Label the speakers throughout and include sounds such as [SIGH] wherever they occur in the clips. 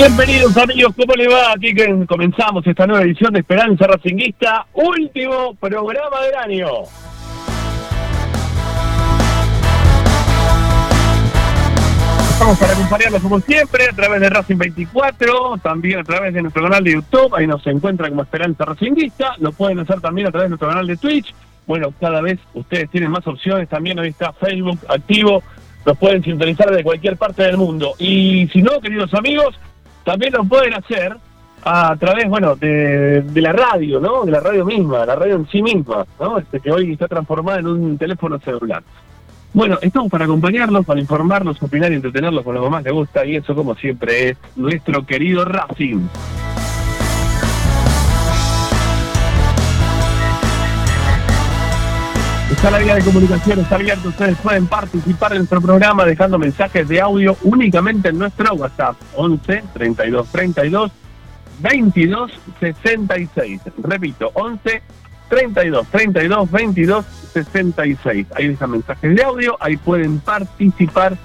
Speaker 1: Bienvenidos amigos, ¿cómo le va? Aquí comenzamos esta nueva edición de Esperanza Racinguista, último programa del año. Estamos para acompañarlos como siempre a través de Racing 24, también a través de nuestro canal de YouTube, ahí nos encuentra como Esperanza Racinguista, lo pueden hacer también a través de nuestro canal de Twitch. Bueno, cada vez ustedes tienen más opciones, también hoy está Facebook activo, nos pueden sintonizar de cualquier parte del mundo. Y si no, queridos amigos, también lo pueden hacer a través, bueno, de, la radio, ¿no? De la radio misma, la radio en sí misma, ¿no? Este, que hoy está transformada en un teléfono celular. Bueno, estamos para acompañarlos, para informarlos, opinar y entretenerlos con lo que más les gusta, y eso, como siempre, es nuestro querido Racing. Está la vía de comunicación, está abierto. Ustedes pueden participar en nuestro programa dejando mensajes de audio únicamente en nuestro WhatsApp 11 32 32 22 66. Repito, 11 32 32 22 66. Ahí dejan mensajes de audio, ahí pueden participar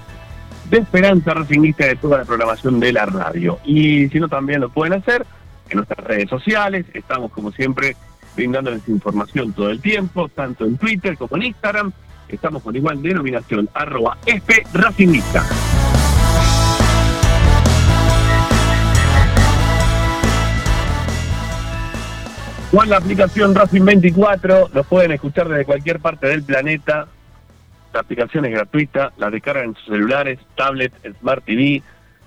Speaker 1: de Esperanza Racingista de toda la programación de la radio. Y si no, también lo pueden hacer en nuestras redes sociales. Estamos, como siempre, brindándoles información todo el tiempo, tanto en Twitter como en Instagram. Estamos con igual denominación, arroba Racingista. Con la aplicación Racing 24 los pueden escuchar desde cualquier parte del planeta. La aplicación es gratuita, la descargan en sus celulares, tablets, Smart TV.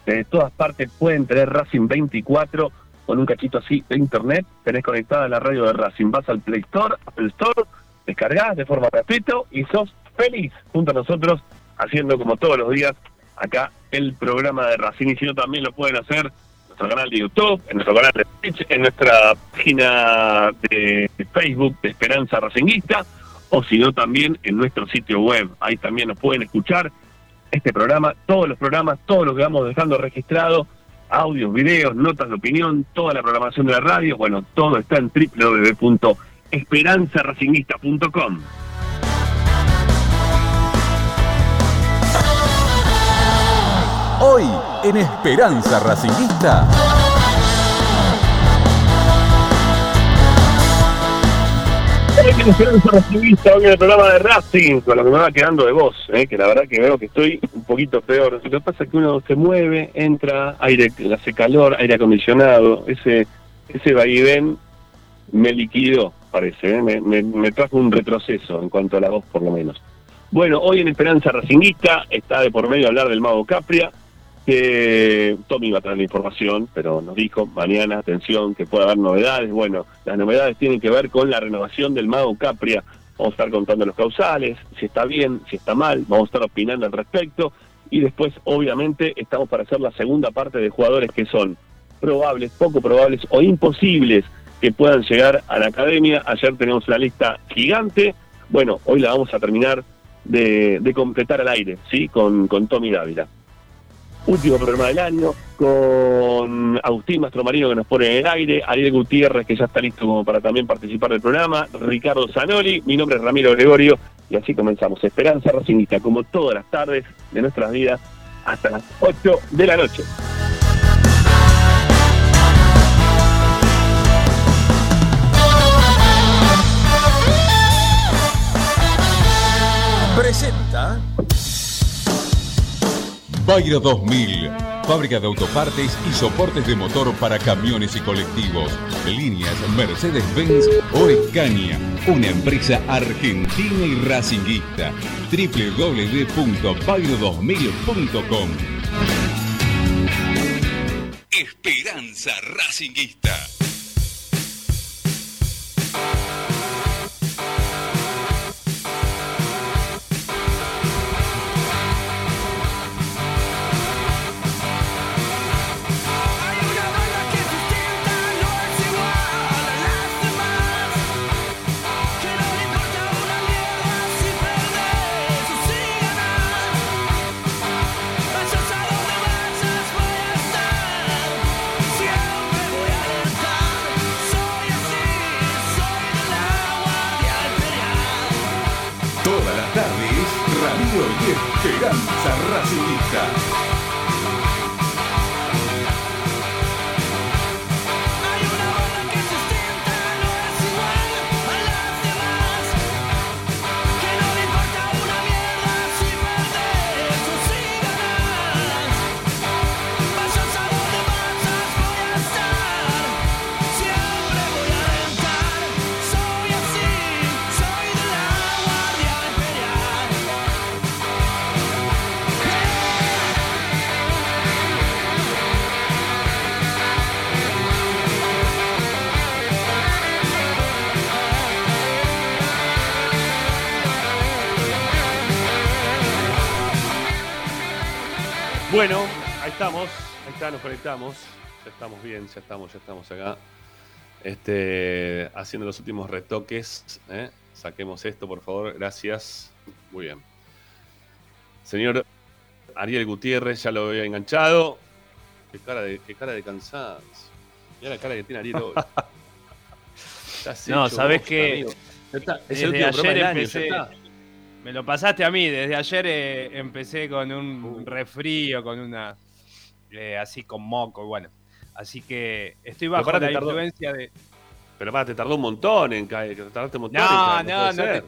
Speaker 1: Desde todas partes pueden tener Racing 24 con un cachito así de internet, tenés conectada la radio de Racing, vas al Play Store, Apple Store, descargás de forma gratuita y sos feliz junto a nosotros haciendo como todos los días acá el programa de Racing. Y si no también lo pueden hacer en nuestro canal de YouTube, en nuestro canal de Twitch, en nuestra página de Facebook de Esperanza Racinguista o si no también en nuestro sitio web, ahí también nos pueden escuchar este programa, todos los programas, todos los que vamos dejando registrados audios, videos, notas de opinión, toda la programación de la radio, bueno, todo está en www.esperanzaracinguista.com.
Speaker 2: Hoy en Esperanza Racinguista.
Speaker 1: Que Esperanza Racingista, hoy en el programa de Racing, con lo que me va quedando de voz, ¿eh? que la verdad que veo que estoy un poquito peor. Lo que pasa es que uno se mueve, entra, aire, hace calor, aire acondicionado, ese, ese vaivén me liquidó, parece, ¿eh? me, me, me trajo un retroceso en cuanto a la voz por lo menos. Bueno, hoy en Esperanza Racinguista está de por medio hablar del Mago Capria, que Tommy iba a traer la información, pero nos dijo mañana, atención, que puede haber novedades. Bueno, las novedades tienen que ver con la renovación del Mago Capria. Vamos a estar contando los causales, si está bien, si está mal, vamos a estar opinando al respecto. Y después, obviamente, estamos para hacer la segunda parte de jugadores que son probables, poco probables o imposibles que puedan llegar a la academia. Ayer tenemos la lista gigante. Bueno, hoy la vamos a terminar de, de completar al aire, ¿sí? Con, con Tommy Dávila último programa del año, con Agustín Mastromarino que nos pone en el aire, Ariel Gutiérrez que ya está listo como para también participar del programa, Ricardo Zanoli, mi nombre es Ramiro Gregorio y así comenzamos. Esperanza Racingista, como todas las tardes de nuestras vidas, hasta las 8 de la noche.
Speaker 2: Presenta Bayra 2000, fábrica de autopartes y soportes de motor para camiones y colectivos. Líneas Mercedes-Benz o Escaña, una empresa argentina y racinguista. www.bayro2000.com Esperanza Racinguista.
Speaker 3: Bueno, ahí estamos, ahí está, nos conectamos. Ya estamos bien, ya estamos, ya estamos acá. Este, haciendo los últimos retoques. ¿eh? Saquemos esto, por favor. Gracias. Muy bien. Señor Ariel Gutiérrez, ya lo había enganchado. Qué cara de, qué cara de cansancio. Mira la cara que tiene Ariel hoy. [LAUGHS]
Speaker 4: no, sabes que es el último ayer empecé, me lo pasaste a mí, desde ayer eh, empecé con un uh. refrío, con una. Eh, así con moco, bueno. Así que estoy bajo la influencia de.
Speaker 3: Pero para, te tardó un montón en caer, te tardaste un montón
Speaker 4: no, no, no, te,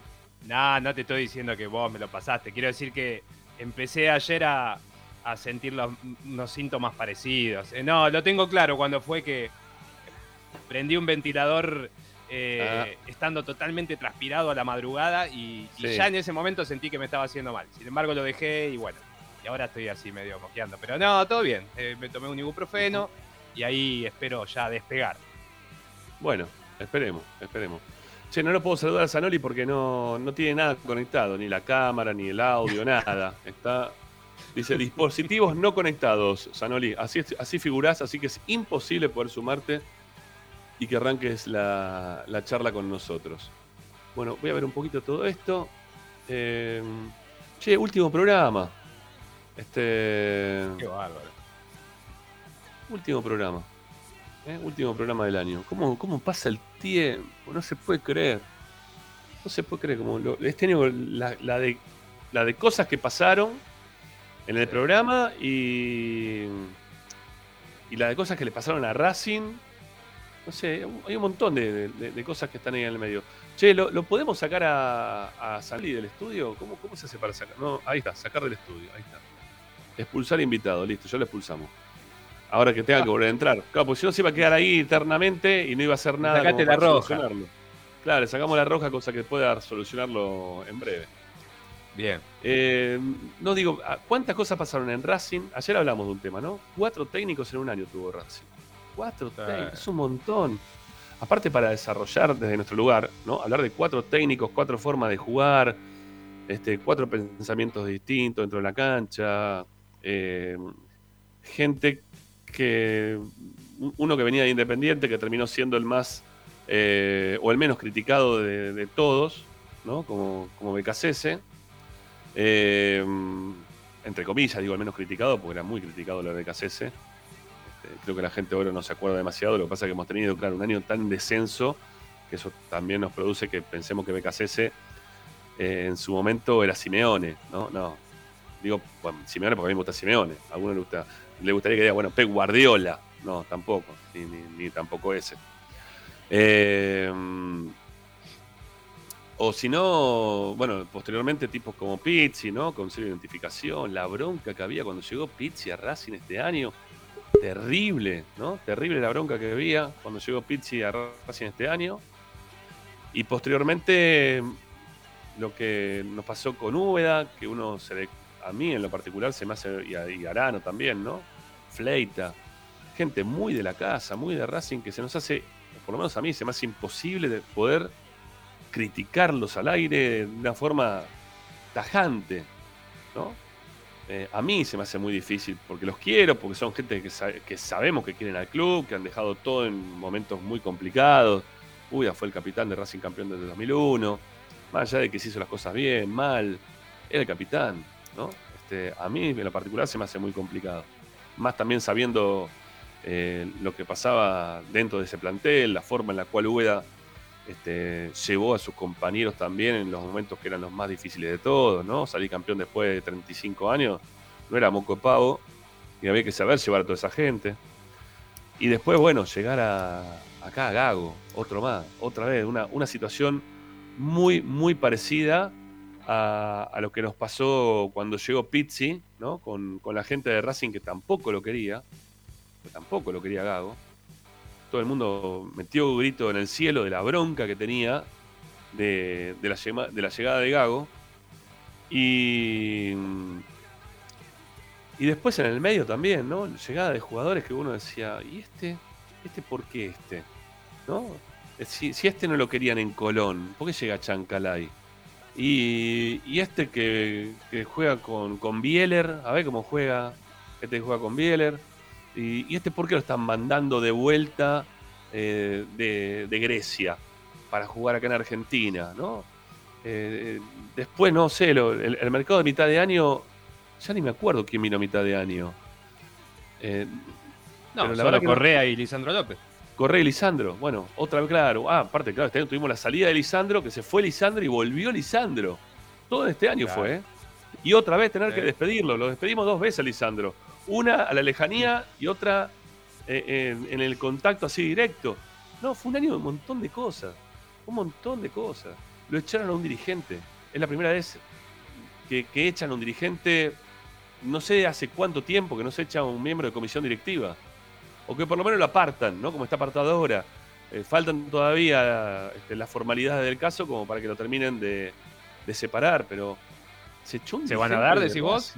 Speaker 4: no, no te estoy diciendo que vos me lo pasaste. Quiero decir que empecé ayer a, a sentir los, unos síntomas parecidos. Eh, no, lo tengo claro cuando fue que prendí un ventilador eh, ah. estando totalmente transpirado a la madrugada y, ya en ese momento sentí que me estaba haciendo mal. Sin embargo, lo dejé y bueno, y ahora estoy así medio moqueando. Pero no, todo bien. Eh, me tomé un ibuprofeno y ahí espero ya despegar.
Speaker 3: Bueno, esperemos, esperemos. Che, no lo puedo saludar a Sanoli porque no, no tiene nada conectado, ni la cámara, ni el audio, [LAUGHS] nada. Está, dice, dispositivos no conectados, Sanoli. Así, así figurás, así que es imposible poder sumarte y que arranques la, charla con nosotros. Bueno, voy a ver un poquito todo esto. Eh, che, último programa. Este.
Speaker 4: Qué bárbaro.
Speaker 3: Último programa. ¿eh? Último programa del año. ¿Cómo, ¿Cómo pasa el tiempo? No se puede creer. No se puede creer. Como este año, la, de, la de cosas que pasaron en el programa y. Y la de cosas que le pasaron a Racing no sé, hay un montón de, cosas que están ahí en el medio. Che, ¿lo, podemos sacar a, a salir del estudio? ¿Cómo, ¿Cómo se hace para sacar? No, ahí está, sacar del estudio, ahí está. Expulsar invitado, listo, ya lo expulsamos. Ahora que tenga que volver a entrar. Claro, porque si no se iba a quedar ahí eternamente y no iba a hacer nada.
Speaker 4: Sacate la roja.
Speaker 3: Claro, le sacamos la roja, cosa que pueda solucionarlo en breve.
Speaker 4: Bien.
Speaker 3: Eh, no digo, ¿cuántas cosas pasaron en Racing? Ayer hablamos de un tema, ¿no? Cuatro técnicos en un año tuvo Racing. Cuatro técnicos, es un montón. Aparte para desarrollar desde nuestro lugar, ¿no? Hablar de cuatro técnicos, cuatro formas de jugar, este, cuatro pensamientos distintos dentro de la cancha, eh, gente que uno que venía de Independiente, que terminó siendo el más eh, o el menos criticado de, todos, ¿no? Como, como BKCS. Eh, entre comillas, digo, el menos criticado, porque era muy criticado lo de BKCS creo que la gente ahora no se acuerda demasiado. Lo que pasa es que hemos tenido, claro, un año tan descenso que eso también nos produce que pensemos que BKCS eh, en su momento era Simeone, ¿no? No. Digo, bueno, Simeone porque a mí me gusta Simeone. A alguno le, gusta, le gustaría que diga, bueno, Pep Guardiola. No, tampoco. Ni, tampoco ese. Eh, o si no, bueno, posteriormente tipos como Pizzi, ¿no? Con cierta identificación, la bronca que había cuando llegó Pizzi a Racing este año terrible, ¿no? Terrible la bronca que había cuando llegó Pizzi a Racing este año. Y posteriormente lo que nos pasó con Úbeda, que uno se le, a mí en lo particular se me hace, y, a, Arano también, ¿no? Fleita, gente muy de la casa, muy de Racing, que se nos hace, por lo menos a mí, se me hace imposible de poder criticarlos al aire de una forma tajante, ¿no? Eh, a mí se me hace muy difícil porque los quiero, porque son gente que, sabemos que quieren al club, que han dejado todo en momentos muy complicados. Uy, fue el capitán de Racing campeón desde 2001. Más allá de que se hizo las cosas bien, mal, era el capitán, ¿no? Este, a mí en lo particular se me hace muy complicado. Más también sabiendo eh, lo que pasaba dentro de ese plantel, la forma en la cual Ueda este, llevó a sus compañeros también en los momentos que eran los más difíciles de todos, ¿no? Salir campeón después de 35 años no era moco de pavo y había que saber llevar a toda esa gente. Y después, bueno, llegar a, acá a Gago, otro más, otra vez, una, una situación muy, muy parecida a, lo que nos pasó cuando llegó Pizzi, ¿no? Con, con la gente de Racing que tampoco lo quería, que tampoco lo quería Gago todo el mundo metió grito en el cielo de la bronca que tenía de, la, llegada de Gago. Y, y después en el medio también, ¿no? Llegada de jugadores que uno decía, ¿y este? ¿Este por qué este? ¿No? Si, este no lo querían en Colón, ¿por qué llega Chancalay? Y, y este que, juega con, con Bieler, a ver cómo juega. este que juega con Bieler. Y, este por qué lo están mandando de vuelta eh, de, Grecia para jugar acá en Argentina, ¿no? Eh, después, no sé, el, mercado de mitad de año, ya ni me acuerdo quién vino a mitad de año.
Speaker 4: Eh, no, pero la verdad Correa y Lisandro López.
Speaker 3: Correa y Lisandro, bueno, otra vez, claro. Ah, aparte, claro, este año tuvimos la salida de Lisandro, que se fue Lisandro y volvió Lisandro. Todo este año fue, ¿eh? Y otra vez tener que despedirlo. Lo despedimos dos veces a Lisandro. Una a la lejanía y otra eh, en, el contacto así directo. No, fue un año de un montón de cosas. Un montón de cosas. Lo echaron a un dirigente. Es la primera vez que, echan a un dirigente, no sé hace cuánto tiempo que no se echa a un miembro de comisión directiva. O que por lo menos lo apartan, ¿no? Como está apartado ahora. Eh, faltan todavía este, las formalidades del caso como para que lo terminen de, separar, pero
Speaker 4: se echó ¿Se van a dar, decís vos?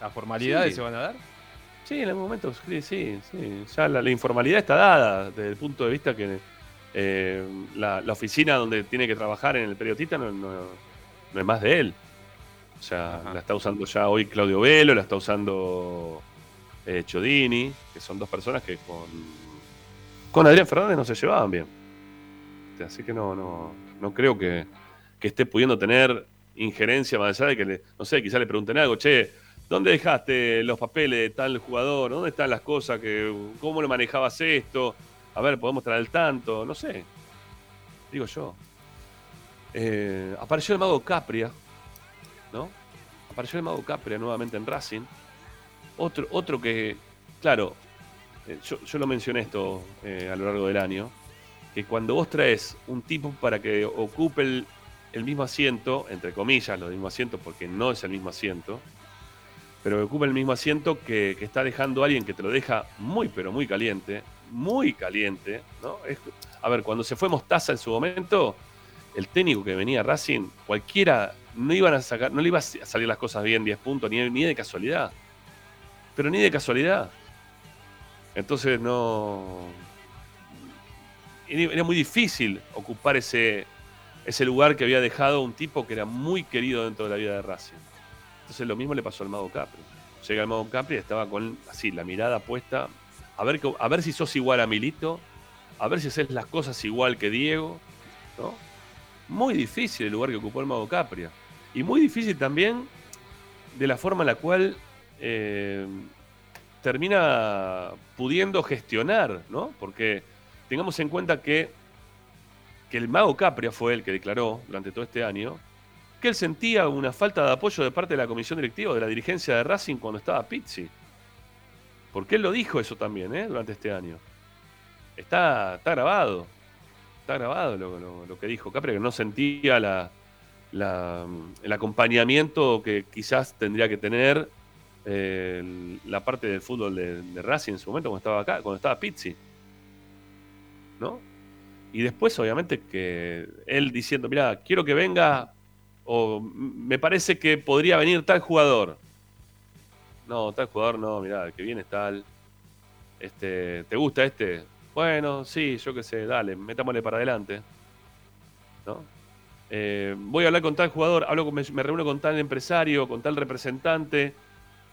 Speaker 4: ¿Las formalidades se van a dar?
Speaker 3: Sí, en algún momento, sí, sí. Ya la, informalidad está dada desde el punto de vista que eh, la, oficina donde tiene que trabajar en el periodista no, es más de él. O sea, la está usando ya hoy Claudio Velo, la está usando eh, Chodini, que son dos personas que con, con Adrián Fernández no se llevaban bien. Así que no, no, no creo que, que esté pudiendo tener injerencia más allá de que, le, no sé, quizá le pregunten algo, che, ¿Dónde dejaste los papeles de tal jugador? ¿Dónde están las cosas? ¿Cómo lo manejabas esto? A ver, podemos traer el tanto. No sé. Digo yo. Eh, apareció el mago Capria. ¿No? Apareció el mago Capria nuevamente en Racing. Otro, otro que, claro, eh, yo, lo mencioné esto eh, a lo largo del año. Que cuando vos traes un tipo para que ocupe el, el mismo asiento, entre comillas, lo mismo asiento porque no es el mismo asiento pero que ocupa el mismo asiento que, está dejando alguien que te lo deja muy, pero muy caliente, muy caliente, ¿no? a ver, cuando se fue Mostaza en su momento, el técnico que venía Racing, cualquiera, no iban a sacar, no le iba a salir las cosas bien 10 puntos, ni, ni de casualidad. Pero ni de casualidad. Entonces no. Era muy difícil ocupar ese, ese lugar que había dejado un tipo que era muy querido dentro de la vida de Racing. Entonces lo mismo le pasó al Mago Capri. Llega el Mago Capri y estaba con así la mirada puesta a ver, a ver si sos igual a Milito, a ver si haces las cosas igual que Diego, ¿no? Muy difícil el lugar que ocupó el Mago Capria. Y muy difícil también de la forma en la cual eh, termina pudiendo gestionar, ¿no? Porque tengamos en cuenta que, que el Mago Capria fue el que declaró durante todo este año que él sentía una falta de apoyo de parte de la comisión directiva, de la dirigencia de Racing cuando estaba Pizzi. Porque él lo dijo eso también, ¿eh? Durante este año. Está, está grabado. Está grabado lo, que dijo Capri, que no sentía la, el acompañamiento que quizás tendría que tener eh, la parte del fútbol de, Racing en su momento cuando estaba acá, cuando estaba Pizzi. ¿No? Y después, obviamente, que él diciendo, mira, quiero que venga o me parece que podría venir tal jugador. No, tal jugador no, mirá, el que viene es tal. Este, ¿Te gusta este? Bueno, sí, yo qué sé, dale, metámosle para adelante. ¿No? Eh, voy a hablar con tal jugador, hablo me, reúno con tal empresario, con tal representante,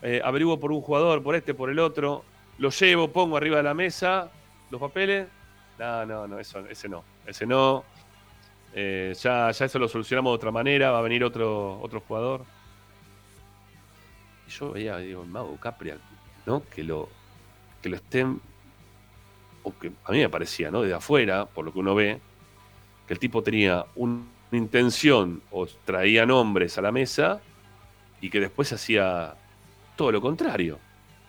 Speaker 3: eh, averiguo por un jugador, por este, por el otro, lo llevo, pongo arriba de la mesa los papeles. No, no, no, eso, ese no, ese no. Eh, ya, ya eso lo solucionamos de otra manera, va a venir otro, otro jugador. Y yo veía, digo, el mago Capria, ¿no? Que lo, que lo estén, o que a mí me parecía, ¿no? Desde afuera, por lo que uno ve, que el tipo tenía una intención o traía nombres a la mesa y que después hacía todo lo contrario.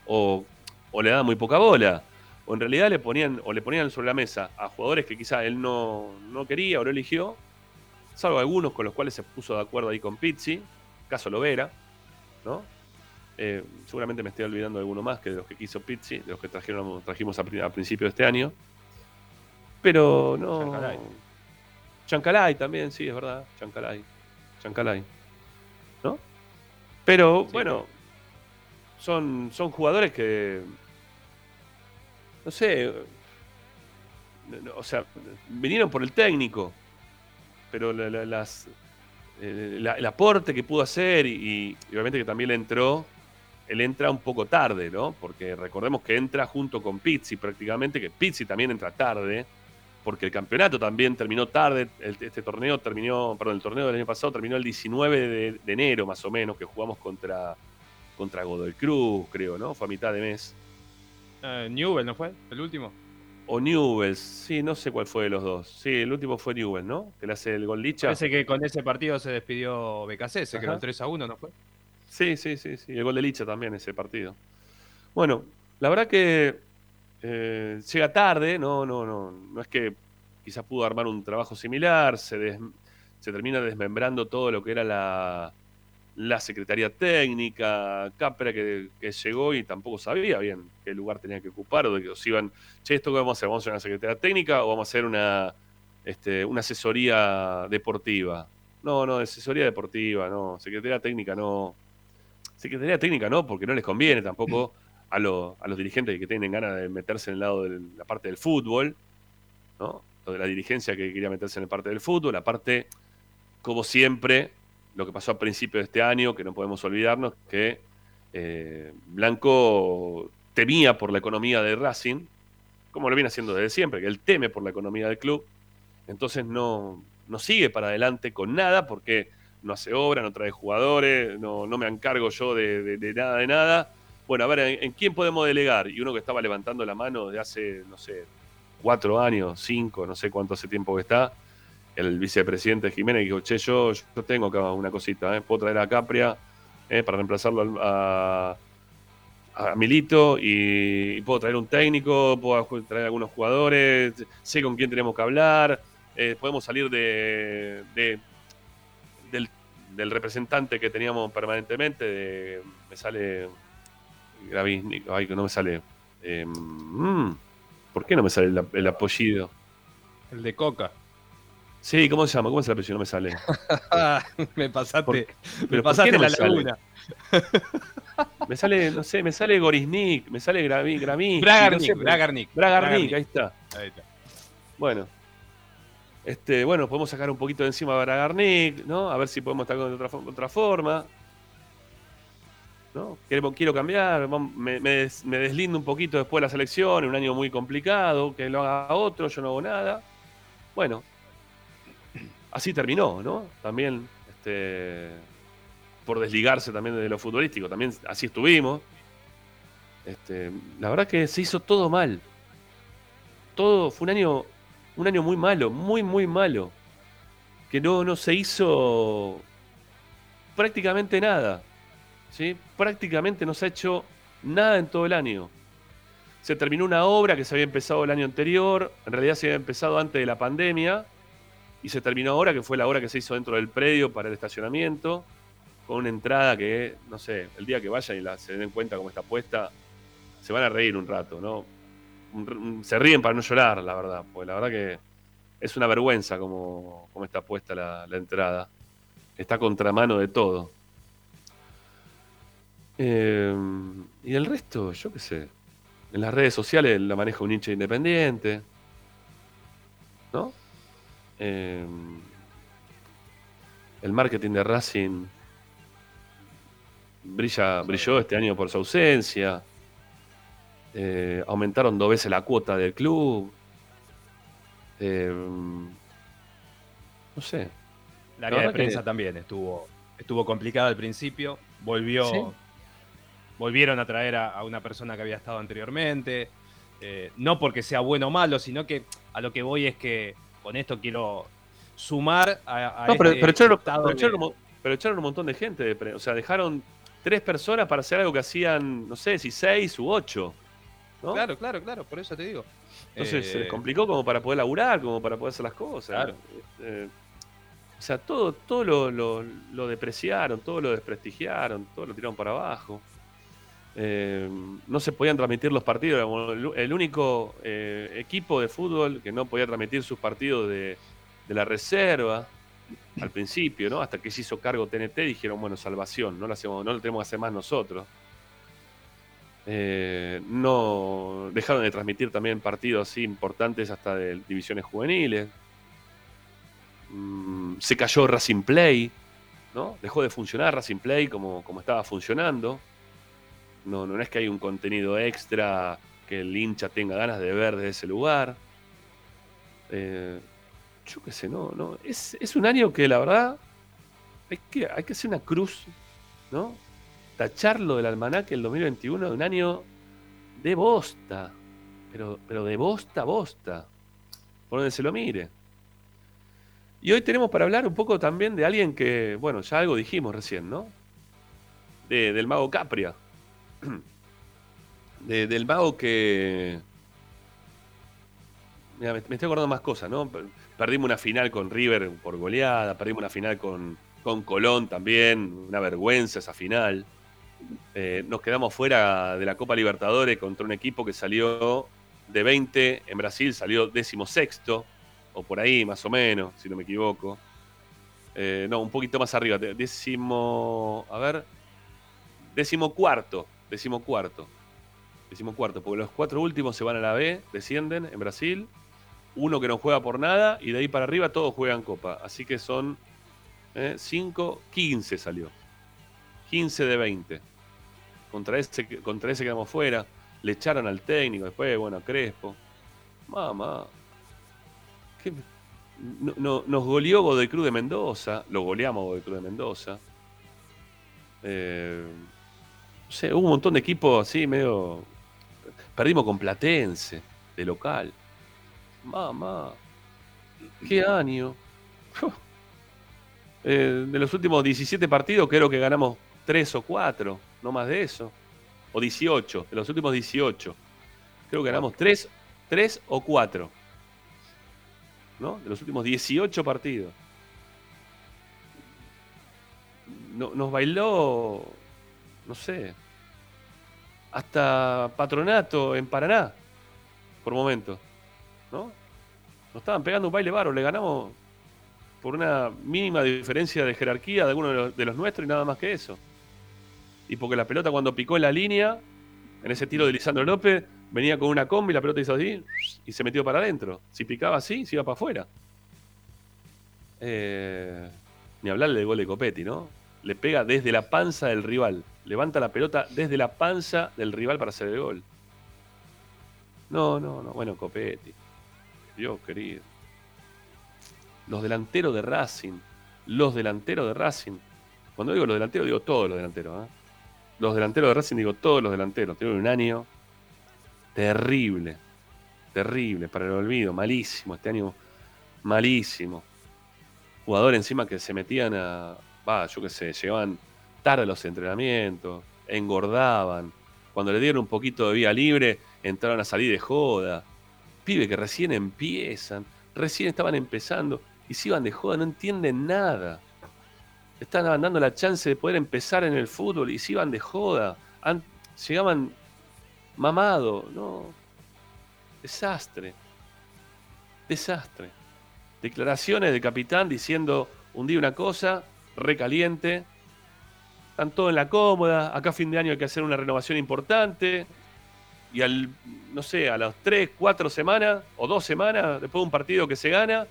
Speaker 3: O, o le daba muy poca bola o en realidad le ponían, o le ponían sobre la mesa a jugadores que quizá él no, quería o no eligió, salvo algunos con los cuales se puso de acuerdo ahí con Pizzi, caso Lovera, ¿no? Eh, seguramente me estoy olvidando de alguno más que de los que quiso Pizzi, de los que trajeron, trajimos a, principio de este año. Pero no. Chancalay. Chancalay también, sí, es verdad. Chancalay. Chancalay. ¿No? Pero bueno, son, son jugadores que no sé, o sea, vinieron por el técnico, pero las, el, aporte que pudo hacer y, obviamente que también le entró él entra un poco tarde, ¿no? Porque recordemos que entra junto con Pizzi prácticamente, que Pizzi también entra tarde, porque el campeonato también terminó tarde, este torneo terminó, perdón, el torneo del año pasado terminó el 19 de, enero más o menos, que jugamos contra, contra Godoy Cruz, creo, ¿no? Fue a mitad de mes.
Speaker 4: Uh, Newell, ¿no fue? ¿El último?
Speaker 3: O Newell, sí, no sé cuál fue de los dos. Sí, el último fue Newell, ¿no? Que le hace el gol Licha.
Speaker 4: Parece que con ese partido se despidió BKC, se quedó 3 a 1, ¿no fue?
Speaker 3: Sí, sí, sí, sí. El gol de Licha también ese partido. Bueno, la verdad que eh, llega tarde, no, no, no. No es que quizás pudo armar un trabajo similar, se, se termina desmembrando todo lo que era la, la Secretaría Técnica, Capra que, llegó y tampoco sabía bien qué lugar tenía que ocupar, o de que os iban, che, ¿esto qué vamos a hacer? ¿Vamos a hacer una Secretaría Técnica o vamos a hacer una, este, una asesoría deportiva? No, no, asesoría deportiva, no, Secretaría Técnica no. Secretaría Técnica no, porque no les conviene tampoco a, a los dirigentes que tienen ganas de meterse en el lado de la parte del fútbol, ¿no? Lo de la dirigencia que quería meterse en la parte del fútbol, la parte, como siempre, lo que pasó a principio de este año, que no podemos olvidarnos, que eh, Blanco temía por la economía de Racing, como lo viene haciendo desde siempre, que él teme por la economía del club, entonces no, no sigue para adelante con nada porque no hace obra, no trae jugadores, no, no me encargo yo de, nada de nada. Bueno, a ver, ¿en, quién podemos delegar? Y uno que estaba levantando la mano de hace, no sé, cuatro años, cinco, no sé cuánto hace tiempo que está, el vicepresidente Jiménez dijo, che, yo, tengo acá una cosita, ¿eh? puedo traer a Capria ¿eh? para reemplazarlo a, a Milito y, puedo traer un técnico, puedo traer algunos jugadores, sé con quién tenemos que hablar, eh, podemos salir de, del, representante que teníamos permanentemente, de, me sale Gravisnik, ay, que no me sale. Mm, ¿Por qué no me sale el, el apellido?
Speaker 4: El de Coca.
Speaker 3: Sí, ¿cómo se llama? ¿Cómo es el apellido? No me sale. [LAUGHS]
Speaker 4: me pasaste, me pasaste la laguna.
Speaker 3: me sale, no sé, me sale Gorisnik, me sale Gramí,
Speaker 4: Bragarnik, Bragarnik.
Speaker 3: Bragarnik, ahí está. Ahí está. Bueno. Este, bueno, podemos sacar un poquito de encima a Bragarnik, ¿no? A ver si podemos estar de otra, otra forma. ¿no? Quiero, quiero cambiar, me, me, me, deslindo un poquito después de la selección, un año muy complicado, que lo haga otro, yo no hago nada. Bueno, así terminó, ¿no? También este, por desligarse también de lo futbolístico, también así estuvimos. Este, la verdad que se hizo todo mal. Todo fue un año, un año muy malo, muy, muy malo. Que no, no se hizo prácticamente nada. ¿sí? Prácticamente no se ha hecho nada en todo el año. Se terminó una obra que se había empezado el año anterior, en realidad se había empezado antes de la pandemia, y se terminó ahora, que fue la obra que se hizo dentro del predio para el estacionamiento, con una entrada que, no sé, el día que vayan y se den cuenta cómo está puesta, se van a reír un rato, ¿no? Se ríen para no llorar, la verdad, porque la verdad que es una vergüenza cómo, está puesta la, entrada. Está contramano de todo. Eh, y el resto, yo qué sé. En las redes sociales la maneja un hincha independiente. ¿No? Em, el marketing de Racing brilla, brilló este año por su ausencia. Eh, aumentaron dos veces la cuota del club. Em, no sé.
Speaker 4: La área de prensa también estuvo, estuvo complicada al principio. Volvió. Volvieron a traer a, una persona que había estado anteriormente. Eh, no porque sea bueno o malo, sino que a lo que voy es que con esto quiero sumar a,
Speaker 3: no, pero, este echaron, pero, echaron, un montón de gente. o sea, dejaron tres personas para hacer algo que hacían, no sé si seis u ocho.
Speaker 4: Claro, claro, claro, por eso te digo.
Speaker 3: Entonces se les eh, complicó como para poder laburar, como para poder hacer las cosas. Eh, o sea, todo, todo lo, lo, depreciaron, todo lo desprestigiaron, todo lo tiraron para abajo. Eh, no se podían transmitir los partidos. El único eh, equipo de fútbol que no podía transmitir sus partidos de, la reserva al principio, ¿no? Hasta que se hizo cargo TNT, dijeron, bueno, salvación, no lo, hacemos, no lo tenemos que hacer más nosotros. Eh, no dejaron de transmitir también partidos así importantes hasta de divisiones juveniles. Mm, se cayó Racing Play, ¿no? Dejó de funcionar Racing Play como, como estaba funcionando. No, no es que hay un contenido extra que el hincha tenga ganas de ver desde ese lugar. Eh, yo qué sé, no, no. Es, es, un año que la verdad hay que, hay que hacer una cruz, ¿no? Tacharlo del almanaque el 2021 de un año de bosta. Pero, pero de bosta bosta. Por donde se lo mire. Y hoy tenemos para hablar un poco también de alguien que, bueno, ya algo dijimos recién, ¿no? De, del mago Capria. [CLEARS THROAT] del mago que. Me, estoy acordando más cosas, ¿no? Perdimos una final con River por goleada, perdimos una final con, con Colón también, una vergüenza esa final. Eh, nos quedamos fuera de la Copa Libertadores contra un equipo que salió de 20, en Brasil salió décimo sexto, o por ahí más o menos, si no me equivoco. Eh, no, un poquito más arriba, décimo, a ver, décimo cuarto, décimo cuarto, décimo cuarto, porque los cuatro últimos se van a la B, descienden en Brasil, uno que no juega por nada y de ahí para arriba todos juegan Copa, así que son 5, eh, 15 salió, 15 de 20. Contra ese, contra ese quedamos fuera. Le echaron al técnico después, bueno, a Crespo. Mamá. No, nos goleó Godoy Cruz de Mendoza. Lo goleamos Godoy Cruz de Mendoza. Eh, sé, hubo un montón de equipos así, medio. Perdimos con Platense, de local. Mamá. ¿Qué año? [LAUGHS] Eh, de los últimos 17 partidos, creo que ganamos 3 o 4, no más de eso o 18, de los últimos 18. Creo que ganamos 3, 3 o 4. ¿No? De los últimos 18 partidos. nos bailó, no sé, hasta Patronato en Paraná, por momento. ¿No? Nos estaban pegando un baile baro, le ganamos por una mínima diferencia de jerarquía de alguno de los nuestros y nada más que eso y porque la pelota cuando picó en la línea, en ese tiro de Lisandro López, venía con una combi, la pelota hizo así y se metió para adentro. Si picaba así, se iba para afuera. Eh, ni hablarle del gol de Copetti, ¿no? Le pega desde la panza del rival. Levanta la pelota desde la panza del rival para hacer el gol. No, no, no. Bueno, Copetti. Dios querido. Los delanteros de Racing. Los delanteros de Racing. Cuando digo los delanteros, digo todos los delanteros. ¿eh? los delanteros de Racing, digo todos los delanteros, tuvieron un año terrible, terrible, para el olvido, malísimo, este año malísimo. Jugadores encima que se metían a, va, yo qué sé, llegaban tarde los entrenamientos, engordaban, cuando le dieron un poquito de vía libre, entraron a salir de joda. Pibe que recién empiezan, recién estaban empezando y si iban de joda, no entienden nada estaban dando la chance de poder empezar en el fútbol y se iban de joda. llegaban mamado, no. Desastre. Desastre. Declaraciones de capitán diciendo un día una cosa, recaliente. Están todos en la cómoda. Acá a fin de año hay que hacer una renovación importante. Y al, no sé, a las 3, 4 semanas o dos semanas, después de un partido que se gana,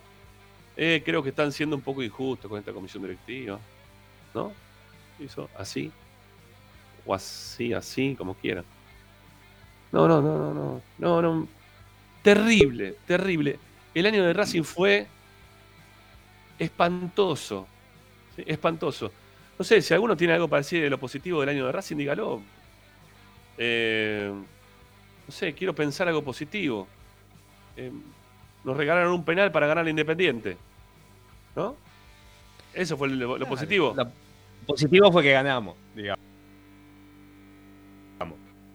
Speaker 3: eh, creo que están siendo un poco injustos con esta comisión directiva. ¿no? Hizo así, o así, así, como quiera. No, no, no, no, no, no, no. Terrible, terrible. El año de Racing fue espantoso, espantoso. No sé, si alguno tiene algo para decir de lo positivo del año de Racing, dígalo. Eh, no sé, quiero pensar algo positivo. Eh, nos regalaron un penal para ganar al Independiente. ¿No? Eso fue lo, positivo
Speaker 4: positivo fue que ganamos, digamos.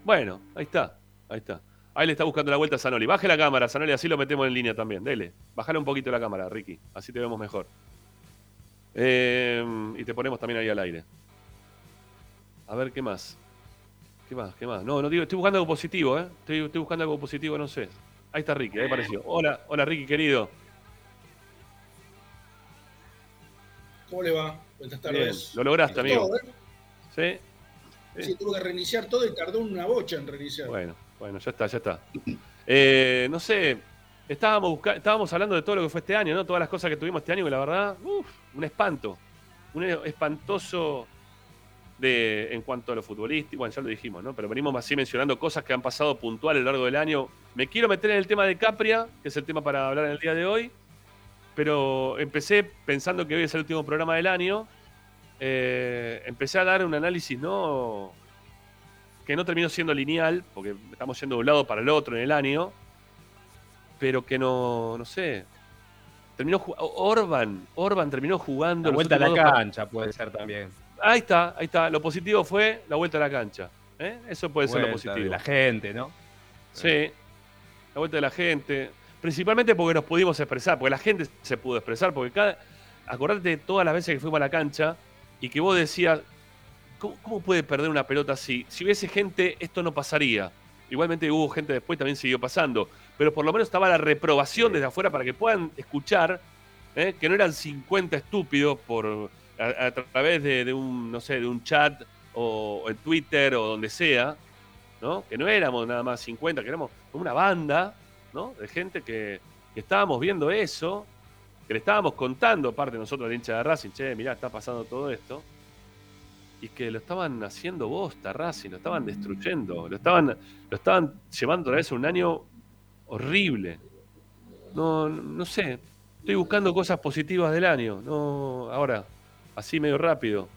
Speaker 3: Bueno, ahí está, ahí está. Ahí le está buscando la vuelta a Sanoli. Baje la cámara, Sanoli, así lo metemos en línea también. Dele. Bájale un poquito la cámara, Ricky. Así te vemos mejor. Eh, y te ponemos también ahí al aire. A ver, ¿qué más? ¿Qué más? ¿Qué más? No, no digo, estoy buscando algo positivo, ¿eh? Estoy, estoy buscando algo positivo, no sé. Ahí está Ricky, ahí apareció. Hola, hola Ricky, querido.
Speaker 5: ¿Cómo le va? Buenas tardes.
Speaker 3: lo lograste, amigo.
Speaker 5: ¿eh? ¿Sí? Sí, tuvo que reiniciar todo y tardó una bocha en reiniciar.
Speaker 3: Bueno, bueno, ya está, ya está. Eh, no sé, estábamos, hablando de todo lo que fue este año, ¿no? Todas las cosas que tuvimos este año, que la verdad, uff, un espanto. Un espantoso de, en cuanto a lo futbolístico, bueno, ya lo dijimos, ¿no? Pero venimos así mencionando cosas que han pasado puntual a lo largo del año. Me quiero meter en el tema de Capria, que es el tema para hablar en el día de hoy, pero empecé pensando que hoy es el último programa del año. Eh, empecé a dar un análisis, ¿no? Que no terminó siendo lineal, porque estamos yendo de un lado para el otro en el año, pero que no, no sé, terminó Orban, Orban terminó jugando.
Speaker 4: La vuelta a la cancha puede ser también.
Speaker 3: Ahí está, ahí está. Lo positivo fue la vuelta a la cancha. ¿eh? Eso puede ser lo positivo. De
Speaker 4: la gente, ¿no?
Speaker 3: Sí, la vuelta de la gente. Principalmente porque nos pudimos expresar, porque la gente se pudo expresar, porque cada. Acordate de todas las veces que fuimos a la cancha y que vos decías, ¿cómo, puede perder una pelota así? Si hubiese gente, esto no pasaría. Igualmente hubo gente después, también siguió pasando. Pero por lo menos estaba la reprobación desde afuera para que puedan escuchar ¿eh? que no eran 50 estúpidos por a, través de, un, no sé, de un chat o, en Twitter o donde sea, ¿no? Que no éramos nada más 50, que éramos una banda, ¿no? De gente que, estábamos viendo eso, que le estábamos contando, aparte nosotros, de hincha de Racing, che, mirá, está pasando todo esto, y que lo estaban haciendo bosta, Racing, lo estaban destruyendo, lo estaban, lo estaban llevando a vez un año horrible. No, no sé, estoy buscando cosas positivas del año, no, ahora, así medio rápido.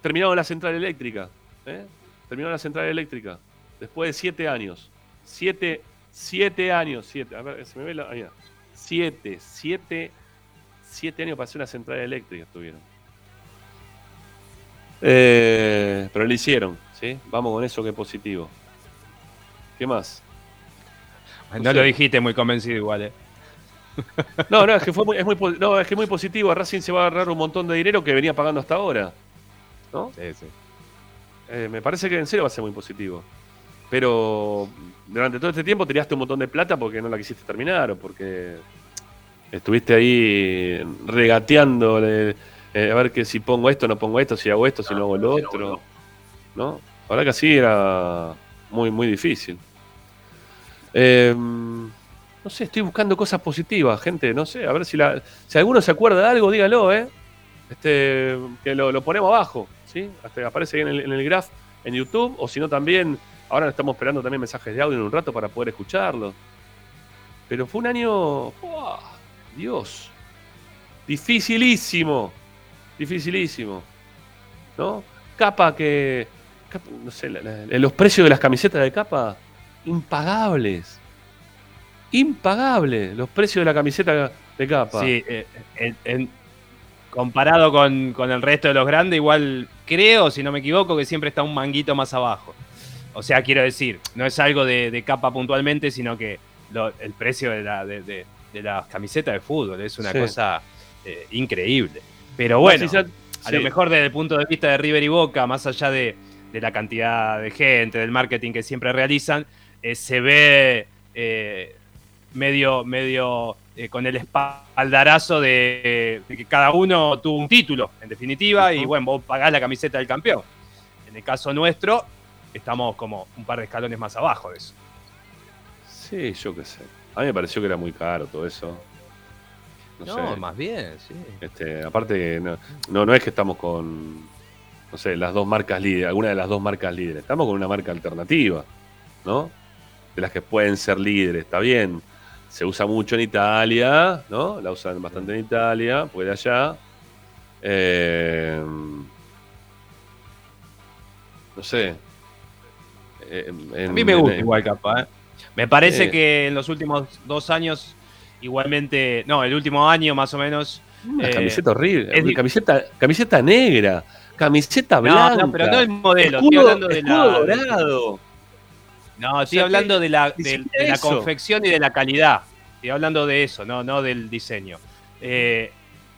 Speaker 3: Terminamos la central eléctrica. ¿eh? Terminó la central eléctrica. Después de siete años. Siete, siete años. Siete. A ver, se me ve la. Ahí siete, siete, siete años para hacer una central eléctrica estuvieron. Eh, pero lo hicieron, ¿sí? Vamos con eso que es positivo. ¿Qué más?
Speaker 4: No, lo dijiste muy convencido igual, ¿eh?
Speaker 3: No, no, es que, fue muy, es muy, no, es que muy positivo. Racing se va a agarrar un montón de dinero que venía pagando hasta ahora. ¿No? Sí, sí. Eh, me parece que en serio va a ser muy positivo. Pero durante todo este tiempo tiraste un montón de plata porque no la quisiste terminar o porque estuviste ahí regateando eh, a ver que si pongo esto, no pongo esto, si hago esto, si no hago lo otro. ¿No? Ahora que así era muy, muy difícil. Eh, no sé, estoy buscando cosas positivas, gente. No sé, a ver si, la, si alguno se acuerda de algo, dígalo, ¿eh? Este, que lo, ponemos abajo, ¿sí? Hasta aparece ahí en el, en el graph en YouTube, o si no también, ahora estamos esperando también mensajes de audio en un rato para poder escucharlo. Pero fue un año, Dios, dificilísimo, dificilísimo, ¿no? Capa que, no sé, los precios de las camisetas de capa, impagables impagable los precios de la camiseta de capa.
Speaker 4: Sí, eh, comparado con, el resto de los grandes, igual creo, si no me equivoco, que siempre está un manguito más abajo. O sea, quiero decir, no es algo de, capa puntualmente, sino que el precio de, la, de, las camisetas de fútbol es una cosa eh, increíble. Pero bueno, a lo mejor desde el punto de vista de River y Boca, más allá de, la cantidad de gente, del marketing que siempre realizan, eh, se ve medio, medio eh, con el espaldarazo de, que cada uno tuvo un título, en definitiva, y bueno, vos pagás la camiseta del campeón. En el caso nuestro, estamos como un par de escalones más abajo de eso.
Speaker 3: Sí, yo qué sé. A mí me pareció que era muy caro todo eso.
Speaker 4: No, más bien, sí.
Speaker 3: Este, aparte, no, no, no es que estamos con, no sé, las dos marcas líderes, alguna de las dos marcas líderes. Estamos con una marca alternativa, ¿no? De las que pueden ser líderes, está bien se usa mucho en Italia, ¿no? La usan bastante en Italia, puede allá. Eh, no sé.
Speaker 4: Eh, a mí me gusta igual capa, ¿eh? Me parece que en los últimos dos años, igualmente, no, el último año más o menos.
Speaker 3: Una camiseta horrible, camiseta, camiseta negra, camiseta blanca. No,
Speaker 4: pero no el modelo, estoy hablando de la, dorado. No, estoy hablando de la, la confección y de la calidad. Estoy hablando de eso, no, no del diseño. Eh,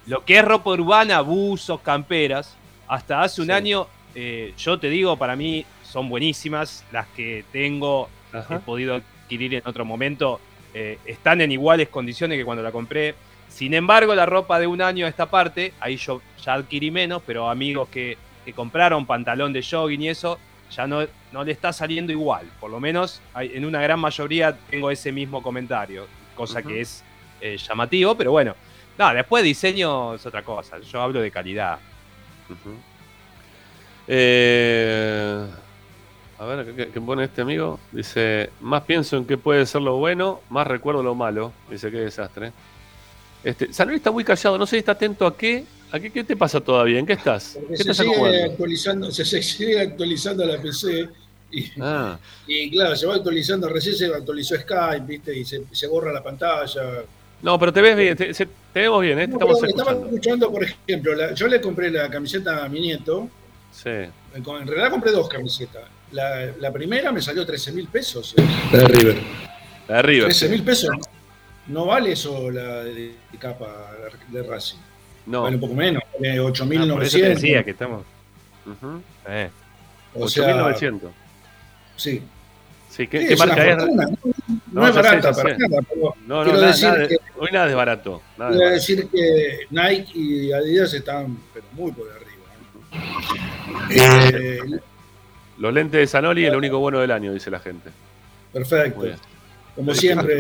Speaker 4: lo que es ropa urbana, buzos, camperas, hasta hace un año, eh, yo te digo, para mí son buenísimas. Las que tengo, he podido adquirir en otro momento, eh, están en iguales condiciones que cuando la compré. Sin embargo, la ropa de un año a esta parte, ahí yo ya adquirí menos, pero amigos que, que compraron pantalón de jogging y eso, ya no, no le está saliendo igual. Por lo menos en una gran mayoría tengo ese mismo comentario, cosa que es eh, llamativo, pero bueno. No, después diseño es otra cosa. Yo hablo de calidad.
Speaker 3: Eh, a ver, ¿qué, qué pone este amigo? Dice, más pienso en qué puede ser lo bueno, más recuerdo lo malo. Dice, qué desastre. Este, San Luis está muy callado, no sé si está atento a qué. ¿A qué, qué te pasa todavía? ¿En qué estás?
Speaker 5: Porque
Speaker 3: ¿Qué
Speaker 5: se
Speaker 3: estás
Speaker 5: sigue, actualizando, se, se sigue actualizando la PC y,
Speaker 3: Ah,
Speaker 5: y claro, se va actualizando, recién se actualizó Skype, ¿viste? Y se, se borra la pantalla.
Speaker 3: no, pero te ves bien, te, se- te vemos bien, ¿eh?
Speaker 5: No,
Speaker 3: estamos
Speaker 5: pero estaba
Speaker 3: escuchando.
Speaker 5: escuchando, por ejemplo, la- yo le compré la camiseta a mi nieto,
Speaker 3: Sí.
Speaker 5: en en realidad compré dos camisetas. La, la primera me salió 13 mil pesos. eh, La de River.
Speaker 3: La de River.
Speaker 5: 13 mil pesos. No vale eso la de, de capa de Racing.
Speaker 3: No.
Speaker 5: Vale un poco menos, vale
Speaker 4: Ah, por eso te
Speaker 5: 8.900.
Speaker 4: decía que estamos.
Speaker 3: Ujú.
Speaker 4: eh.
Speaker 5: o sea,
Speaker 3: 8.900.
Speaker 5: Sí.
Speaker 3: Sí, ¿qué,
Speaker 5: Sí,
Speaker 3: qué
Speaker 5: es una
Speaker 3: marca es?
Speaker 5: fortuna, No, no
Speaker 3: No,
Speaker 5: es
Speaker 3: sé,
Speaker 5: barata
Speaker 3: ya
Speaker 5: para
Speaker 3: sé.
Speaker 5: nada, pero
Speaker 3: No, no,
Speaker 5: quiero
Speaker 3: nada,
Speaker 5: decir
Speaker 3: nada de-
Speaker 5: que-
Speaker 3: hoy nada es barato. Nada de
Speaker 5: quiero
Speaker 3: barato.
Speaker 5: decir que Nike y Adidas están pero muy por arriba. ¿eh? Eh,
Speaker 3: Los lentes de Sanoli es lo único bueno del año, dice la gente.
Speaker 5: perfecto. Como siempre.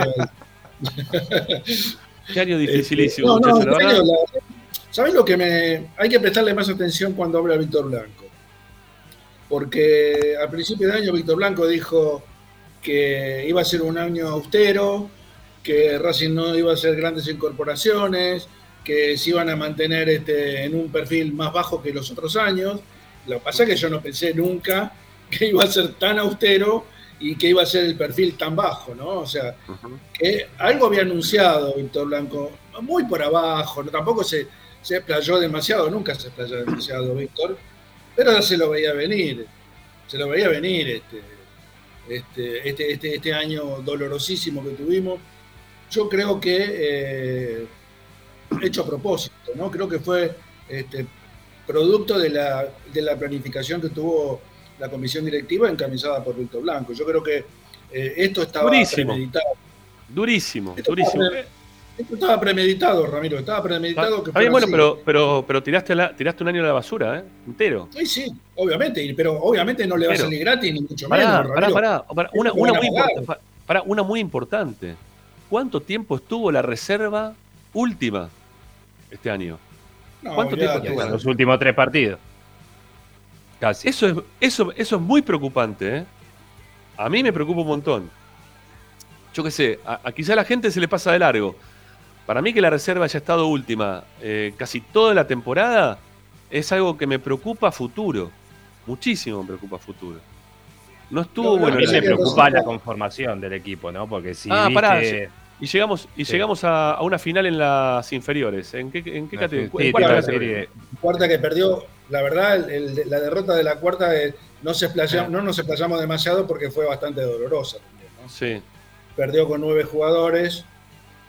Speaker 5: [LAUGHS]
Speaker 3: Qué año
Speaker 5: Este,
Speaker 3: dificilísimo,
Speaker 5: no, no,
Speaker 3: muchachos, la verdad.
Speaker 5: ¿Sabés lo que me.? Hay que prestarle más atención cuando habla Víctor Blanco. Porque al principio de año Víctor Blanco dijo que iba a ser un año austero, que Racing no iba a hacer grandes incorporaciones, que se iban a mantener este, en un perfil más bajo que los otros años. Lo que pasa es que yo no pensé nunca que iba a ser tan austero y que iba a ser el perfil tan bajo, ¿no? O sea, que algo había anunciado Víctor Blanco, muy por abajo, no, tampoco se, se explayó demasiado, nunca se explayó demasiado Víctor, pero se lo veía venir, se lo veía venir este, este, este, este, este año dolorosísimo que tuvimos. Yo creo que eh, hecho a propósito, ¿no? Creo que fue este, producto de la, de la planificación que tuvo la comisión directiva encabezada por Víctor Blanco. Yo creo que eh, esto estaba
Speaker 3: Durísimo.
Speaker 5: premeditado.
Speaker 3: Durísimo,
Speaker 5: Esto
Speaker 3: durísimo.
Speaker 5: estaba, esto estaba premeditado, Ramiro, estaba premeditado que
Speaker 3: Está bien,
Speaker 5: fuera
Speaker 3: bueno,
Speaker 5: así.
Speaker 3: pero, pero, pero tiraste, la- tiraste un año a la basura, ¿eh? Entero.
Speaker 5: Sí, sí, obviamente, pero obviamente no le va a salir gratis, ni mucho
Speaker 3: Pará,
Speaker 5: menos.
Speaker 3: pará,
Speaker 5: Ramiro.
Speaker 3: pará, pará. Una, una muy pará, una muy importante. ¿Cuánto tiempo estuvo la reserva última este año?
Speaker 5: No,
Speaker 3: ¿Cuánto tiempo
Speaker 4: Bueno,
Speaker 3: tuvo?
Speaker 4: los últimos tres partidos. Casi.
Speaker 3: Eso es, eso, eso es muy preocupante, ¿eh? A mí me preocupa un montón. Yo qué sé, a, a quizá a la gente se le pasa de largo. Para mí que la reserva haya estado última eh, casi toda la temporada es algo que me preocupa a futuro. Muchísimo me preocupa a futuro. No estuvo
Speaker 5: No,
Speaker 3: bueno.
Speaker 5: No
Speaker 4: me preocupa la conformación del equipo, ¿no? Porque si
Speaker 3: Ah,
Speaker 4: viste-
Speaker 3: pará, Y llegamos, y
Speaker 4: Sí.
Speaker 3: llegamos a, a una final en las inferiores. ¿En qué, en qué
Speaker 4: Sí,
Speaker 3: categoría?
Speaker 4: te
Speaker 3: ¿En
Speaker 4: iba
Speaker 3: cuál
Speaker 4: a
Speaker 5: cuarta que perdió, la verdad, el- el- la derrota de la cuarta eh, no, se explayamos- no nos explayamos demasiado porque fue bastante dolorosa. también, ¿no?
Speaker 3: Sí.
Speaker 5: Perdió con nueve jugadores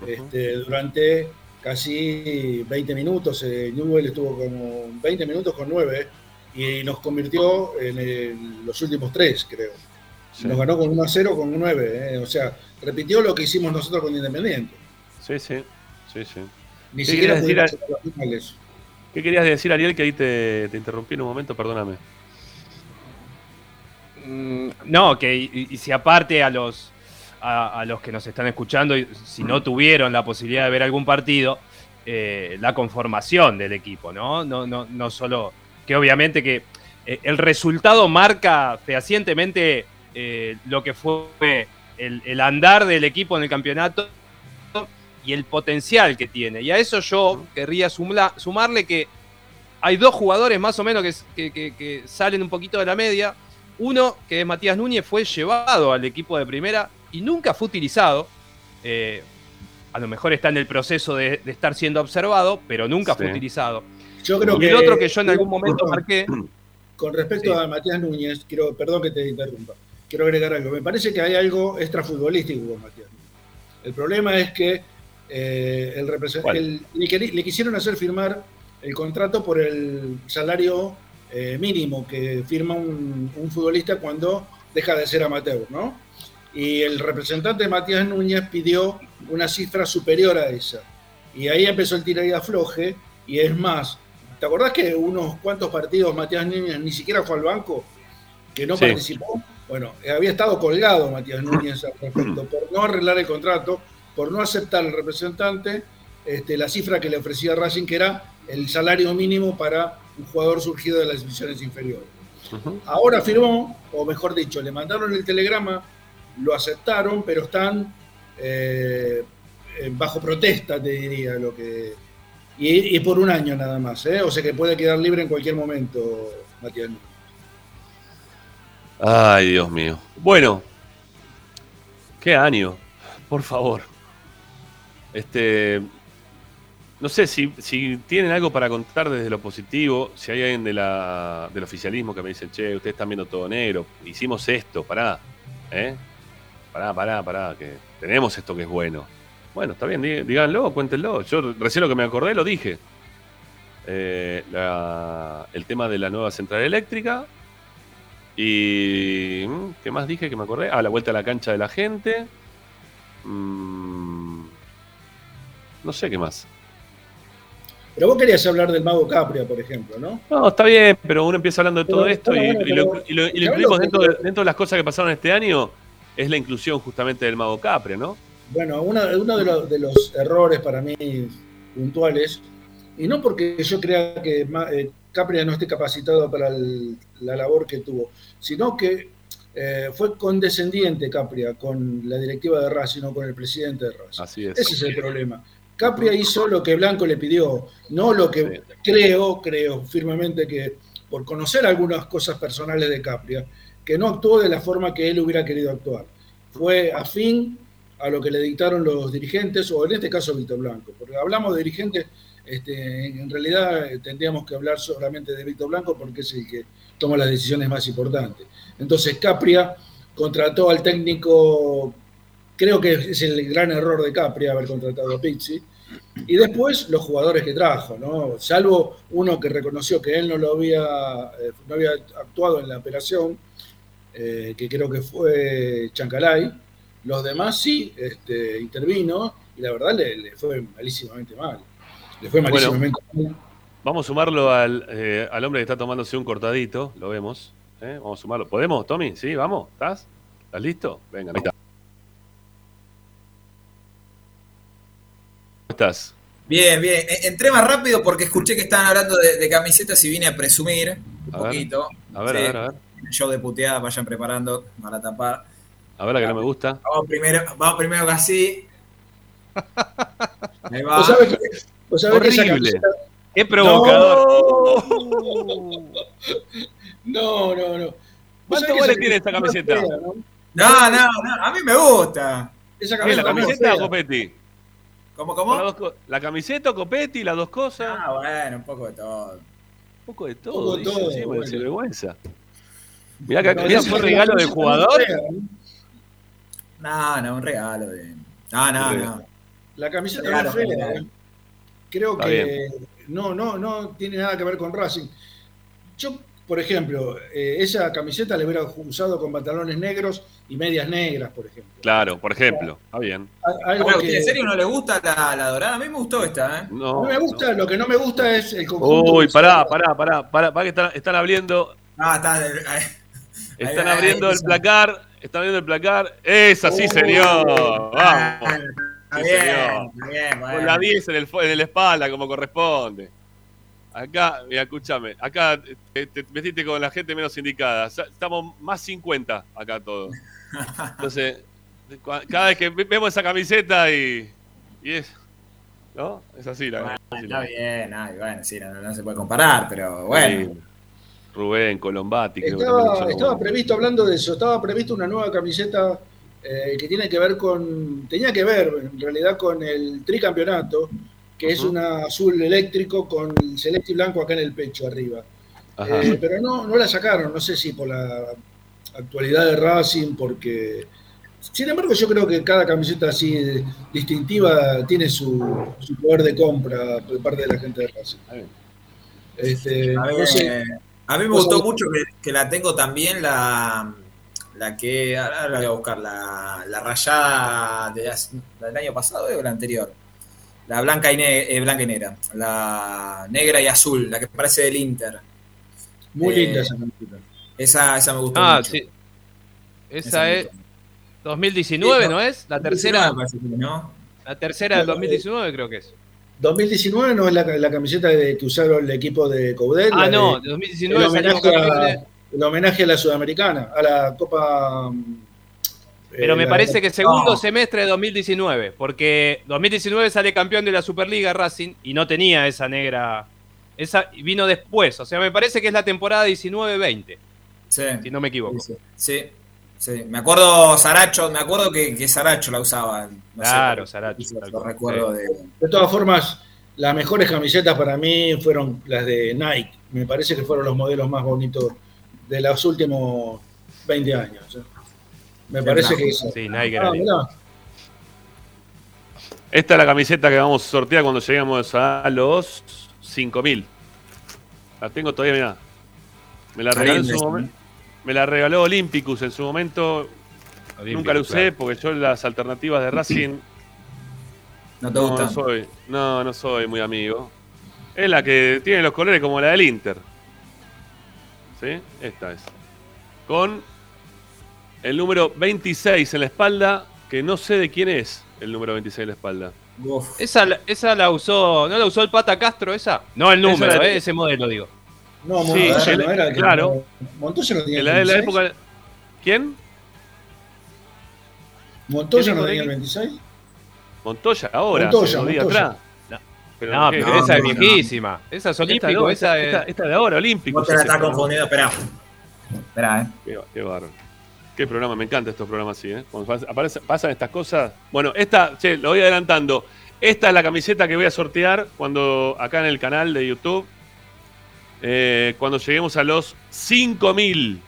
Speaker 5: Este, durante casi 20 minutos. Eh, Newell estuvo como 20 minutos con nueve y nos convirtió en el- los últimos tres, creo.
Speaker 3: Sí.
Speaker 5: Nos ganó con 1 a 0 con 9. O sea, repitió lo que hicimos nosotros con Independiente.
Speaker 3: Sí, sí, sí, sí.
Speaker 5: Ni
Speaker 3: ¿Qué
Speaker 5: siquiera pudimos
Speaker 3: decir,
Speaker 5: a las finales.
Speaker 3: ¿Qué querías decir, Ariel? Que ahí te, te interrumpí en un momento, perdóname.
Speaker 4: Mm, No, que y, y si aparte a los a, los que nos están escuchando, y si no tuvieron la posibilidad de ver algún partido, eh, la conformación del equipo, ¿no? No, no, no solo que obviamente que eh, el resultado marca fehacientemente eh, lo que fue el, andar del equipo en el campeonato y el potencial que tiene. Y a eso yo querría sumla- sumarle que hay dos jugadores más o menos que salen un poquito de la media. Uno, que es Matías Núñez, fue llevado al equipo de primera y nunca fue utilizado. Eh, a lo mejor está en el proceso de, de estar siendo observado, pero nunca fue utilizado.
Speaker 5: Yo creo
Speaker 4: Y
Speaker 5: que
Speaker 4: el otro que yo en algún momento marqué. [CLEARS THROAT]
Speaker 5: Con respecto
Speaker 4: Sí.
Speaker 5: a Matías Núñez, quiero, perdón que te interrumpa, quiero agregar algo. Me parece que hay algo extrafutbolístico con Matías Núñez. El problema es que eh, el el- le, quisieron hacer firmar el contrato por el salario eh, mínimo que firma un, un futbolista cuando deja de ser amateur, ¿no? Y el representante Matías Núñez pidió una cifra superior a esa. Y ahí empezó el tira y afloje, y es más, ¿te acordás que unos cuantos partidos Matías Núñez ni siquiera fue al banco? Que no
Speaker 3: Sí.
Speaker 5: participó. Bueno, había estado colgado Matías Núñez al respecto [CLEARS THROAT] por no arreglar el contrato, por no aceptar el representante este, la cifra que le ofrecía Racing, que era el salario mínimo para un jugador surgido de las divisiones inferiores. Ahora firmó, o mejor dicho, le mandaron el telegrama, lo aceptaron, pero están eh, bajo protesta, te diría, lo que. Y, por un año nada más, ¿eh? o sea que puede quedar libre en cualquier momento, Matías.
Speaker 3: Ay, Dios mío. Bueno, qué año, por favor. Este, no sé si, si tienen algo para contar desde lo positivo, si hay alguien de del oficialismo que me dice, che, ustedes están viendo todo negro, hicimos esto, pará, ¿eh? Pará, pará, pará, que tenemos esto que es bueno. Bueno, está bien, dí- díganlo, cuéntenlo. Yo recién lo que me acordé lo dije. Eh, la- el tema de la nueva central eléctrica, y. mm, ¿Qué más dije que me acordé? Ah, la vuelta a la cancha de la gente. Mm, no sé qué más.
Speaker 5: Pero vos querías hablar del mago Capria, por ejemplo, ¿no?
Speaker 3: No, está bien, pero uno empieza hablando de todo
Speaker 5: Pero,
Speaker 3: esto y,
Speaker 5: bueno,
Speaker 3: y lo, y lo- y lo
Speaker 5: pero
Speaker 3: incluimos dentro de, dentro de las cosas que pasaron este año. Es la inclusión justamente del Mago Capre, ¿no?
Speaker 5: Bueno, uno de los, de los errores para mí puntuales, y no porque yo crea que eh, Capria no esté capacitado para el- la labor que tuvo, sino que eh, fue condescendiente Capria con la directiva de Racing, no con el presidente de Racing.
Speaker 3: Así es.
Speaker 5: Ese es el problema. Capria hizo lo que Blanco le pidió, no lo que creo, creo firmemente que por conocer algunas cosas personales de Capria, que no actuó de la forma que él hubiera querido actuar. Fue afín a lo que le dictaron los dirigentes, o en este caso Víctor Blanco, porque hablamos de dirigentes, este, en realidad eh, tendríamos que hablar solamente de Víctor Blanco porque es el que toma las decisiones más importantes. Entonces Capria contrató al técnico creo que es el gran error de Capri haber contratado a Pizzi. Y después los jugadores que trajo, ¿no? Salvo uno que reconoció que él no lo había, eh, no había actuado en la operación, eh, que creo que fue Chancalay. Los demás sí este, intervino y la verdad le, le fue malísimamente mal. Le fue
Speaker 3: Bueno.
Speaker 5: malísimamente mal.
Speaker 3: Vamos a sumarlo al, eh, al hombre que está tomándose un cortadito. Lo vemos. ¿eh? Vamos a sumarlo. ¿Podemos, Tommy? ¿Sí? ¿Vamos? ¿Estás? ¿Estás listo? Venga, ahí está. ¿Cómo estás?
Speaker 6: Bien, bien. E- Entré más rápido porque escuché que estaban hablando de, de camisetas y vine a presumir un
Speaker 3: A ver.
Speaker 6: poquito.
Speaker 3: A ver,
Speaker 6: Sí.
Speaker 3: a ver, a ver.
Speaker 6: El show de puteada, vayan preparando para tapar.
Speaker 3: A ver la que no me gusta.
Speaker 6: Vamos primero, vamos primero que así. [LAUGHS] Ahí va.
Speaker 5: ¿Vos sabés que, vos sabés que esa
Speaker 3: Horrible.
Speaker 5: camiseta-
Speaker 4: ¡Qué provocador!
Speaker 5: No, no, no. ¿Vos
Speaker 3: ¿Cuántos
Speaker 5: sabés que
Speaker 3: goles
Speaker 5: esa
Speaker 3: tiene esta camiseta?
Speaker 5: fea, ¿no?
Speaker 6: No, no, no. A mí me gusta.
Speaker 5: Esa
Speaker 3: ¿Qué, ¿La
Speaker 5: camiseta
Speaker 3: camiseta o. Copetti?
Speaker 6: ¿Cómo, cómo?
Speaker 3: dos co- ¿La camiseta o Copetti? Las dos cosas.
Speaker 6: Ah, bueno, un poco de todo.
Speaker 3: Un poco de
Speaker 5: poco
Speaker 3: todo.
Speaker 5: de
Speaker 3: dice,
Speaker 5: todo,
Speaker 3: sí,
Speaker 5: bueno.
Speaker 3: vergüenza. Mirá que
Speaker 5: No,
Speaker 3: fue
Speaker 5: camiseta
Speaker 3: regalo de jugador.
Speaker 5: ¿no?
Speaker 6: No, un regalo. De... No, no,
Speaker 3: Un
Speaker 6: no.
Speaker 5: La camiseta
Speaker 6: Claro,
Speaker 5: no es fea.
Speaker 6: claro.
Speaker 5: ¿eh? Creo que no, no, no tiene nada que ver con Racing. Yo, por ejemplo, eh, esa camiseta la hubiera usado con pantalones negros y medias negras, por ejemplo.
Speaker 3: Claro, por ejemplo. Está bien.
Speaker 5: A- Algo
Speaker 6: Bueno,
Speaker 5: que,
Speaker 6: ¿En serio no le gusta la, la dorada? A mí me gustó esta, ¿eh?
Speaker 3: No,
Speaker 5: no me gusta,
Speaker 3: no.
Speaker 5: lo que no me gusta es el conjunto.
Speaker 3: Uy, pará, pará, pará, pará, pará que están, están abriendo,
Speaker 6: Ah, está.
Speaker 3: Están abriendo el placar, están abriendo el placar. Esa sí,
Speaker 5: Oh.
Speaker 3: señor. Vamos.
Speaker 6: Está
Speaker 3: Sí,
Speaker 6: bien,
Speaker 3: señor. Con la 10 en el, en la espalda, como corresponde. Acá, mira, escúchame, acá te, te metiste con la gente menos indicada. Estamos más 50 acá todos. Entonces, cada vez que ve- vemos esa camiseta y, y es. ¿No? Es así la
Speaker 6: Bueno, está bien, ay, bueno, sí, no, no se puede comparar, pero bueno.
Speaker 3: Sí. Rubén, Colombati, creo
Speaker 5: Estaba, estaba previsto, hablando de eso, estaba previsto una nueva camiseta eh, que tiene que ver con, tenía que ver en realidad con el tricampeonato, que es una azul eléctrico con el celeste y blanco acá en el pecho arriba.
Speaker 3: Ajá.
Speaker 5: Eh, pero no, no la sacaron, no sé si por la actualidad de Racing, porque... Sin embargo, yo creo que cada camiseta así distintiva tiene su, su poder de compra de parte de la gente de Racing. Este,
Speaker 6: A mí,
Speaker 5: no sé,
Speaker 6: a mí me gustó
Speaker 5: sabés-
Speaker 6: mucho que, que la tengo también la, la que, ahora la voy a buscar, la, la rayada de la del año pasado ¿eh? o la anterior. La blanca y, ne- eh, blanca y negra. La negra y azul, la que parece del Inter.
Speaker 5: muy
Speaker 6: eh,
Speaker 5: linda esa camiseta.
Speaker 6: Esa, esa me gustó
Speaker 4: Ah,
Speaker 6: mucho.
Speaker 4: sí.
Speaker 6: Esa
Speaker 4: es
Speaker 6: gustó.
Speaker 4: 2019,
Speaker 6: Sí,
Speaker 4: ¿no es? La tercera,
Speaker 6: parece que ¿no?
Speaker 4: la tercera del 2019 creo que es.
Speaker 5: 2019 no es la, la camiseta de, que usaron el equipo de Coudet.
Speaker 4: Ah, no,
Speaker 5: de-
Speaker 4: de 2019
Speaker 5: el homenaje a- el homenaje a la Sudamericana, a la Copa. mm,
Speaker 4: Pero
Speaker 5: eh,
Speaker 4: me
Speaker 5: la-
Speaker 4: parece que segundo
Speaker 5: No,
Speaker 4: semestre de 2019, porque 2019 sale campeón de la Superliga Racing y no tenía esa negra. Esa vino después, o sea, me parece que es la temporada 19-20,
Speaker 6: Sí.
Speaker 4: si no me equivoco.
Speaker 6: Sí, sí, sí. Me acuerdo Saracho, me acuerdo que, que Saracho la usaba. No
Speaker 4: Claro, Saracho,
Speaker 6: recuerdo de.
Speaker 5: De todas formas, las mejores camisetas para mí fueron las de Nike. Me parece que fueron los modelos más bonitos de los últimos 20 años. ¿eh? Me parece que eso.
Speaker 4: Sí, Nike
Speaker 5: Ah,
Speaker 4: era.
Speaker 3: Esta es la camiseta que vamos a sortear cuando lleguemos a los 5000. La tengo todavía, mirá. Me la regaló en su momento. Me la regaló Olympicus en su momento. Nunca la usé
Speaker 4: Claro.
Speaker 3: porque yo las alternativas de Racing [CLEARS THROAT]
Speaker 6: ¿No te
Speaker 3: no,
Speaker 6: gusta?
Speaker 3: no soy. No, no soy muy amigo. Es la que tiene los colores como la del Inter. ¿Sí? Esta es. Con el número 26 en la espalda, que no sé de quién es el número 26 en la espalda.
Speaker 6: Uf.
Speaker 4: Esa, la- esa la usó, ¿no la usó el Pata Castro esa? No el número, eh, ese modelo digo.
Speaker 5: No,
Speaker 3: Sí,
Speaker 5: Montoya
Speaker 3: el-
Speaker 5: no era. el que-
Speaker 3: claro.
Speaker 5: Montoya no tenía
Speaker 3: En
Speaker 5: el
Speaker 3: la, de la
Speaker 5: 26.
Speaker 3: época. ¿Quién?
Speaker 5: Montoya
Speaker 3: ¿Quién
Speaker 5: no tenía el
Speaker 3: de-
Speaker 5: 26.
Speaker 3: Montoya, ahora.
Speaker 5: Montoya,
Speaker 3: atrás.
Speaker 4: No.
Speaker 3: Pero
Speaker 4: No,
Speaker 3: ¿qué?
Speaker 4: pero
Speaker 6: no,
Speaker 4: esa es viejísima. Esa es
Speaker 3: Esta,
Speaker 4: olímpico,
Speaker 3: no,
Speaker 4: esa
Speaker 3: esta,
Speaker 4: es.
Speaker 3: esta de ahora, olímpico.
Speaker 6: Vos te la estás confundiendo, esperá. Esperá, eh.
Speaker 3: Qué, qué bárbaro. Qué programa, me encantan estos programas así, ¿eh? Cuando pas- aparece- pasan estas cosas. Bueno, esta, che, lo voy adelantando. Esta es la camiseta que voy a sortear cuando acá en el canal de YouTube. Eh, cuando lleguemos a los 5000.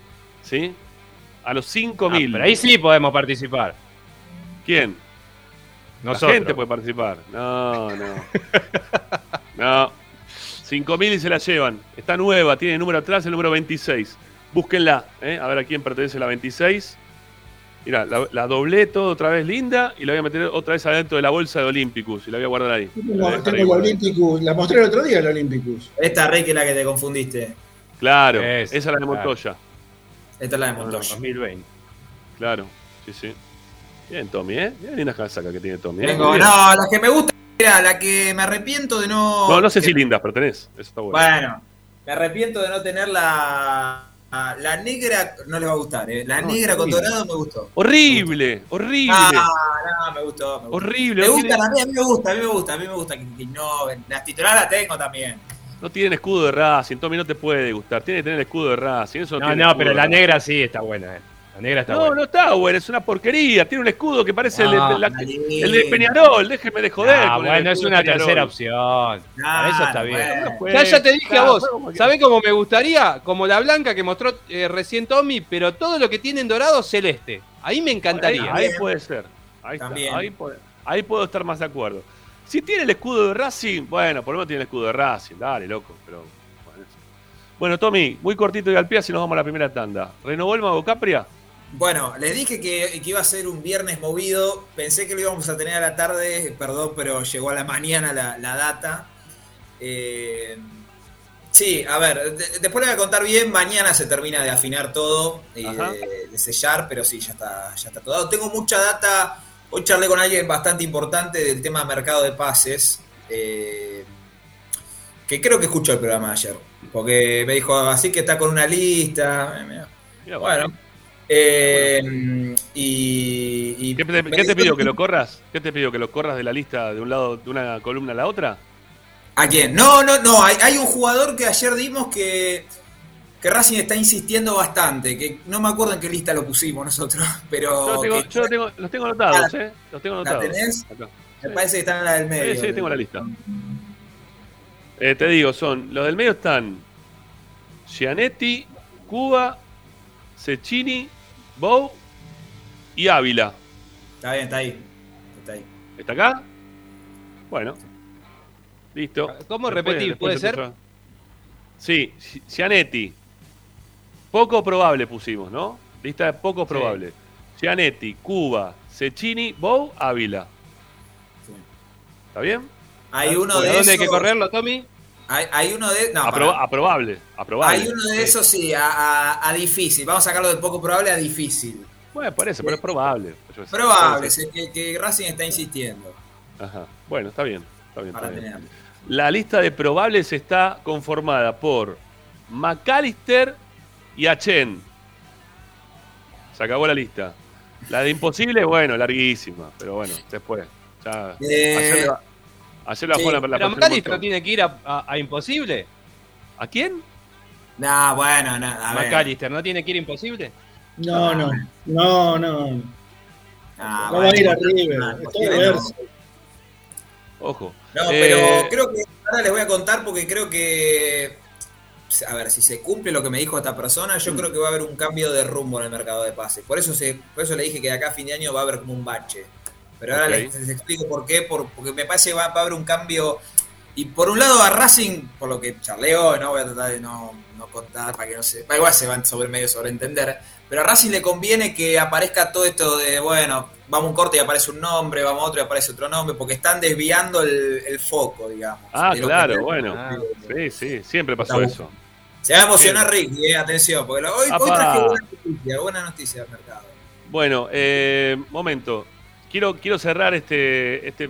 Speaker 3: ¿Sí? A los
Speaker 4: Ah,
Speaker 3: 5000.
Speaker 4: pero ahí sí podemos participar.
Speaker 3: ¿Quién?
Speaker 4: Nosotros.
Speaker 3: La gente puede participar. No, no. [LAUGHS] no. 5000 y se la llevan. Está nueva, tiene el número atrás, el número 26. Búsquenla, ¿eh? a ver a quién pertenece la 26. Mira, la, la doblé todo otra vez linda y la voy a meter otra vez adentro de la bolsa de Olympicus y la voy a guardar ahí. La
Speaker 5: Tengo, tengo la. Olympicus, la mostré el otro día, la Olympicus.
Speaker 6: Esta Ricky es la que te confundiste.
Speaker 3: Claro,
Speaker 4: Es,
Speaker 3: esa es la de
Speaker 4: claro.
Speaker 3: Montoya.
Speaker 6: Esta es la de
Speaker 4: No, no,
Speaker 6: Montoya.
Speaker 4: 2020.
Speaker 3: Claro, sí, sí. Bien, Tommy, ¿eh? Bien lindas casacas que tiene Tommy. ¿eh?
Speaker 6: Tengo, no, la que me gusta era la que me arrepiento de no.
Speaker 3: no, no sé
Speaker 6: que-
Speaker 3: si lindas, pero tenés. Eso está bueno.
Speaker 6: Bueno, me arrepiento de no tener la. La negra no les va a gustar, ¿eh? La
Speaker 3: No,
Speaker 6: negra con dorado me gustó.
Speaker 3: Horrible, horrible.
Speaker 6: Ah, no, me gustó. Me, gustó.
Speaker 3: horrible.
Speaker 6: Me
Speaker 3: horrible.
Speaker 6: gusta a mí me gusta, a mí me gusta, a mí me gusta que, que innoven. Las titulares las tengo también.
Speaker 3: No tienen escudo de Racing, Tommy, no te puede gustar. Tiene que tener el escudo de Racing. Eso
Speaker 4: No,
Speaker 3: tiene
Speaker 4: no,
Speaker 3: escudo
Speaker 4: pero la negra sí está buena. eh. La negra está
Speaker 3: No,
Speaker 4: buena.
Speaker 3: no está bueno, es una porquería. Tiene un escudo que parece el, de,
Speaker 6: Ah,
Speaker 3: la-
Speaker 6: linda.
Speaker 3: el de Peñarol. Déjeme de joder.
Speaker 4: Ah,
Speaker 3: el
Speaker 4: bueno, es una
Speaker 3: Peñarol.
Speaker 4: tercera opción. Para eso está bien.
Speaker 6: bueno.
Speaker 4: Ya, ya te dije a vos,
Speaker 3: que-
Speaker 4: ¿sabés cómo me gustaría? Como la blanca que mostró eh, recién Tommy, pero todo lo que tiene en dorado celeste. Ahí me encantaría.
Speaker 3: ahí puede ser. Ahí, está.
Speaker 6: También.
Speaker 3: Ahí, puede- ahí puedo estar más de acuerdo. Si tiene el escudo de Racing, bueno, por lo menos tiene el escudo de Racing. Dale, loco. Pero, bueno. Bueno, Tommy, muy cortito y al pie, así nos vamos a la primera tanda. ¿Renovó el Mago Capria?
Speaker 6: Bueno, les dije que, que iba a ser un viernes movido. Pensé que lo íbamos a tener a la tarde, perdón, pero llegó a la mañana la, la data. Eh, sí, a ver, de- después le voy a contar bien. Mañana se termina de afinar todo y
Speaker 3: Ajá.
Speaker 6: de, de sellar, pero sí, ya está, ya está todo dado. Tengo mucha data. Hoy charlé con alguien bastante importante del tema mercado de pases. eh, que creo que escuchó el programa ayer. Porque me dijo, así que está con una lista. eh, mira. Bueno. Eh, y, y-
Speaker 3: ¿Qué te, qué te pidió? ¿Que lo corras? ¿Qué te pidió? ¿Que lo corras de la lista de un lado, de una columna a la otra?
Speaker 6: ¿A quién? No, no, no. Hay, hay un jugador que ayer dimos que, que Racing está insistiendo bastante. Que no me acuerdo en qué lista lo pusimos nosotros. [LAUGHS] Pero
Speaker 3: Yo, lo tengo,
Speaker 6: que-
Speaker 3: yo lo tengo- los tengo anotados, ¿eh? Los tengo
Speaker 6: ¿La
Speaker 3: anotados.
Speaker 6: tenés?
Speaker 3: Acá.
Speaker 6: me parece que está en la del medio.
Speaker 3: Sí, sí, tengo la lista. Eh, te digo, son. Los del medio están. Gianetti, Cuba, Cecchini, Bow y Ávila.
Speaker 6: Está bien, está ahí. Está ahí.
Speaker 3: ¿Está acá? Bueno. Listo.
Speaker 4: ¿Cómo
Speaker 3: Después-
Speaker 4: repetir?
Speaker 3: después
Speaker 4: ¿Puede ser?
Speaker 3: Sí, Gi- Gianetti. Poco probable pusimos, ¿no? Lista de poco probable. Gianetti, Cuba, Cecchini, Bow, Ávila.
Speaker 6: Sí.
Speaker 3: ¿Está bien?
Speaker 6: Hay uno
Speaker 4: ¿Por
Speaker 6: de
Speaker 4: dónde
Speaker 6: esos.
Speaker 4: hay que correrlo, Tommy?
Speaker 6: Hay, hay uno de. No,
Speaker 3: Apro- aprobable. aprobable.
Speaker 6: Hay uno de
Speaker 3: Sí.
Speaker 6: esos, sí, a, a- a difícil. Vamos a sacarlo de poco probable a difícil.
Speaker 3: Bueno, parece, pero es probable. Sé.
Speaker 6: Probable, es que, que Racing está insistiendo
Speaker 3: Ajá. Bueno, está bien. Está bien,
Speaker 6: para
Speaker 3: está bien. La lista de probables está conformada por McAllister, y a Chen. Se acabó la lista. La de imposible, bueno, larguísima, pero bueno, después. Ya,
Speaker 6: Eh,
Speaker 3: ayer, ayer la
Speaker 6: sí,
Speaker 3: jugó la, la
Speaker 4: ¿Pero McAllister
Speaker 3: montón.
Speaker 4: tiene que ir a, a- a Imposible?
Speaker 3: ¿A quién?
Speaker 6: Nah, bueno, no, a ver.
Speaker 4: McAllister, ¿no tiene que ir a Imposible?
Speaker 5: No, no, no, no.
Speaker 6: Nah,
Speaker 5: No va a ir a River. Es todo.
Speaker 3: Ojo.
Speaker 6: No,
Speaker 3: Eh,
Speaker 6: pero creo que ahora les voy a contar porque creo que. A ver, si se cumple lo que me dijo esta persona, yo creo que va a haber un cambio de rumbo en el mercado de pases. Por eso, se, por eso le dije que de acá a fin de año va a haber como un bache. Pero ahora les, les explico por qué. Por- porque me parece que va, va a haber un cambio. Y por un lado a Racing, por lo que charlé hoy, no voy a tratar de no, no contar para que no se. Igual se van sobre medio sobreentender. Pero a Racing le conviene que aparezca todo esto de, bueno, vamos a un corte y aparece un nombre, vamos a otro y aparece otro nombre, porque están desviando el, el foco, digamos.
Speaker 3: Ah, claro, bueno.
Speaker 4: Ah,
Speaker 3: Sí, sí, siempre pasó
Speaker 6: Está
Speaker 3: eso.
Speaker 6: Se va a emocionar Ricky, eh, atención, porque hoy, hoy traje buena noticia, buena noticia del mercado.
Speaker 3: Bueno, eh, momento. Quiero, quiero cerrar este, este.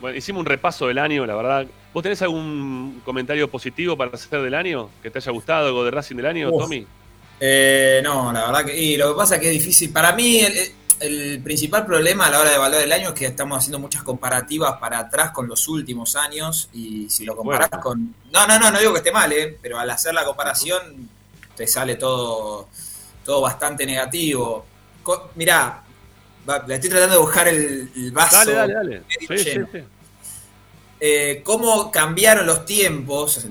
Speaker 3: Bueno, hicimos un repaso del año, la verdad. ¿Vos tenés algún comentario positivo para hacer del año? ¿Que te haya gustado algo de Racing del año,
Speaker 6: Uf.
Speaker 3: Tommy?
Speaker 6: Eh, no, la verdad que. Y lo que pasa es que es difícil. Para mí, el, el principal problema a la hora de evaluar el año es que estamos haciendo muchas comparativas para atrás con los últimos años. Y si lo comparás
Speaker 3: Bueno.
Speaker 6: con. No, no, no, no digo que esté mal, ¿eh? Pero al hacer la comparación, te sale todo, todo bastante negativo. Mirá, va- estoy tratando de buscar el, el vaso.
Speaker 3: Dale, dale, dale. Sí, sí, sí.
Speaker 6: eh, cómo cambiaron los tiempos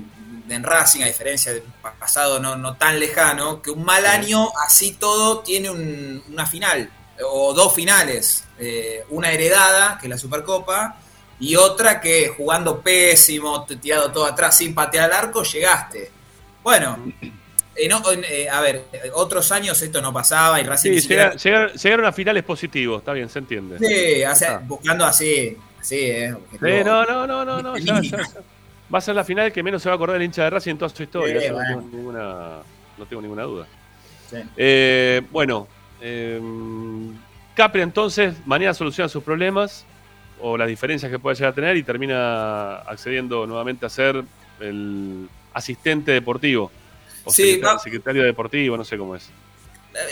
Speaker 6: en Racing, a diferencia del pasado no, no tan lejano, que un mal año, así todo, tiene un- una final, o dos finales. Eh, una heredada, que es la Supercopa, y otra que jugando pésimo, tirado todo atrás sin patear al arco, llegaste. Bueno, en o- en, eh, a ver, otros años esto no pasaba y Racing
Speaker 3: Sí,
Speaker 6: siquiera-
Speaker 3: llegaron a finales positivos, está bien, se entiende.
Speaker 6: Sí, o sea, buscando así, así, eh,
Speaker 3: Sí, no, no, no, no, no, ya, ya, ya. [LAUGHS] Va a ser la final que menos se va a acordar el hincha de Racing en toda su historia.
Speaker 6: Sí,
Speaker 3: no, tengo ninguna, no tengo ninguna duda.
Speaker 6: Sí.
Speaker 3: Eh, bueno, eh, Capri entonces mañana soluciona sus problemas o las diferencias que pueda llegar a tener y termina accediendo nuevamente a ser el asistente deportivo. O
Speaker 6: Sí,
Speaker 3: secretario, deportivo, no sé cómo es.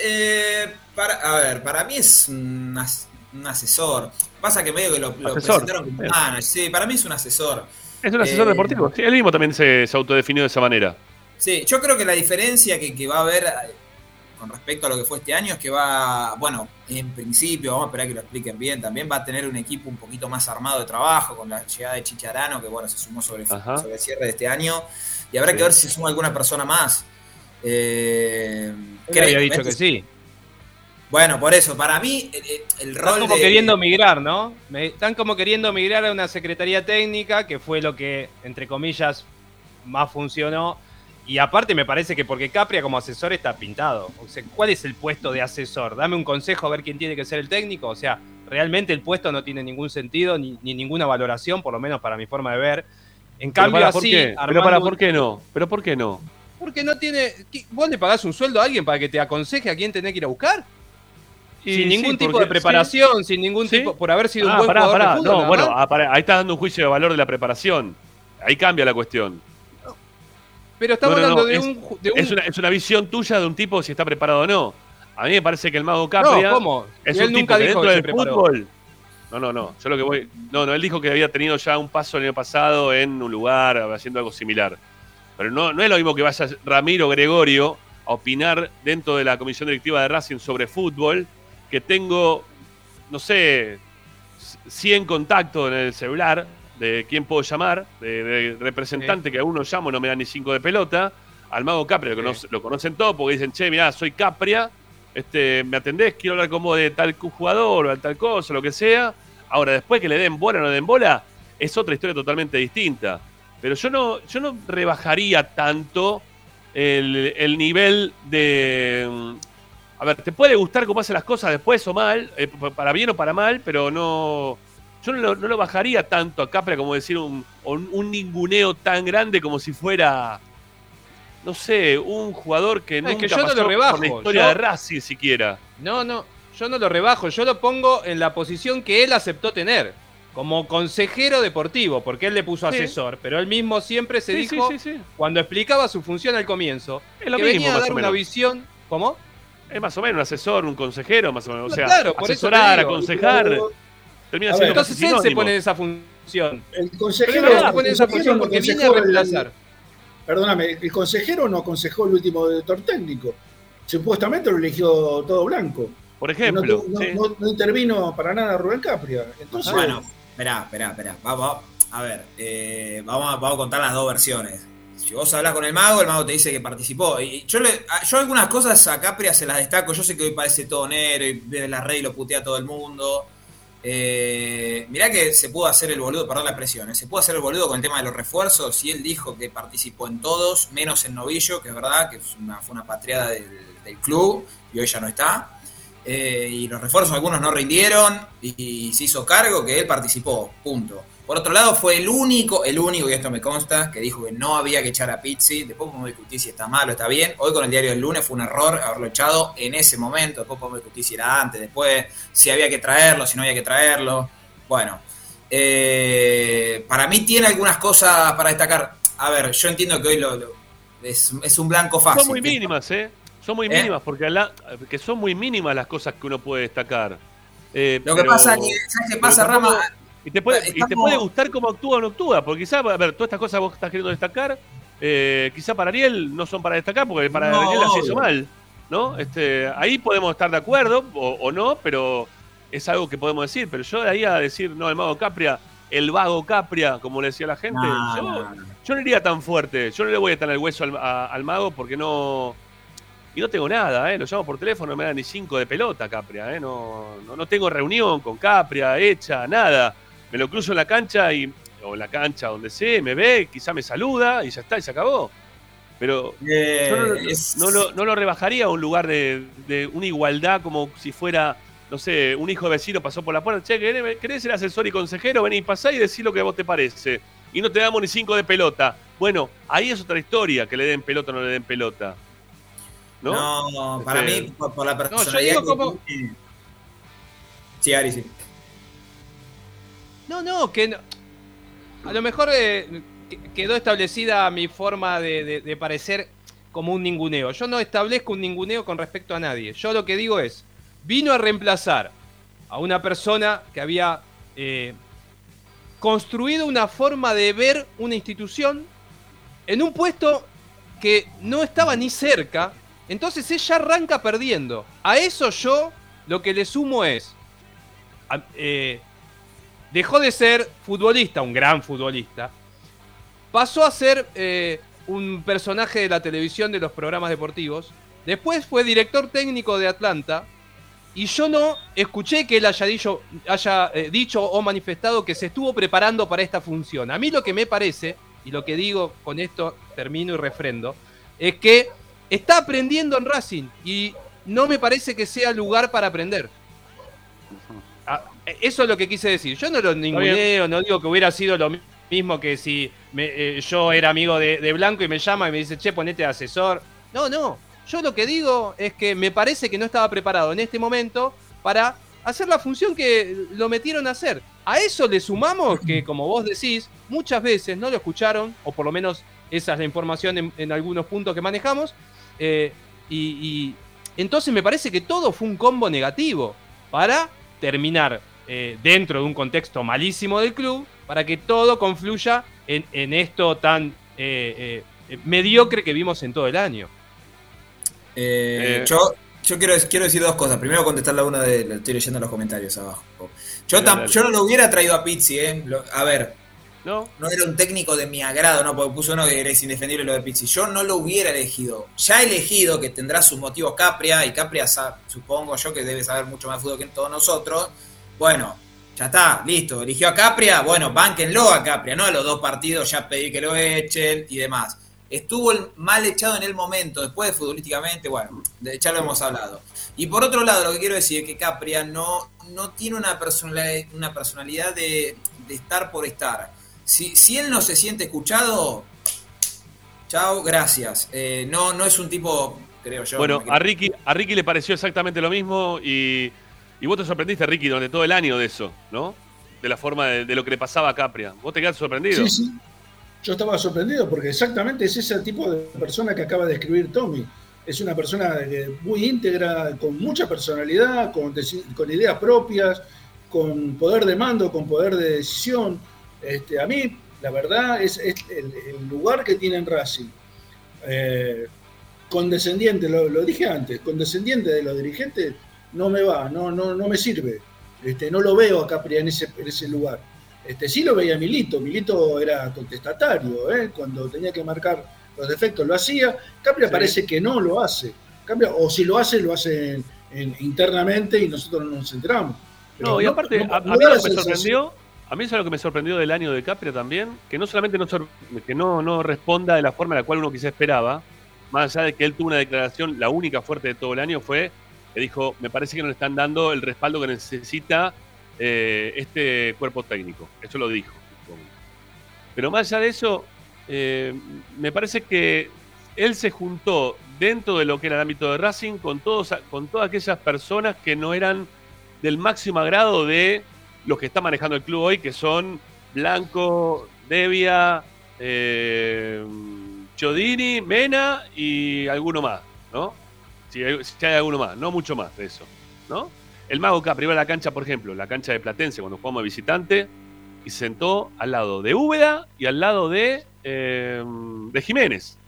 Speaker 6: Eh, para, a ver, para mí es un, as- un asesor. Pasa que medio que lo, lo presentaron como manager. Sí, para mí es un asesor.
Speaker 3: Es un asesor
Speaker 6: Eh,
Speaker 3: deportivo. Sí, él mismo también se, se autodefinió de esa manera.
Speaker 6: Sí, yo creo que la diferencia que, que va a haber eh, con respecto a lo que fue este año es que va, bueno, en principio, vamos a esperar que lo expliquen bien, también va a tener un equipo un poquito más armado de trabajo con la llegada de Chicharano, que bueno, se sumó sobre el cierre de este año, y habrá
Speaker 3: Sí.
Speaker 6: que ver si suma alguna persona más. Eh, creo-
Speaker 4: había dicho que sí.
Speaker 6: Bueno, por eso, para mí el, el
Speaker 4: Están
Speaker 6: rol
Speaker 4: como
Speaker 6: de...
Speaker 4: queriendo migrar, ¿no? Están como queriendo migrar a una secretaría técnica, que fue lo que, entre comillas, más funcionó. Y aparte me parece que porque Capria como asesor está pintado. O sea, ¿cuál es el puesto de asesor? Dame un consejo a ver quién tiene que ser el técnico. O sea, realmente el puesto no tiene ningún sentido ni, ni ninguna valoración, por lo menos para mi forma de ver. En
Speaker 3: Pero
Speaker 4: cambio,
Speaker 3: para, ¿por
Speaker 4: así,
Speaker 3: qué? Pero para,
Speaker 4: un-
Speaker 3: ¿por qué no? ¿Pero por qué no?
Speaker 4: Porque no tiene. ¿Vos le pagás un sueldo a alguien para que te aconseje a quién tenés que ir a buscar?
Speaker 3: Y
Speaker 4: sin ningún
Speaker 3: sí,
Speaker 4: tipo
Speaker 3: porque-
Speaker 4: de preparación, sin ningún
Speaker 3: Sí.
Speaker 4: tipo. por haber sido un
Speaker 3: Ah,
Speaker 4: buen
Speaker 3: pará,
Speaker 4: jugador
Speaker 3: pará.
Speaker 4: de fútbol.
Speaker 3: No, bueno, ah, ahí estás dando un juicio de valor de la preparación. Ahí cambia la cuestión.
Speaker 4: Pero estamos
Speaker 3: No, no, no,
Speaker 4: hablando de,
Speaker 3: es-
Speaker 4: un, de un-
Speaker 3: Es una, es una visión tuya de un tipo si está preparado o no. A mí me parece que el mago Capria
Speaker 4: No, ¿cómo?
Speaker 3: es
Speaker 4: él
Speaker 3: un
Speaker 4: nunca
Speaker 3: tipo que
Speaker 4: dijo
Speaker 3: dentro
Speaker 4: que se
Speaker 3: del
Speaker 4: preparó.
Speaker 3: fútbol. No, no, no. Yo lo que voy. No, no, él dijo que había tenido ya un paso el año pasado en un lugar haciendo algo similar. Pero no, no es lo mismo que vaya Ramiro Gregorio a opinar dentro de la comisión directiva de Racing sobre fútbol, que tengo, no sé, 100 contactos en el celular de quién puedo llamar, de, de representante que a uno llamo no me da ni cinco de pelota, al mago Capria, lo,
Speaker 4: Sí.
Speaker 3: conoce- lo conocen todos porque dicen, che, mirá, soy Capria, este, ¿me atendés? Quiero hablar con vos de tal jugador o de tal cosa, lo que sea. Ahora, después que le den bola o no le den bola, es otra historia totalmente distinta. Pero yo no, yo no rebajaría tanto el, el nivel de. mm, A ver, te puede gustar cómo hace las cosas después o mal, eh, para bien o para mal, pero no. Yo no lo, no lo bajaría tanto a Capria como decir un, un, un ninguneo tan grande como si fuera. No sé, un jugador que
Speaker 4: No, es que yo no lo rebajo,
Speaker 3: por la historia
Speaker 4: yo-
Speaker 3: de Racing siquiera.
Speaker 4: No, no, yo no lo rebajo, yo lo pongo en la posición que él aceptó tener. como consejero deportivo, porque él le puso
Speaker 3: Sí.
Speaker 4: asesor, pero él mismo siempre se
Speaker 3: Sí,
Speaker 4: dijo,
Speaker 3: sí, sí.
Speaker 4: cuando explicaba su función al comienzo,
Speaker 3: Es lo
Speaker 4: que
Speaker 3: mismo,
Speaker 4: venía a
Speaker 3: más
Speaker 4: dar una visión. ¿Cómo?
Speaker 3: Es más o menos un asesor, un consejero, más o menos. O sea,
Speaker 4: Claro,
Speaker 3: asesorar,
Speaker 4: digo.
Speaker 3: aconsejar, termina siendo
Speaker 5: ver,
Speaker 4: Entonces él se pone en esa función.
Speaker 5: El consejero,
Speaker 4: él se pone en esa función
Speaker 5: no
Speaker 4: porque viene a
Speaker 5: el-
Speaker 4: reemplazar.
Speaker 5: Perdóname, el consejero no aconsejó el último director técnico. Supuestamente lo eligió todo blanco.
Speaker 3: Por ejemplo,
Speaker 5: no-
Speaker 3: sí.
Speaker 5: no- no intervino para nada Rubén Capria. Entonces,
Speaker 6: Bueno, esperá, esperá, esperá. Vamos, a ver, eh, vamos, a, vamos a contar las dos versiones. Si vos hablas con el mago, el mago te dice que participó. Y yo, le, yo algunas cosas a Capria se las destaco. Yo sé que hoy parece todo negro y ve la red y lo putea a todo el mundo. Eh, mirá que se pudo hacer el boludo, perdón la presión, eh, se pudo hacer el boludo con el tema de los refuerzos y él dijo que participó en todos, menos en Novillo, que es verdad, que es una- fue una patriada del, del club y hoy ya no está. Eh, y los refuerzos algunos no rindieron y, se hizo cargo que él participó, punto. Por otro lado, fue el único, el único, y esto me consta, que dijo que no había que echar a Pizzi. Después podemos discutir si está mal o está bien. Hoy con el diario del lunes fue un error haberlo echado en ese momento. Después podemos discutir si era antes, después, si había que traerlo, si no había que traerlo. Bueno, eh, para mí tiene algunas cosas para destacar. A ver, yo entiendo que hoy lo, es, es un blanco fácil.
Speaker 3: Son muy mínimas, ¿eh? Son muy
Speaker 6: ¿Eh?
Speaker 3: mínimas, porque la- que son muy mínimas las cosas que uno puede destacar. Eh,
Speaker 6: Lo que
Speaker 3: pero-
Speaker 6: pasa que, ¿sabes qué pasa, Rama?
Speaker 3: Y te, puede, y te
Speaker 6: Estamos-
Speaker 3: puede gustar cómo actúa o no actúa, porque quizás, a ver, todas estas cosas que vos estás queriendo destacar, eh, quizá para Ariel no son para destacar, porque para
Speaker 6: No,
Speaker 3: Ariel las hizo mal, ¿no? Este, ahí podemos estar de acuerdo o, o no, pero es algo que podemos decir. Pero yo de ahí a decir, no, el mago Capria, el vago Capria, como le decía la gente,
Speaker 6: No,
Speaker 3: yo,
Speaker 6: no, no.
Speaker 3: yo no iría tan fuerte, yo no le voy a tener el hueso al, a- al mago porque no... Y no tengo nada, ¿eh? Lo llamo por teléfono, no me da ni cinco de pelota Capria, ¿eh? No, no, no tengo reunión con Capria hecha, nada. Me lo cruzo en la cancha y, o en la cancha donde sé, me ve, quizá me saluda y ya está, y se acabó. Pero
Speaker 6: Eh,
Speaker 3: yo no,
Speaker 6: es-
Speaker 3: no lo, no lo rebajaría a un lugar de, de una igualdad como si fuera, no sé, un hijo de vecino pasó por la puerta, che, ¿querés, querés ser asesor y consejero? Vení, pasá y decí lo que a vos te parece. Y no te damos ni cinco de pelota. Bueno, ahí es otra historia, que le den pelota o no le den pelota. ¿No?
Speaker 6: No, para
Speaker 3: Este-
Speaker 6: mí, por, por la
Speaker 4: yo
Speaker 6: personalidad
Speaker 4: digo como-
Speaker 6: que tiene- Sí, Ari, sí.
Speaker 4: No, no, que no- a lo mejor eh, que- quedó establecida mi forma de, de- de parecer como un ninguneo. Yo no establezco un ninguneo con respecto a nadie. Yo lo que digo es, vino a reemplazar a una persona que había eh, construido una forma de ver una institución en un puesto que no estaba ni cerca. Entonces ella arranca perdiendo. A eso yo lo que le sumo es... eh, dejó de ser futbolista, un gran futbolista, pasó a ser eh, un personaje de la televisión de los programas deportivos, después fue director técnico de Atlanta, y yo no escuché que él haya haya, eh, dicho o manifestado que se estuvo preparando para esta función. A mí lo que me parece, y lo que digo con esto termino y refrendo, es que está aprendiendo en Racing y no me parece que sea lugar para aprender. Ah, Eso es lo que quise decir. Yo no lo ninguneo, no digo que hubiera sido lo mi- mismo que si me- eh, yo era amigo de, de Blanco y me llama y me dice, che, ponete de asesor. No, no. Yo lo que digo es que me parece que no estaba preparado en este momento para hacer la función que lo metieron a hacer. A eso le sumamos que, como vos decís, muchas veces no lo escucharon, o por lo menos esa es la información en, en algunos puntos que manejamos, eh, y, y entonces me parece que todo fue un combo negativo para terminar eh, dentro de un contexto malísimo del club, para que todo confluya en, en esto tan eh, eh, mediocre que vimos en todo el año.
Speaker 6: Eh,
Speaker 3: Eh.
Speaker 6: yo yo quiero, quiero decir dos cosas. Primero, contestar la una de. Estoy leyendo los comentarios abajo. Yo, tam- yo no lo hubiera traído a Pizzi, ¿eh? Lo- a ver,
Speaker 3: ¿No?
Speaker 6: no era un técnico de mi agrado, ¿no? Porque puso uno que es indefendible lo de Pizzi. Yo no lo hubiera elegido. Ya he elegido que tendrá sus motivos Capria, y Capria supongo yo que debe saber mucho más fútbol que todos nosotros. Bueno, ya está, listo. Eligió a Capria, bueno, bánquenlo a Capria, ¿no? A los dos partidos ya pedí que lo echen y demás. Estuvo mal echado en el momento, después futbolísticamente, bueno, de- ya lo hemos hablado. Y por otro lado, lo que quiero decir es que Capria no, no tiene una personalidad, una personalidad de, de estar por estar. Si, si él no se siente escuchado, chao, gracias. Eh, no, no es un tipo, creo yo.
Speaker 3: Bueno,
Speaker 6: no-
Speaker 3: a Ricky, a Ricky le pareció exactamente lo mismo y, y vos te sorprendiste, Ricky, durante todo el año de eso, ¿no? de la forma de, de lo que le pasaba a Capria. ¿Vos te quedaste sorprendido?
Speaker 5: Sí, sí. Yo estaba sorprendido porque exactamente es ese tipo de persona que acaba de escribir Tommy. Es una persona muy íntegra, con mucha personalidad, con ideas propias, con poder de mando, con poder de decisión. Este, a mí, la verdad, es, es el, el lugar que tiene en Racing. Eh, condescendiente, lo, lo dije antes, condescendiente de los dirigentes no me va, no, no, no me sirve. Este, no lo veo a Capria en ese, en ese lugar. Este, sí lo veía Milito, Milito era contestatario, ¿eh? cuando tenía que marcar los defectos lo hacía, Capria
Speaker 3: Sí.
Speaker 5: parece que no lo hace, Capria, o si lo hace, lo hace en- en- internamente y nosotros no nos enteramos. Pero
Speaker 3: No, y aparte,
Speaker 5: no-
Speaker 3: a, mí lo que me sorprendió, a mí eso es lo que me sorprendió del año de Capria también, que no solamente no, que no, no responda de la forma en la cual uno quizá esperaba, más allá de que él tuvo una declaración, la única fuerte de todo el año fue que dijo, me parece que no le están dando el respaldo que necesita eh, este cuerpo técnico. Eso lo dijo. Pero más allá de eso, eh, me parece que él se juntó dentro de lo que era el ámbito de Racing con, todos, con todas aquellas personas que no eran del máximo agrado de los que está manejando el club hoy, que son Blanco, Devia, eh, Chodini, Mena y alguno más, ¿no? Si hay, alguno más, no mucho más de eso, ¿no? El Mago Capri iba la cancha, por ejemplo, la cancha de Platense, cuando jugamos de visitante, y se sentó al lado de Úbeda y al lado de, eh, de Jiménez.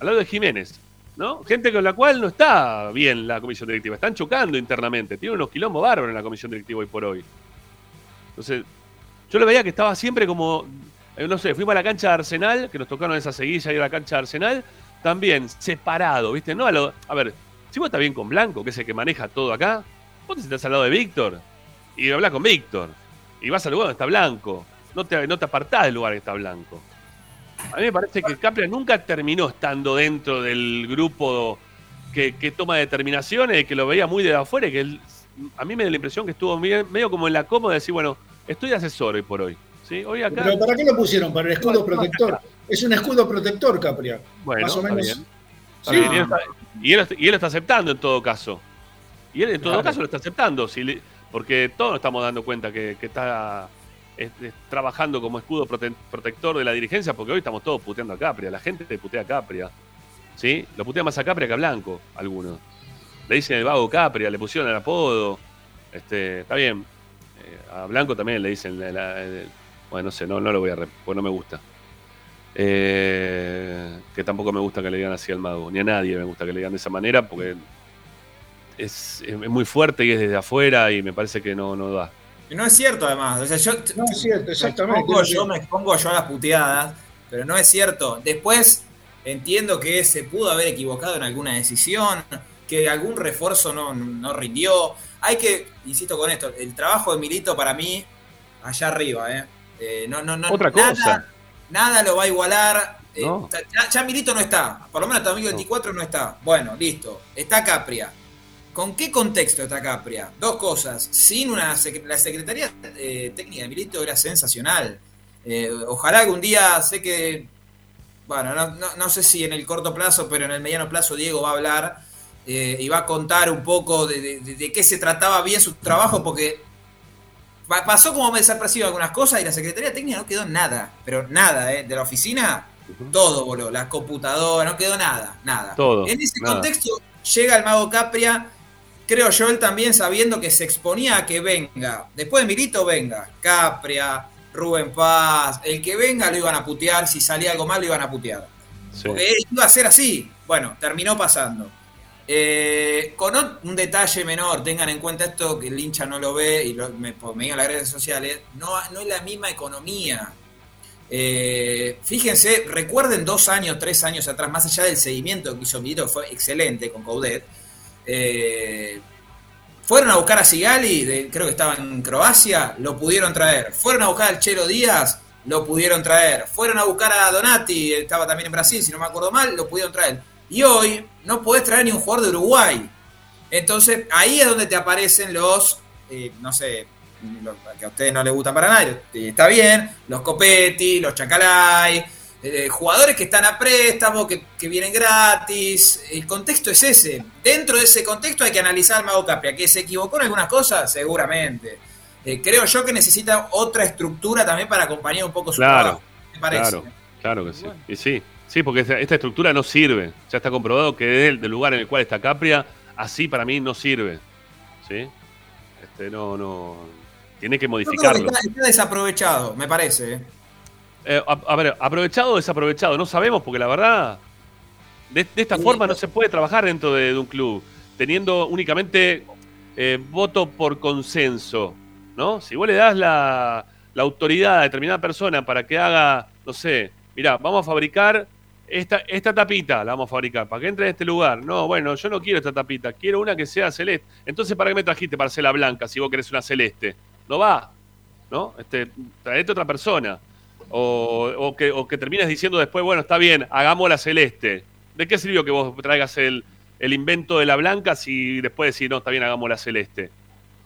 Speaker 3: Al lado de Jiménez, ¿no? Gente con la cual no está bien la comisión directiva. Están chocando internamente. Tiene unos quilombos bárbaros en la comisión directiva hoy por hoy. Entonces, yo le veía que estaba siempre como, eh, no sé, fuimos a la cancha de Arsenal, que nos tocaron esa seguilla ir a la cancha de Arsenal, también separado, ¿viste? No a, lo- a ver, si vos estás bien con Blanco, que es el que maneja todo acá, vos te sentás al lado de Víctor y hablas con Víctor. Y vas al lugar donde está Blanco. No te, no te apartás del lugar que está Blanco. A mí me parece que Capria nunca terminó estando dentro del grupo que, que toma determinaciones, que lo veía muy de afuera que él- a mí me da la impresión que estuvo bien- medio como en la cómoda de decir, bueno, estoy de asesor hoy por hoy. ¿sí? Hoy acá,
Speaker 5: Pero ¿para qué lo pusieron? Para el escudo protector. Es un escudo protector, Capria.
Speaker 3: bueno,
Speaker 5: más o menos.
Speaker 3: bien.
Speaker 5: Sí.
Speaker 3: bien, y, él está, y, él, y él está aceptando en todo caso. Y él en todo
Speaker 5: Claro.
Speaker 3: caso lo está aceptando, si le- porque todos nos estamos dando cuenta que, que está es- es trabajando como escudo prote- protector de la dirigencia, porque hoy estamos todos puteando a Capria, la gente te putea a Capria. ¿sí? Lo putea más a Capria que a Blanco, algunos. Le dicen el vago Capria, le pusieron el apodo. Este, está bien. Eh, a Blanco también le dicen. la- la- el- bueno, no sé, no, no lo voy a. rep- Porque no me gusta. Eh, que tampoco me gusta que le digan así al mago. Ni a nadie me gusta que le digan de esa manera porque es, es muy fuerte y es desde afuera y me parece que no, no da.
Speaker 6: Y no es cierto, además. O sea, yo,
Speaker 5: No es cierto,
Speaker 6: me
Speaker 5: exactamente.
Speaker 6: expongo, yo me expongo yo a las puteadas, pero no es cierto. Después entiendo que se pudo haber equivocado en alguna decisión, que algún refuerzo no, no rindió. Hay que, insisto con esto, el trabajo de Milito para mí, allá arriba, ¿eh? Eh, no, no, no,
Speaker 3: Otra
Speaker 6: nada-
Speaker 3: cosa.
Speaker 6: Nada lo va a igualar. Eh,
Speaker 3: No.
Speaker 6: ya, ya Milito no está, por lo menos hasta 2024 no está. Bueno, listo. Está Capria. ¿Con qué contexto está Capria? Dos cosas. Sin una la Secretaría eh, Técnica de Milito era sensacional. Eh, ojalá algún día, sé que, bueno, no, no- no sé si en el corto plazo, pero en el mediano plazo Diego va a hablar eh, y va a contar un poco de, de- de- de qué se trataba bien su trabajo, porque pa- pasó como desapercibido algunas cosas y la Secretaría Técnica no quedó nada, pero nada, ¿eh? De la oficina, todo voló, la computadora, no quedó nada, nada.
Speaker 3: Todo,
Speaker 6: En ese
Speaker 3: nada.
Speaker 6: contexto llega el mago Capria, creo yo, él también sabiendo que se exponía a que venga, después de Milito venga, Capria, Rubén Paz, el que venga lo iban a putear, si salía algo mal lo iban a putear.
Speaker 3: Sí.
Speaker 6: Porque iba a ser así. Bueno, terminó pasando. Eh, con un detalle menor, tengan en cuenta esto que el hincha no lo ve y lo- me, me las redes sociales, no, es la misma economía. Eh, fíjense, recuerden dos años, tres años atrás, más allá del seguimiento que hizo que fue excelente con Coudet, eh, fueron a buscar a Sigali, creo que estaba en Croacia, lo pudieron traer. Fueron a buscar al Chelo Díaz, lo pudieron traer. Fueron a buscar a Donati, estaba también en Brasil, si no me acuerdo mal, lo pudieron traer. Y hoy no podés traer ni un jugador de Uruguay. Entonces ahí es donde te aparecen los, eh, no sé, los que a ustedes no les gustan para nadie, eh, está bien, los Copetti, los Chacalay, eh, jugadores que están a préstamo, que, que vienen gratis. El contexto es ese. Dentro de ese contexto hay que analizar al Mago Capria. ¿Que se equivocó en algunas cosas? Seguramente. eh, creo yo que necesita otra estructura también para acompañar un poco su
Speaker 3: Claro,
Speaker 6: trabajo. Parece.
Speaker 3: Claro, claro que sí. Y sí, sí, porque esta, estructura no sirve. Ya está comprobado que del, del lugar en el cual está Capria, así para mí no sirve. ¿Sí? Este, no, no. Tiene que modificarlo.
Speaker 6: está, está desaprovechado, me parece. ¿eh?
Speaker 3: Eh, a, a ver, aprovechado o desaprovechado, no sabemos porque la verdad, de, de esta
Speaker 6: Sí.
Speaker 3: forma no se puede trabajar dentro de, de un club, teniendo únicamente eh, voto por consenso, ¿no? Si vos le das la, la autoridad a determinada persona para que haga, no sé, mira, vamos a fabricar esta, tapita, la vamos a fabricar, para que entre en este lugar. No, bueno, yo no quiero esta tapita, quiero una que sea celeste. Entonces, ¿para qué me trajiste para hacerla blanca si vos querés una celeste? No va, ¿no? Este, traete otra persona. O, o que, o que termines diciendo después, bueno, está bien, hagamos la celeste. ¿De qué sirvió que vos traigas el, el invento de la blanca si después decís, no, está bien, hagamos la celeste?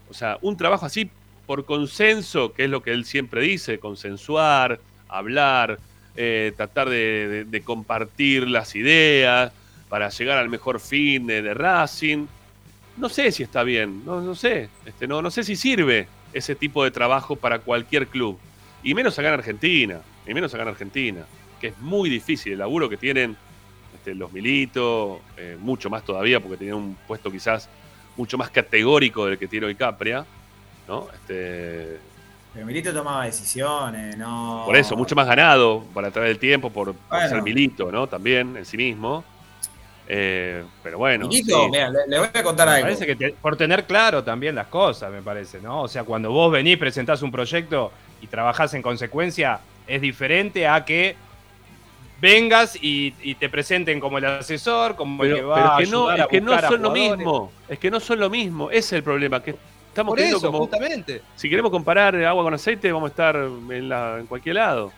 Speaker 3: O sea, un trabajo así por consenso, que es lo que él siempre dice, consensuar, hablar, eh, tratar de, compartir las ideas para llegar al mejor fin de, Racing. No sé si está bien, no, no sé, este, no, no sé si sirve ese tipo de trabajo para cualquier club. Y menos acá en Argentina, y menos acá en Argentina, que es muy difícil el laburo que tienen este, los militos, eh, mucho más todavía, porque tenían un puesto quizás mucho más categórico del que tiene hoy Capria, ¿no? Este,
Speaker 6: Pero Milito tomaba decisiones, no.
Speaker 3: por eso, mucho más ganado para traer el tiempo, por, por
Speaker 6: Bueno.
Speaker 3: ser Milito, ¿no? También en sí mismo. Eh, pero bueno.
Speaker 6: Milito,
Speaker 3: sí.
Speaker 6: mira, le, le voy a contar
Speaker 4: Me
Speaker 6: algo.
Speaker 4: parece que te- por tener claro también las cosas, me parece, ¿no? O sea, cuando vos venís, presentás un proyecto y trabajás en consecuencia, es diferente a que vengas y, y te presenten como el asesor, como el que va
Speaker 3: pero
Speaker 4: a
Speaker 3: que no,
Speaker 4: ayudar
Speaker 3: es
Speaker 4: a
Speaker 3: que no
Speaker 4: a
Speaker 3: son lo mismo. Es que no son lo mismo. Ese es el problema. Que estamos
Speaker 4: Por
Speaker 3: teniendo
Speaker 4: eso,
Speaker 3: como.
Speaker 4: justamente.
Speaker 3: Si queremos comparar agua con aceite, vamos a estar en, la- en cualquier lado.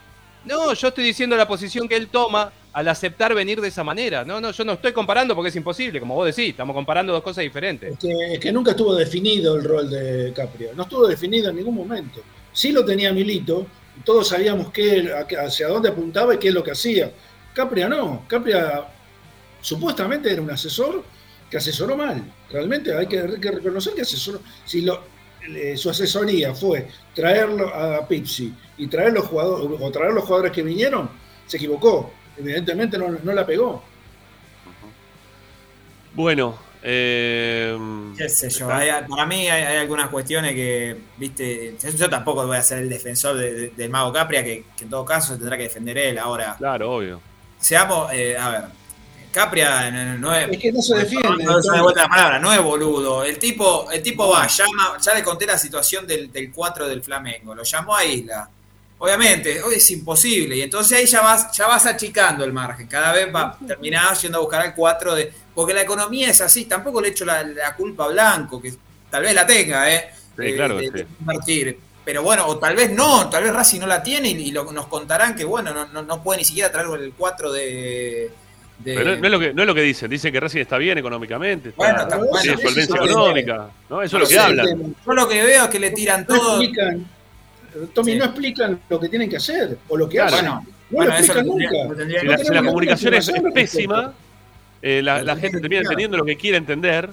Speaker 4: No, yo estoy diciendo la posición que él toma al aceptar venir de esa manera. No, no, yo no estoy comparando porque es imposible, como vos decís, estamos comparando dos cosas diferentes.
Speaker 5: Es que, es que nunca estuvo definido el rol de Capria. No estuvo definido en ningún momento. Sí lo tenía Milito, todos sabíamos qué, hacia dónde apuntaba y qué es lo que hacía. Capria no. Capria supuestamente era un asesor que asesoró mal. Realmente hay que, hay que reconocer que asesoró. Si lo, eh, su asesoría fue traerlo a Pipsi y traer los jugadores, o traer los jugadores que vinieron, se equivocó. Evidentemente no, no la pegó.
Speaker 3: Bueno, eh,
Speaker 6: Qué sé yo, hay- para mí hay, hay algunas cuestiones que, viste, yo, yo tampoco voy a ser el defensor de- de- del mago Capria, que, que en todo caso tendrá que defender él. Ahora,
Speaker 3: Claro, obvio.
Speaker 6: seamos, eh, a ver, Capria no, no es...
Speaker 5: Es que no se defiende.
Speaker 6: No, no, de vuelta la palabra, no es boludo. El tipo, el tipo va, llama, ya le conté la situación del, del 4 del Flamengo, lo llamó a Isla. Obviamente, hoy es imposible. Y entonces ahí ya vas, ya vas achicando el margen. Cada vez va terminás yendo a buscar al 4 de. Porque la economía es así, tampoco le echo la, la culpa a Blanco, que tal vez la tenga, ¿eh?
Speaker 3: Sí,
Speaker 6: Eh,
Speaker 3: claro que
Speaker 6: de-
Speaker 3: sí.
Speaker 6: de invertir. Pero bueno, o tal vez no, tal vez Racing no la tiene y, y lo- nos contarán que bueno, no, no, no puede ni siquiera traer el 4 de. De-
Speaker 3: Pero no, no es lo que, no es lo que dicen. Dicen que Racing está bien económicamente. Está,
Speaker 6: Bueno, está- bueno,
Speaker 3: tiene solvencia
Speaker 5: es lo que-
Speaker 3: económica. ¿no? Eso es lo que
Speaker 5: sé,
Speaker 3: hablan.
Speaker 6: Yo lo que veo es que le tiran
Speaker 5: no
Speaker 6: todo.
Speaker 5: explican, Tommy,
Speaker 6: Sí.
Speaker 5: no explican lo que tienen que hacer o lo que
Speaker 3: Claro.
Speaker 5: hacen.
Speaker 6: Bueno,
Speaker 5: no
Speaker 6: bueno,
Speaker 5: lo
Speaker 6: eso
Speaker 5: explican
Speaker 6: lo tendría-
Speaker 5: nunca.
Speaker 6: tendría
Speaker 3: Si la, si comunicación es, pésima, eh, la, gente termina entendiendo lo que quiere entender,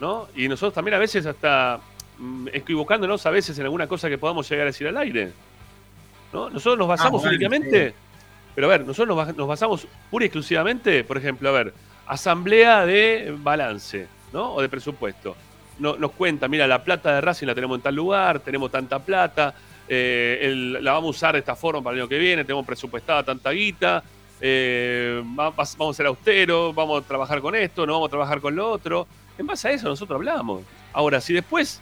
Speaker 3: ¿no? Y nosotros también a veces hasta mm, equivocándonos a veces en alguna cosa que podamos llegar a decir al aire. ¿no? Nosotros nos basamos
Speaker 6: Ah, bueno,
Speaker 3: únicamente, pero a ver, nosotros nos, bas- nos basamos pura y exclusivamente, por ejemplo, a ver, asamblea de balance, ¿no? O de presupuesto. No, nos cuenta, mira, la plata de Racing la tenemos en tal lugar, tenemos tanta plata, eh, la vamos a usar de esta forma para el año que viene, tenemos presupuestada tanta guita, eh, vamos a ser austeros, vamos a trabajar con esto, no vamos a trabajar con lo otro. En base a eso nosotros hablamos. Ahora, si después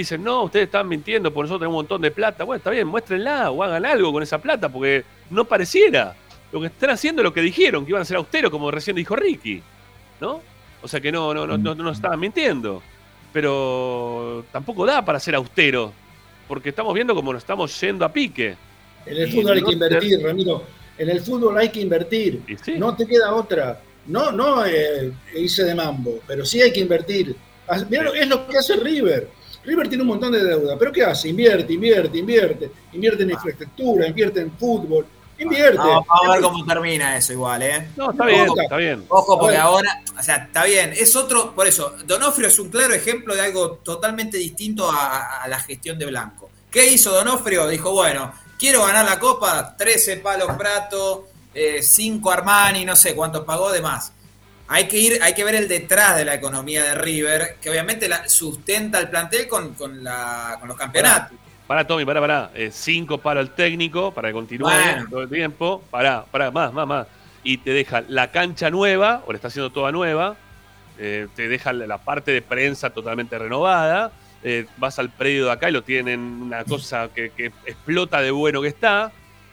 Speaker 3: dicen, no, ustedes están mintiendo, porque nosotros tenemos un montón de plata, bueno, está bien, muéstrenla o hagan algo con esa plata, porque no pareciera. Lo que están haciendo es lo que dijeron, que iban a ser austeros, como recién dijo Ricky, ¿no? O sea que no, no, no, no, no nos estaban mintiendo. Pero tampoco da para ser austero, porque estamos viendo cómo nos estamos yendo a pique.
Speaker 5: En el fútbol hay que invertir, Ramiro. En el fútbol hay que invertir.
Speaker 3: Sí.
Speaker 5: No te queda otra. No, no eh, hice de mambo, pero sí hay que invertir. Haz- mirá Es lo que hace River. River tiene un montón de deuda, pero ¿qué hace? Invierte, invierte, invierte. Invierte en infraestructura, invierte en fútbol. Invierte.
Speaker 6: Vamos, vamos a ver cómo termina eso igual, ¿eh?
Speaker 3: No, está bien,
Speaker 5: Ojo.
Speaker 3: está bien.
Speaker 6: Ojo, porque ahora, o sea, está bien, es otro, por eso, Donofrio es un claro ejemplo de algo totalmente distinto a, a la gestión de Blanco. ¿Qué hizo Donofrio? Dijo, bueno, quiero ganar la copa, 13 palos Prato, 5 Armani, no sé cuánto pagó de más. Hay que ir, hay que ver el detrás de la economía de River, que obviamente la, sustenta el plantel con, con, la, con los campeonatos.
Speaker 3: Pará, Tommy, pará, pará. Eh, cinco para el técnico, para que continúe
Speaker 6: Bueno.
Speaker 3: todo el tiempo. Pará, pará, más, más, más. Y te deja la cancha nueva, o le está haciendo toda nueva. eh, te deja la la parte de prensa totalmente renovada. eh, vas al predio de acá y lo tienen una cosa que, que explota de bueno que está.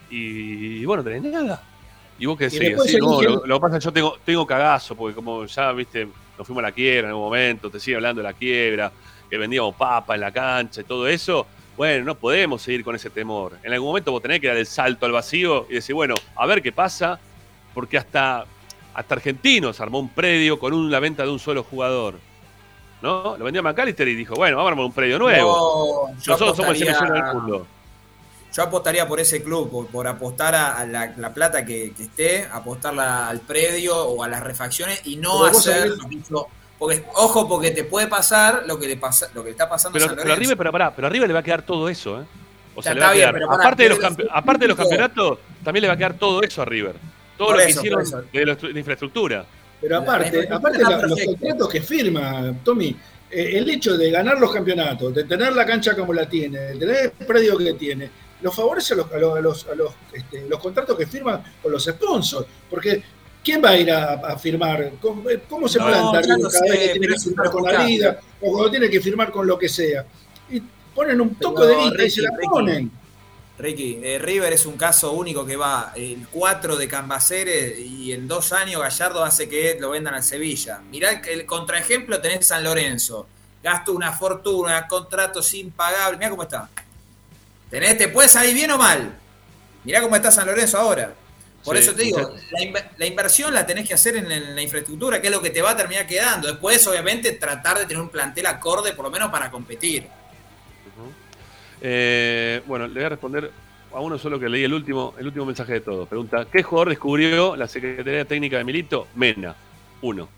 Speaker 3: Y, bueno, no tenés nada. Y vos decís,
Speaker 5: después
Speaker 3: Sí, no, lo, lo que pasa es que yo tengo, tengo cagazo, porque como ya, viste, nos fuimos a la quiebra en algún momento, te sigue hablando de la quiebra, que vendíamos papa en la cancha y todo eso. Bueno, no podemos seguir con ese temor. En algún momento vos tenés que dar el salto al vacío y decir, bueno, a ver qué pasa, porque hasta, hasta Argentinos armó un predio con un- la venta de un solo jugador. ¿No? Lo vendió a McAllister y dijo, bueno, vamos a armar un predio nuevo. Nosotros somos el seleccionado del mundo.
Speaker 6: Yo apostaría por ese club, por, por apostar a, a la, la plata que, que esté, apostarla al predio o a las refacciones y no
Speaker 5: Pero
Speaker 6: hacer lo Porque, ojo, porque te puede pasar lo que le, pasa, lo que le está pasando
Speaker 3: Pero,
Speaker 6: a San
Speaker 3: pero arriba, pero pará, pero arriba le va a quedar todo eso, ¿eh? O sea,
Speaker 6: Ya
Speaker 3: le va a
Speaker 6: está bien, pará,
Speaker 3: aparte, de los aparte de los campeonatos, también le va a quedar todo eso a River. Todo
Speaker 6: Por
Speaker 3: lo que
Speaker 6: eso,
Speaker 3: hicieron de, la de infraestructura.
Speaker 5: Pero aparte,
Speaker 6: la
Speaker 5: aparte los
Speaker 6: perfecto.
Speaker 5: contratos que firma, Tommy, eh, el hecho de ganar los campeonatos, de tener la cancha como la tiene, de tener el predio que tiene, los favorece a los, a los, a los, a los, este, los contratos que firman con los sponsors. Porque, ¿quién va a ir a, a firmar? ¿Cómo, cómo se
Speaker 6: No,
Speaker 5: planta cada vez que tiene que firmar con la vida o cuando tiene que firmar con lo que sea? Y ponen un toco de guita y se la
Speaker 6: Ricky,
Speaker 5: ponen.
Speaker 6: Ricky, eh, River es un caso único que va el 4 de Cambaceres y en dos años Gallardo hace que lo vendan al Sevilla. Mirá que el contraejemplo tenés San Lorenzo. Gasto una fortuna, contratos impagables. Mirá cómo está. Tenés, te puede salir bien o mal. Mirá cómo está San Lorenzo ahora. Por
Speaker 3: Sí,
Speaker 6: eso te digo, la, inver- la inversión la tenés que hacer en, en la infraestructura, que es lo que te va a terminar quedando. Después, obviamente, tratar de tener un plantel acorde, por lo menos para competir.
Speaker 3: Eh, bueno, le voy a responder a uno solo que leí el último, el último mensaje de todos. Pregunta, ¿qué jugador descubrió la Secretaría Técnica de Milito? Mena, uno.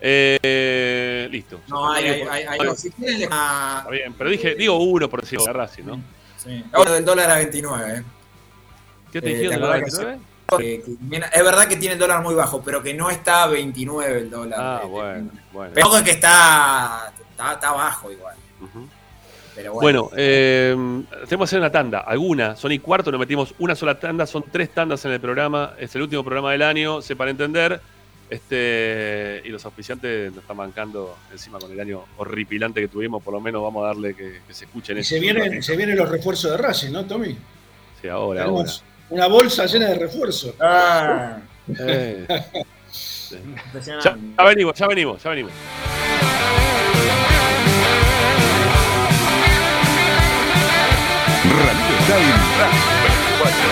Speaker 3: Eh, listo.
Speaker 6: No, hay, hay,
Speaker 3: Está
Speaker 6: hay, hay- si quieren, ah,
Speaker 3: bien, pero dije, digo uno por decirlo, Racing, ¿no?
Speaker 6: Sí. Ahora del dólar a 29. ¿eh?
Speaker 3: ¿Qué te
Speaker 6: Eh,
Speaker 3: dijeron
Speaker 6: ¿te
Speaker 3: de la
Speaker 6: acordás que
Speaker 3: 29?
Speaker 6: Que- que viene- es verdad que tiene el dólar muy bajo, pero que no está a 29 el dólar.
Speaker 3: Ah,
Speaker 6: Eh,
Speaker 3: bueno, bueno.
Speaker 6: Pero ojo que está, está, está bajo igual. Pero bueno,
Speaker 3: Bueno, eh, tenemos que hacer una tanda. Alguna, son y cuarto, nos metimos una sola tanda, son tres tandas en el programa. Es el último programa del año, se para entender. Este, y los auspiciantes nos están bancando encima con el año horripilante que tuvimos. Por lo menos vamos a darle que, que se escuchen
Speaker 5: Y
Speaker 3: eso.
Speaker 5: se vienen, se vienen los refuerzos de Racing, ¿no, Tommy?
Speaker 3: Sí, ahora, ahora.
Speaker 5: Tenemos una bolsa llena de refuerzos.
Speaker 6: Ah,
Speaker 3: Eh, [LAUGHS] ya, ya venimos, ya venimos, ya venimos.
Speaker 2: Radio Time Racing 24.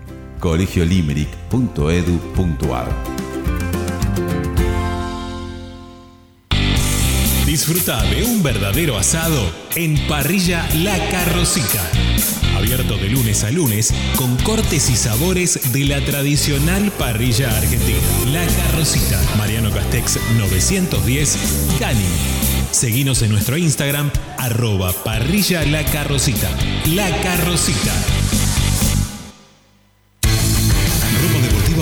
Speaker 2: colegiolimerick.edu.ar
Speaker 7: Disfruta de un verdadero asado en Parrilla La Carrocita. Abierto de lunes a lunes con cortes y sabores de la tradicional parrilla argentina. La Carrocita, Mariano Castex 910, Cani. Seguinos en nuestro Instagram, arroba parrilla La Carrocita. La Carrocita.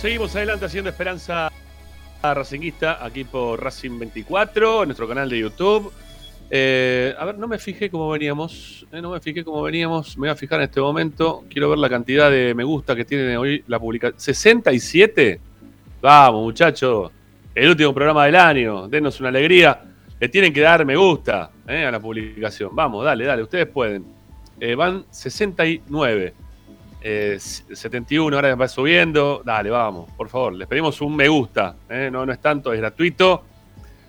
Speaker 3: Seguimos adelante haciendo Esperanza Racinguista aquí por Racing 24, en nuestro canal de YouTube. Eh, a ver, no me fijé cómo veníamos. eh, no me fijé cómo veníamos. Me voy a fijar en este momento. Quiero ver la cantidad de me gusta que tiene hoy la publicación. ¿67? Vamos, muchachos. El último programa del año. Denos una alegría. Le tienen que dar me gusta eh, a la publicación. Vamos, dale, dale. Ustedes pueden. Van 69. Eh, 71 ahora va subiendo. Dale, vamos, por favor. Les pedimos un me gusta. eh, No, no es tanto, es gratuito.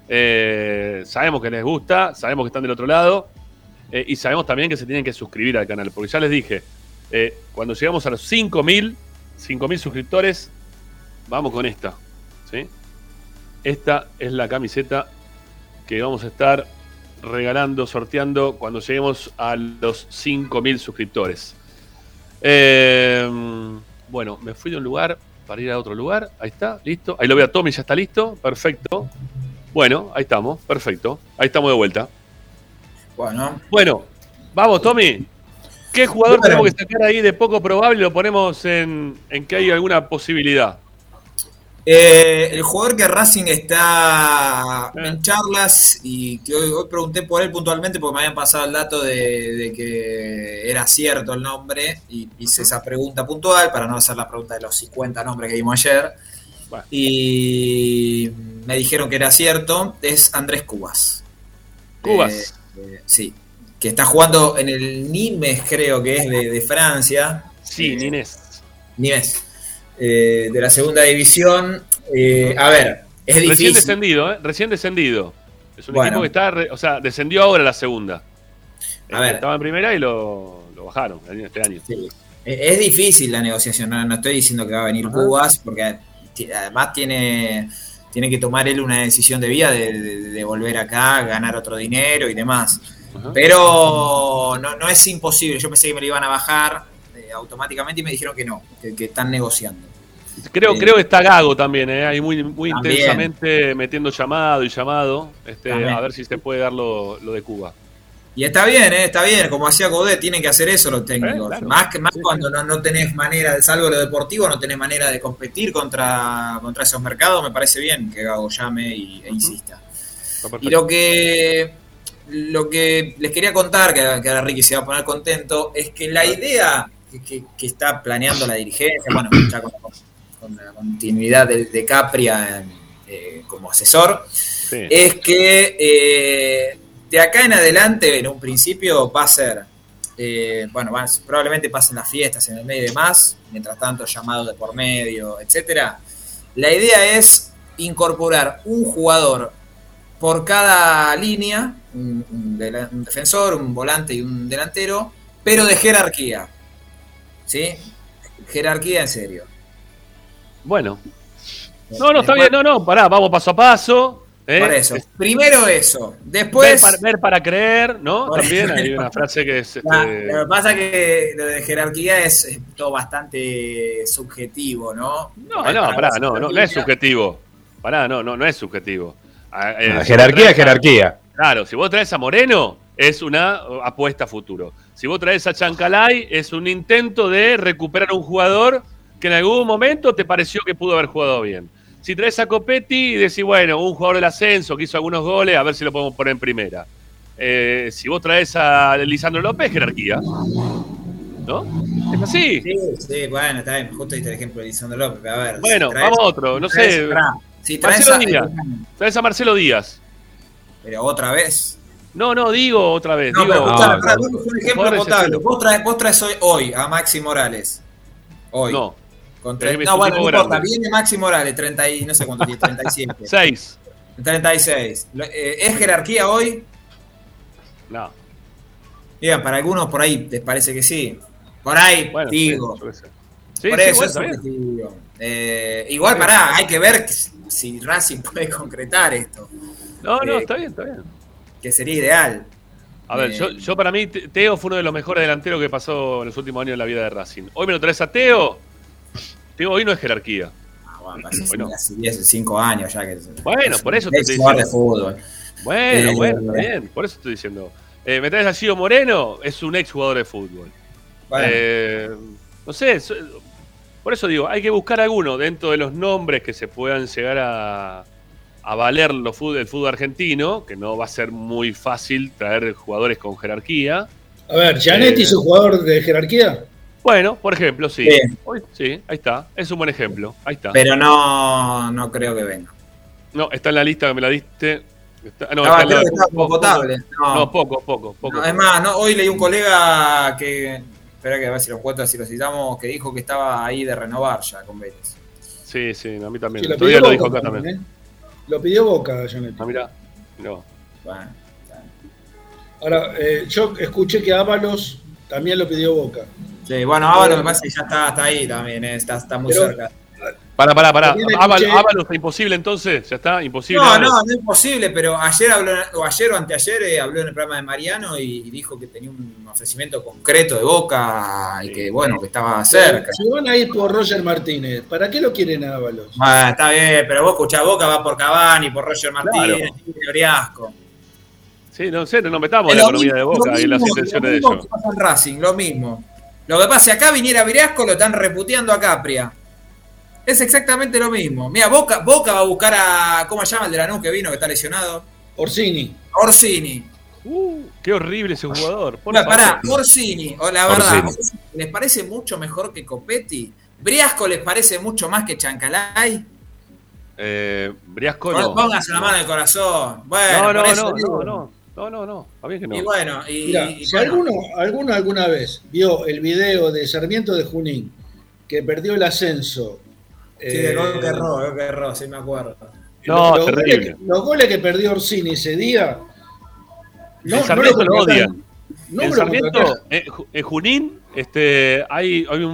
Speaker 3: Eh, sabemos que les gusta, sabemos que están del otro lado. eh, y sabemos también que se tienen que suscribir al canal. Porque ya les dije, eh, cuando llegamos a los 5.000, 5.000 suscriptores, vamos con esta. ¿sí? Esta es la camiseta que vamos a estar regalando, sorteando cuando lleguemos a los 5.000 suscriptores. Eh, bueno, me fui de un lugar para ir a otro lugar. Ahí está, listo. Ahí lo veo a Tommy, ya está listo. Perfecto. Bueno, ahí estamos, perfecto. Ahí estamos de vuelta.
Speaker 6: Bueno,
Speaker 3: Bueno, vamos, Tommy. ¿Qué jugador
Speaker 6: Bueno.
Speaker 3: tenemos que sacar ahí de poco probable lo ponemos en, en que hay alguna posibilidad?
Speaker 6: Eh, el jugador que Racing está en charlas y que hoy, hoy pregunté por él puntualmente porque me habían pasado el dato de, de que era cierto el nombre y hice esa pregunta puntual para no hacer la pregunta de los 50 nombres que vimos ayer.
Speaker 3: Bueno.
Speaker 6: Y me dijeron que era cierto, es Andrés Cubas.
Speaker 3: Cubas.
Speaker 6: Eh, eh, sí, que está jugando en el Nimes, creo que es de, de Francia.
Speaker 3: Sí,
Speaker 6: Eh,
Speaker 3: Ninés.
Speaker 6: Nimes, eh, de la segunda división. Eh, a ver, es
Speaker 3: Recién
Speaker 6: difícil.
Speaker 3: descendido, ¿eh? Recién descendido. Es un
Speaker 6: Bueno.
Speaker 3: equipo que está, re- o sea, descendió ahora la segunda.
Speaker 6: A ver.
Speaker 3: Estaba en primera y lo, lo bajaron este año.
Speaker 6: Sí. Es difícil la negociación, no, no estoy diciendo que va a venir Cubas, porque además tiene, tiene que tomar él una decisión de vida de, de- de volver acá, ganar otro dinero y demás.
Speaker 3: Ajá.
Speaker 6: Pero no, no es imposible, yo pensé que me lo iban a bajar eh, automáticamente y me dijeron que no, que, que están negociando.
Speaker 3: Creo,
Speaker 6: Eh,
Speaker 3: creo que está Gago también, ¿eh? ahí muy, muy
Speaker 6: También.
Speaker 3: intensamente metiendo llamado y llamado, este,
Speaker 6: También.
Speaker 3: a ver si se puede dar lo, lo de Cuba.
Speaker 6: Y está bien, eh, está bien, como hacía Godet, tienen que hacer eso los técnicos.
Speaker 3: Claro.
Speaker 6: Más que más cuando no, no tenés manera, de salvo lo deportivo, no tenés manera de competir contra, contra esos mercados, me parece bien que Gago llame y, e insista. Y lo que lo que les quería contar, que, que ahora Ricky se va a poner contento, es que la idea que, está planeando la dirigencia, bueno, ya con, con la continuidad de, de Capria eh, como asesor,
Speaker 3: Sí.
Speaker 6: es que eh, de acá en adelante, en un principio, va a ser, eh, bueno, probablemente pasen las fiestas en el medio y demás, mientras tanto llamados de por medio, etcétera. La idea es incorporar un jugador por cada línea, un, un dela- un defensor, un volante y un delantero, pero de jerarquía. ¿Sí? Jerarquía en serio.
Speaker 3: Bueno. No, no, está bien, no, no, pará, vamos paso a paso. ¿eh?
Speaker 6: Por eso.
Speaker 3: Es-
Speaker 6: Primero eso.
Speaker 3: Ver
Speaker 6: Después.
Speaker 3: para, ver para creer, ¿no? También hay una frase que es...
Speaker 6: Ah,
Speaker 3: este,
Speaker 6: Lo que pasa es que lo de jerarquía es, es todo bastante subjetivo, ¿no?
Speaker 3: No,
Speaker 6: Para-
Speaker 3: no,
Speaker 6: para
Speaker 3: pará, no, no, no es subjetivo. Pará, no, no, no es subjetivo. Eh, si
Speaker 8: jerarquía es jerarquía.
Speaker 3: Claro, si vos traes a Moreno, es una apuesta a futuro. Si vos traes a Chancalay, es un intento de recuperar un jugador que en algún momento te pareció que pudo haber jugado bien. Si traes a Copetti y decís, bueno, un jugador del ascenso que hizo algunos goles, a ver si lo podemos poner en primera. Eh, si vos traes a Lisandro López, jerarquía. ¿No? Es así.
Speaker 6: Sí, sí, bueno, está bien. Justo diste el ejemplo de Lisandro López. pero A ver,
Speaker 3: Bueno,
Speaker 6: si traes-
Speaker 3: vamos a otro, no
Speaker 6: traes-
Speaker 3: sé.
Speaker 6: si traes
Speaker 3: Marcelo
Speaker 6: a-
Speaker 3: Díaz. Traes a Marcelo Díaz.
Speaker 6: Pero otra vez.
Speaker 3: No, no, digo otra vez.
Speaker 6: No,
Speaker 3: digo,
Speaker 6: pero
Speaker 8: no, no.
Speaker 6: vos un ejemplo potable. Vos traes, vos traes hoy, hoy a Maxi Morales. Hoy.
Speaker 3: no,
Speaker 6: Con tre- no, bueno, no importa.
Speaker 3: grande.
Speaker 6: Viene Maxi Morales, 30 y no sé cuánto tiene, 37. [LAUGHS]
Speaker 3: seis.
Speaker 6: 36. Lo- eh, ¿Es jerarquía hoy?
Speaker 3: No.
Speaker 6: Digan, para algunos por ahí les parece que sí. Por ahí,
Speaker 3: Bueno,
Speaker 6: digo.
Speaker 3: sí,
Speaker 6: por
Speaker 3: sí,
Speaker 6: eso
Speaker 3: bueno,
Speaker 6: es
Speaker 3: bien.
Speaker 6: Eh, igual, pará, hay que ver si- si Racing puede concretar esto,
Speaker 3: No, no,
Speaker 6: Eh,
Speaker 3: está bien, está bien.
Speaker 6: Que sería ideal.
Speaker 3: A ver,
Speaker 6: Eh,
Speaker 3: yo, yo para mí, Te- Teo fue uno de los mejores delanteros que pasó en los últimos años en la vida de Racing. Hoy me lo traes a Teo. Teo hoy no es jerarquía.
Speaker 6: Ah, bueno,
Speaker 3: Bueno.
Speaker 6: hace 10, 5 años ya que.
Speaker 3: Bueno, por eso te
Speaker 6: es
Speaker 3: estoy
Speaker 6: jugador de
Speaker 3: diciendo.
Speaker 6: fútbol.
Speaker 3: Bueno,
Speaker 6: Eh,
Speaker 3: bueno, bien. Por eso estoy diciendo. Eh, me traes a Gio Moreno, es un ex jugador de fútbol.
Speaker 6: Bueno,
Speaker 3: Eh, no sé, por eso digo, hay que buscar alguno dentro de los nombres que se puedan llegar a, a valer los fútbol, el fútbol argentino, que no va a ser muy fácil traer jugadores con jerarquía.
Speaker 5: A ver, ¿Gianetti
Speaker 3: Eh.
Speaker 5: es un jugador de jerarquía?
Speaker 3: Bueno, por ejemplo, sí.
Speaker 6: Sí.
Speaker 3: Ahí está. Es un buen ejemplo. Ahí está.
Speaker 6: pero no, no creo que venga.
Speaker 3: no, está en la lista que me la diste. Está- no,
Speaker 6: Estaba,
Speaker 3: está
Speaker 6: creo que
Speaker 3: poco-
Speaker 6: potable. No,
Speaker 3: No, poco, poco, poco.
Speaker 6: No, es más, no, hoy leí un colega que. Espera que a ver si lo encuentro, si lo citamos, que dijo que estaba ahí de renovar ya con Vélez.
Speaker 3: Sí, sí, a mí también.
Speaker 5: Sí, lo pidió
Speaker 3: lo dijo acá también.
Speaker 5: también, ¿eh? Lo pidió Boca, Gianetti.
Speaker 3: Ah, mira. No.
Speaker 6: Bueno,
Speaker 5: Ahora, eh, yo escuché que Ábalos también lo pidió Boca.
Speaker 6: sí, bueno, que pasa es que ya está, está ahí también, eh, está, está muy
Speaker 5: Pero-
Speaker 6: cerca.
Speaker 3: Pará, pará, pará.
Speaker 5: También
Speaker 3: Ábalo,
Speaker 5: escuché-
Speaker 3: Ábalo está imposible entonces. Ya está, imposible.
Speaker 6: No, no, no es posible, pero ayer habló, o ayer o anteayer eh, habló en el programa de Mariano y, y dijo que tenía un ofrecimiento concreto de Boca y que, bueno, que estaba cerca.
Speaker 5: Si van a ir por Roger Martínez, ¿para qué lo quieren a Ábalos?
Speaker 6: Ah, está bien, pero vos escuchás Boca va por Cavani, por Roger Martínez,
Speaker 3: Claro.
Speaker 6: Oriasco.
Speaker 3: Sí, no sé, no nos metamos en la economía de Boca y las intenciones de ellos.
Speaker 6: Racing, lo mismo. Lo que pasa es que acá viniera Viriasco, lo están reputeando a Capria. Es exactamente lo mismo. Mira, Boca, Boca va a buscar a. ¿Cómo se llama el de Lanús que vino, que está lesionado?
Speaker 5: Orsini.
Speaker 6: Orsini.
Speaker 3: Uh, qué horrible ese jugador.
Speaker 6: Pará. Orsini, o la verdad,
Speaker 2: Orsini.
Speaker 6: ¿les parece mucho mejor que Copetti? ¿Briasco les parece mucho más que Chancalay?
Speaker 3: Eh, Briasco no.
Speaker 6: Pónganse la mano en el corazón. Bueno,
Speaker 3: No, no,
Speaker 6: eso
Speaker 3: no, no, no. No, no, no. A mí que no.
Speaker 6: Y bueno, y,
Speaker 5: Mira,
Speaker 6: y
Speaker 5: si
Speaker 6: bueno,
Speaker 5: alguno, alguno alguna vez vio el video de Sarmiento de Junín, que perdió el ascenso.
Speaker 6: Sí, de
Speaker 5: eh,
Speaker 6: gol que erró, gol que erró, sí me acuerdo.
Speaker 3: No,
Speaker 5: los,
Speaker 3: terrible.
Speaker 5: goles, que- los goles que perdió Orsini ese día.
Speaker 3: El Sarmiento lo odia.
Speaker 5: No
Speaker 3: en Sarmiento,
Speaker 5: contrataron.
Speaker 3: eh, en Junín, este, hay, hay un,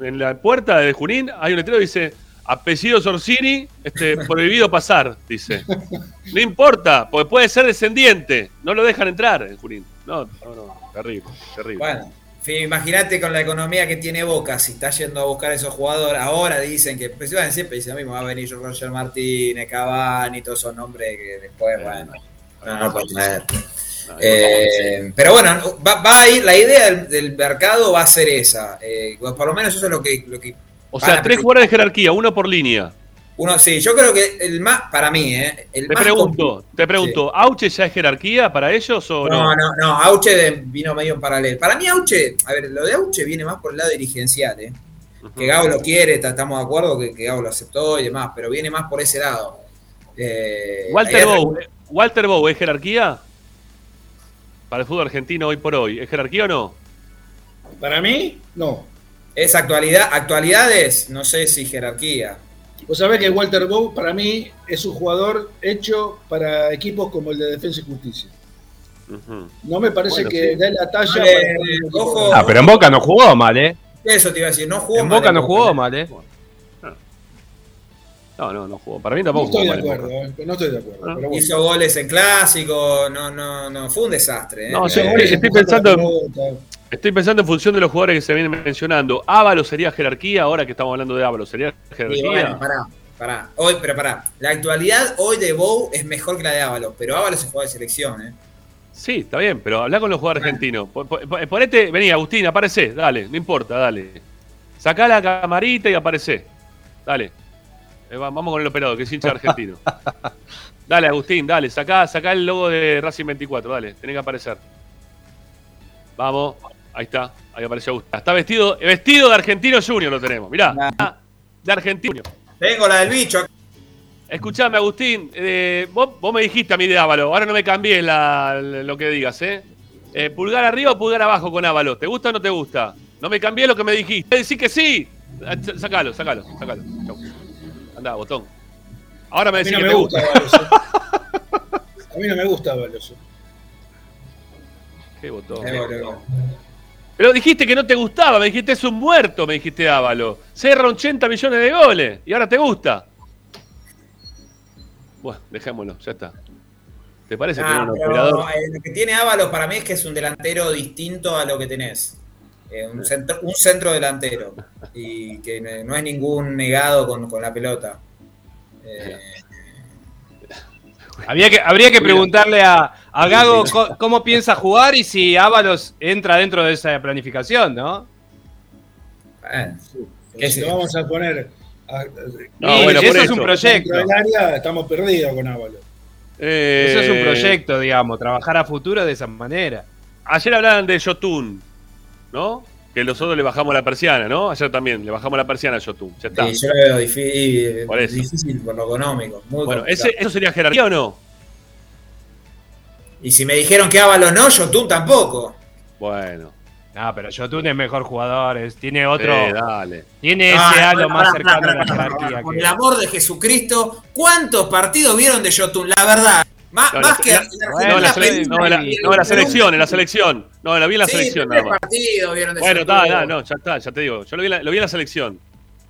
Speaker 3: un- en la puerta de Junín hay un letrero que dice apellido Orsini, este, [LAUGHS] prohibido pasar, dice. No importa, porque puede ser descendiente, no lo dejan entrar en Junín. No, no, no, terrible, terrible.
Speaker 6: Bueno, imagínate con la economía que tiene Boca, si está yendo a buscar a esos jugadores, ahora dicen que, pues iban siempre dicen lo mismo, va a venir Roger Martínez, Cavani, todos esos nombres que después, bueno, no, no puede traer.
Speaker 3: No,
Speaker 6: Eh, pero bueno, va, va a ir, la idea del, del mercado va a ser esa. eh, por lo menos eso es lo que, lo que
Speaker 3: o sea, tres jugadores de jerarquía, uno por línea.
Speaker 6: Uno, sí, yo creo que el más, para mí, eh, el
Speaker 3: Te
Speaker 6: más
Speaker 3: pregunto, te pregunto, ¿Auche ya es jerarquía para ellos o no?
Speaker 6: No, no, no, Auche de- vino medio en paralelo. Para mí Auche, a ver, lo de Auche viene más por el lado dirigencial, ¿eh? Que Gabo lo quiere, ta- estamos de acuerdo que, que Gabo lo aceptó y demás, pero viene más por ese lado. Eh,
Speaker 3: Walter Bow, eh, Walter Bow, ¿es jerarquía? Para el fútbol argentino hoy por hoy, ¿es jerarquía o no?
Speaker 5: Para mí, no.
Speaker 6: Es actualidad, actualidades, no sé si jerarquía.
Speaker 5: Vos sabés que Walter Bow, para mí, es un jugador hecho para equipos como el de Defensa y Justicia. No me parece
Speaker 3: Bueno,
Speaker 5: que
Speaker 3: sí.
Speaker 5: dé la talla.
Speaker 6: Eh,
Speaker 5: para
Speaker 6: ojo.
Speaker 4: Ah, pero en Boca no jugó mal, ¿eh?
Speaker 6: Eso te iba a decir, no jugó
Speaker 4: En
Speaker 6: mal
Speaker 4: Boca no
Speaker 6: Boca,
Speaker 4: jugó mal, ¿eh?
Speaker 3: No, no, no jugó. Para mí
Speaker 5: No
Speaker 3: tampoco
Speaker 5: estoy de
Speaker 3: jugó
Speaker 5: acuerdo, eh, no estoy de acuerdo. Pero bueno.
Speaker 6: Hizo goles en clásico, no, no, no, fue un desastre. ¿eh?
Speaker 3: No, sí,
Speaker 5: goles
Speaker 3: estoy pensando. Estoy pensando en función de los jugadores que se vienen mencionando. Ábalos sería jerarquía, ahora que estamos hablando de Ábalos, ¿sería jerarquía?
Speaker 6: bueno, pará, pará. Hoy, pero pará. La actualidad hoy de Bow es mejor que la de Ábalos, pero Ábalos es jugador de selección, ¿eh?
Speaker 3: Sí, está bien, pero habla con los jugadores argentinos. Po- po- po- Ponete, vení, Agustín, aparecé, dale, no importa, dale. Sacá la camarita y aparecé. Dale. Eh, va- vamos con el operador, que es hincha argentino. Dale, Agustín, dale, sacá, sacá el logo de Racing 24, dale, tenés que aparecer. Vamos, ahí está, ahí apareció Agustín. Está vestido, vestido de argentino junior lo tenemos, mirá. ah, De argentino.
Speaker 6: Tengo la del bicho.
Speaker 3: Escuchame, Agustín, eh, vos, vos me dijiste a mí de Ávalo, ahora no me cambies la- lo que digas, ¿eh? Eh, ¿Pulgar arriba o pulgar abajo con Ávalo? ¿Te gusta o no te gusta? No me cambié lo que me dijiste. Decí que sí. Ah, s- Sacalo, sacalo, sacalo. Chau. Andá, botón. Ahora me
Speaker 5: A mí
Speaker 3: decís
Speaker 5: no
Speaker 3: que
Speaker 5: me
Speaker 3: te
Speaker 5: gusta
Speaker 3: gusta. [LAUGHS]
Speaker 5: A mí no me gusta Ábalos. eh.
Speaker 3: Qué botón.
Speaker 6: Eh.
Speaker 3: Pero dijiste que no te gustaba, me dijiste es un muerto, me dijiste Ávalo. Cerra 80 millones de goles y ahora te gusta. Bueno, dejémoslo, ya está. ¿Te parece
Speaker 6: Ah,
Speaker 3: tener un
Speaker 6: pero,
Speaker 3: operador?
Speaker 6: eh, lo que tiene Ábalos para mí es que es un delantero distinto a lo que tenés. Eh, un, centro, un centro delantero. Y que no- no es ningún negado con, con la pelota. Eh,
Speaker 4: Había que, habría que preguntarle a, a Gago cómo piensa jugar y si Ábalos entra dentro de esa planificación, ¿no?
Speaker 6: bueno,
Speaker 5: Pero
Speaker 6: ¿Qué
Speaker 5: si vamos a poner a-
Speaker 3: No,
Speaker 4: Y
Speaker 3: bueno, por
Speaker 4: eso es
Speaker 3: eso.
Speaker 4: un
Speaker 5: dentro
Speaker 4: proyecto.
Speaker 5: del área, estamos perdidos con Ábalos.
Speaker 3: Eh,
Speaker 4: Eso es un proyecto, digamos, trabajar a futuro de esa manera.
Speaker 3: Ayer hablaban de Jotun, ¿no? Que nosotros le bajamos la persiana, ¿no? Ayer también le bajamos la persiana a Jotun. Ya está.
Speaker 6: y yo lo veo difícil
Speaker 3: Por eso.
Speaker 6: difícil por lo económico. muy
Speaker 3: Bueno, ese, ¿eso sería jerarquía o no?
Speaker 6: Y si me dijeron que Ábalos no, Yotun tampoco.
Speaker 3: Bueno.
Speaker 4: No, pero Jotun es mejor jugador, es- tiene otro.
Speaker 3: dale.
Speaker 4: Tiene ese
Speaker 6: Ah,
Speaker 4: halo más cercano a la jerarquía.
Speaker 6: Por
Speaker 4: que-
Speaker 6: el amor de Jesucristo, ¿cuántos partidos vieron de Yotun? La verdad. Más,
Speaker 3: No,
Speaker 6: más
Speaker 3: la-
Speaker 6: que
Speaker 3: la- No, la, sele- no, no, la selección, en la selección. No, la vi en la
Speaker 6: Sí,
Speaker 3: selección
Speaker 6: tres
Speaker 3: nada más.
Speaker 6: partidos vieron de
Speaker 3: Bueno,
Speaker 6: Yotun.
Speaker 3: está, no, ya está, ya te digo. Yo lo vi, en la- lo vi en la selección.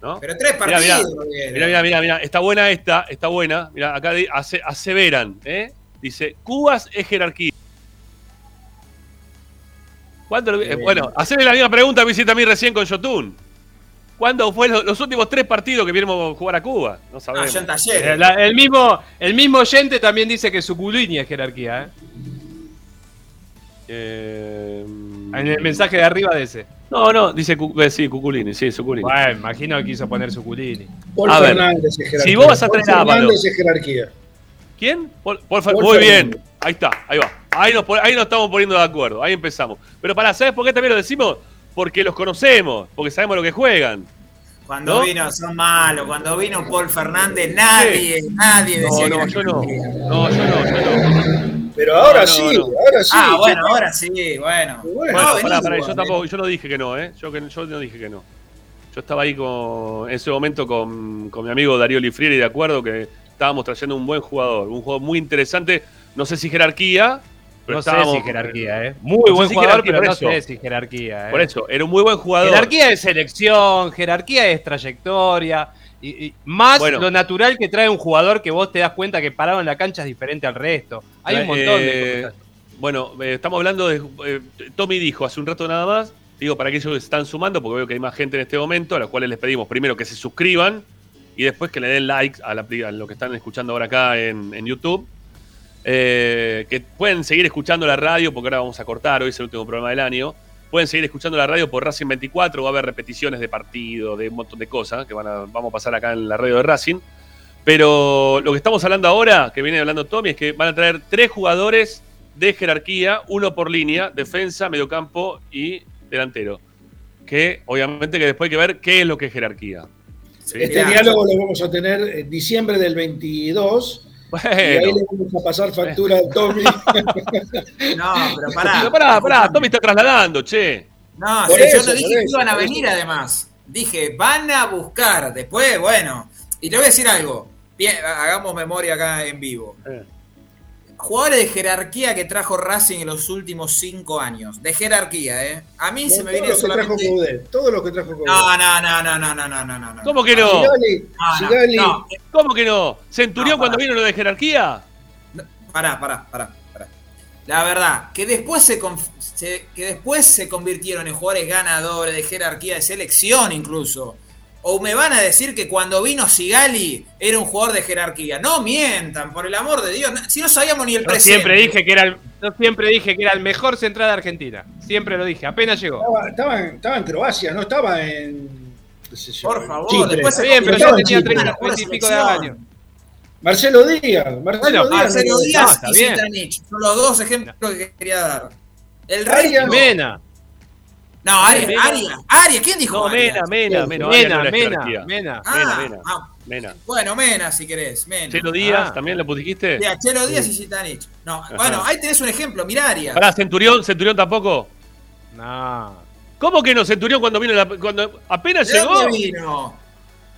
Speaker 3: ¿no?
Speaker 6: Pero tres partidos.
Speaker 3: Mira, mira, mira, mira, está buena esta, está buena. Mira, acá aseveran, ¿eh? Dice, Cubas es jerarquía. ¿Cuándo lo vi- eh, bueno, hacerle la misma pregunta que hiciste a mí recién con Jotun. ¿Cuándo fue lo- los últimos tres partidos que vimos jugar a Cuba? No
Speaker 6: Ah,
Speaker 3: sabemos.
Speaker 6: en
Speaker 4: Eh, la- el, mismo, el mismo oyente también dice que su es jerarquía, ¿eh?
Speaker 3: Eh,
Speaker 4: En el mensaje de arriba de ese.
Speaker 3: No, no, dice eh, sí, Cuculini, sí, Suculini.
Speaker 4: Bueno, imagino que quiso poner su culini.
Speaker 5: Paul
Speaker 3: A ver,
Speaker 5: Fernández es jerarquía.
Speaker 3: si vos vas a
Speaker 5: Paul
Speaker 3: Ábalos-
Speaker 5: Fernández es jerarquía.
Speaker 3: ¿Quién? Paul- Paul Fer-
Speaker 5: Paul
Speaker 3: Muy
Speaker 5: Fernández.
Speaker 3: bien, ahí está, ahí va. Ahí nos, pon- ahí nos estamos poniendo de acuerdo, ahí empezamos. Pero para, ¿sabes por qué también lo decimos? Porque los conocemos, porque sabemos lo que juegan.
Speaker 6: Cuando
Speaker 3: ¿No?
Speaker 6: vino, son malos. Cuando vino Paul Fernández, nadie, nadie
Speaker 3: No,
Speaker 6: decía
Speaker 3: no,
Speaker 6: que
Speaker 3: yo no. No, yo no, yo no.
Speaker 5: Pero ahora
Speaker 3: No, no,
Speaker 5: sí,
Speaker 3: no.
Speaker 5: ahora sí.
Speaker 6: Ah, bueno,
Speaker 5: ¿qué-
Speaker 6: ahora sí, bueno.
Speaker 5: Bueno,
Speaker 3: Bueno,
Speaker 6: No,
Speaker 3: pará, yo tampoco, yo no dije que no, ¿eh? Yo, que, yo no dije que no. Yo estaba ahí con, en ese momento con, con mi amigo Darío Lifrieri de acuerdo que estábamos trayendo un buen jugador, un jugador muy interesante. No sé si jerarquía, pero
Speaker 4: no sé si jerarquía, ¿eh? Muy
Speaker 3: No
Speaker 4: buen
Speaker 3: si
Speaker 4: jugador, pero no sé si jerarquía, ¿eh?
Speaker 3: Por eso, era un muy buen jugador.
Speaker 4: Jerarquía es selección, jerarquía es trayectoria. Y, y más
Speaker 3: Bueno.
Speaker 4: lo natural que trae un jugador que vos te das cuenta que parado en la cancha es diferente al resto. Hay un montón de
Speaker 3: Eh,
Speaker 4: cosas.
Speaker 3: Bueno, eh, estamos hablando de. eh, Tommy dijo hace un rato nada más. Digo, para aquellos que se están sumando, porque veo que hay más gente en este momento, a los cuales les pedimos primero que se suscriban y después que le den likes a, la, a lo que están escuchando ahora acá en, en YouTube. Eh, que pueden seguir escuchando la radio, porque ahora vamos a cortar, hoy es el último programa del año. Pueden seguir escuchando la radio por Racing 24, va a haber repeticiones de partido, de un montón de cosas que van a, vamos a pasar acá en la radio de Racing. Pero lo que estamos hablando ahora, que viene hablando Tommy, es que van a traer tres jugadores de jerarquía, uno por línea, defensa, mediocampo y delantero. Que obviamente que después hay que ver qué es lo que es jerarquía.
Speaker 5: Este
Speaker 6: Mirá.
Speaker 5: diálogo lo vamos a tener en diciembre del 22. Y ahí
Speaker 3: Bueno,
Speaker 5: le vamos a pasar factura a Tommy. [LAUGHS]
Speaker 6: No, pero pará.
Speaker 3: pero pará, pará, Tommy está trasladando, che.
Speaker 6: No, sí,
Speaker 5: eso,
Speaker 6: yo no dije que
Speaker 5: eso,
Speaker 6: iban a venir
Speaker 5: eso.
Speaker 6: además. Dije, van a buscar. Después, bueno. Y te voy a decir algo. Bien, hagamos memoria acá en vivo.
Speaker 3: Eh.
Speaker 6: Jugadores de jerarquía que trajo Racing en los últimos cinco años. De jerarquía, ¿eh? A mí se me
Speaker 5: todo
Speaker 6: viene
Speaker 5: lo que trajo
Speaker 6: solamente.
Speaker 5: Todo lo que trajo.
Speaker 6: No, no, no, no, no, no, no, no, no, no.
Speaker 3: ¿Cómo que no?
Speaker 5: Sigali,
Speaker 6: No.
Speaker 3: ¿Cómo que no? ¿Centurión
Speaker 6: No,
Speaker 3: cuando vino lo de jerarquía?
Speaker 6: Pará, pará, pará, pará. La verdad, que después se- que después se convirtieron en jugadores ganadores de jerarquía de selección incluso. O me van a decir que cuando vino Sigali era un jugador de jerarquía. No mientan, por el amor de Dios. Si no sabíamos ni el
Speaker 4: Yo
Speaker 6: presente.
Speaker 4: siempre dije que era el, yo siempre dije que era el mejor central de Argentina. Siempre lo dije, apenas llegó.
Speaker 5: estaba, estaba en, estaba en Croacia, no estaba en. sé yo,
Speaker 6: Por favor,
Speaker 5: Chipre.
Speaker 6: después se
Speaker 4: Está bien, pero ya
Speaker 5: en
Speaker 4: tenía
Speaker 5: Chipre.
Speaker 4: 30,
Speaker 6: Jugador
Speaker 4: 30
Speaker 6: de
Speaker 4: y pico de años.
Speaker 5: Marcelo Díaz. Marcelo
Speaker 4: Bueno,
Speaker 5: Díaz.
Speaker 6: Marcelo Díaz
Speaker 4: no, está
Speaker 6: y
Speaker 4: bien.
Speaker 6: Zitanich. Son los dos ejemplos que quería dar. El resto.
Speaker 4: Mena,
Speaker 6: No, Arias,
Speaker 4: Mena.
Speaker 6: Arias, Arias, ¿quién dijo
Speaker 3: No? Mena, Mena, Mena.
Speaker 4: Mena, Mena,
Speaker 3: jerarquía.
Speaker 4: Mena.
Speaker 6: Ah,
Speaker 3: Mena, Mena.
Speaker 6: ah,
Speaker 3: Mena.
Speaker 6: bueno, Mena, si querés. Mena.
Speaker 3: Chelo Díaz,
Speaker 4: Ah.
Speaker 3: ¿también lo pusiste?
Speaker 6: Sí, Chelo Díaz y Zitanich. No, bueno, ahí tenés un ejemplo, mirá Arias.
Speaker 3: Pará, Centurión, Centurión tampoco.
Speaker 4: No.
Speaker 3: ¿Cómo que no? Centurión cuando vino la- cuando apenas
Speaker 6: ¿De
Speaker 3: llegó.
Speaker 6: dónde vino?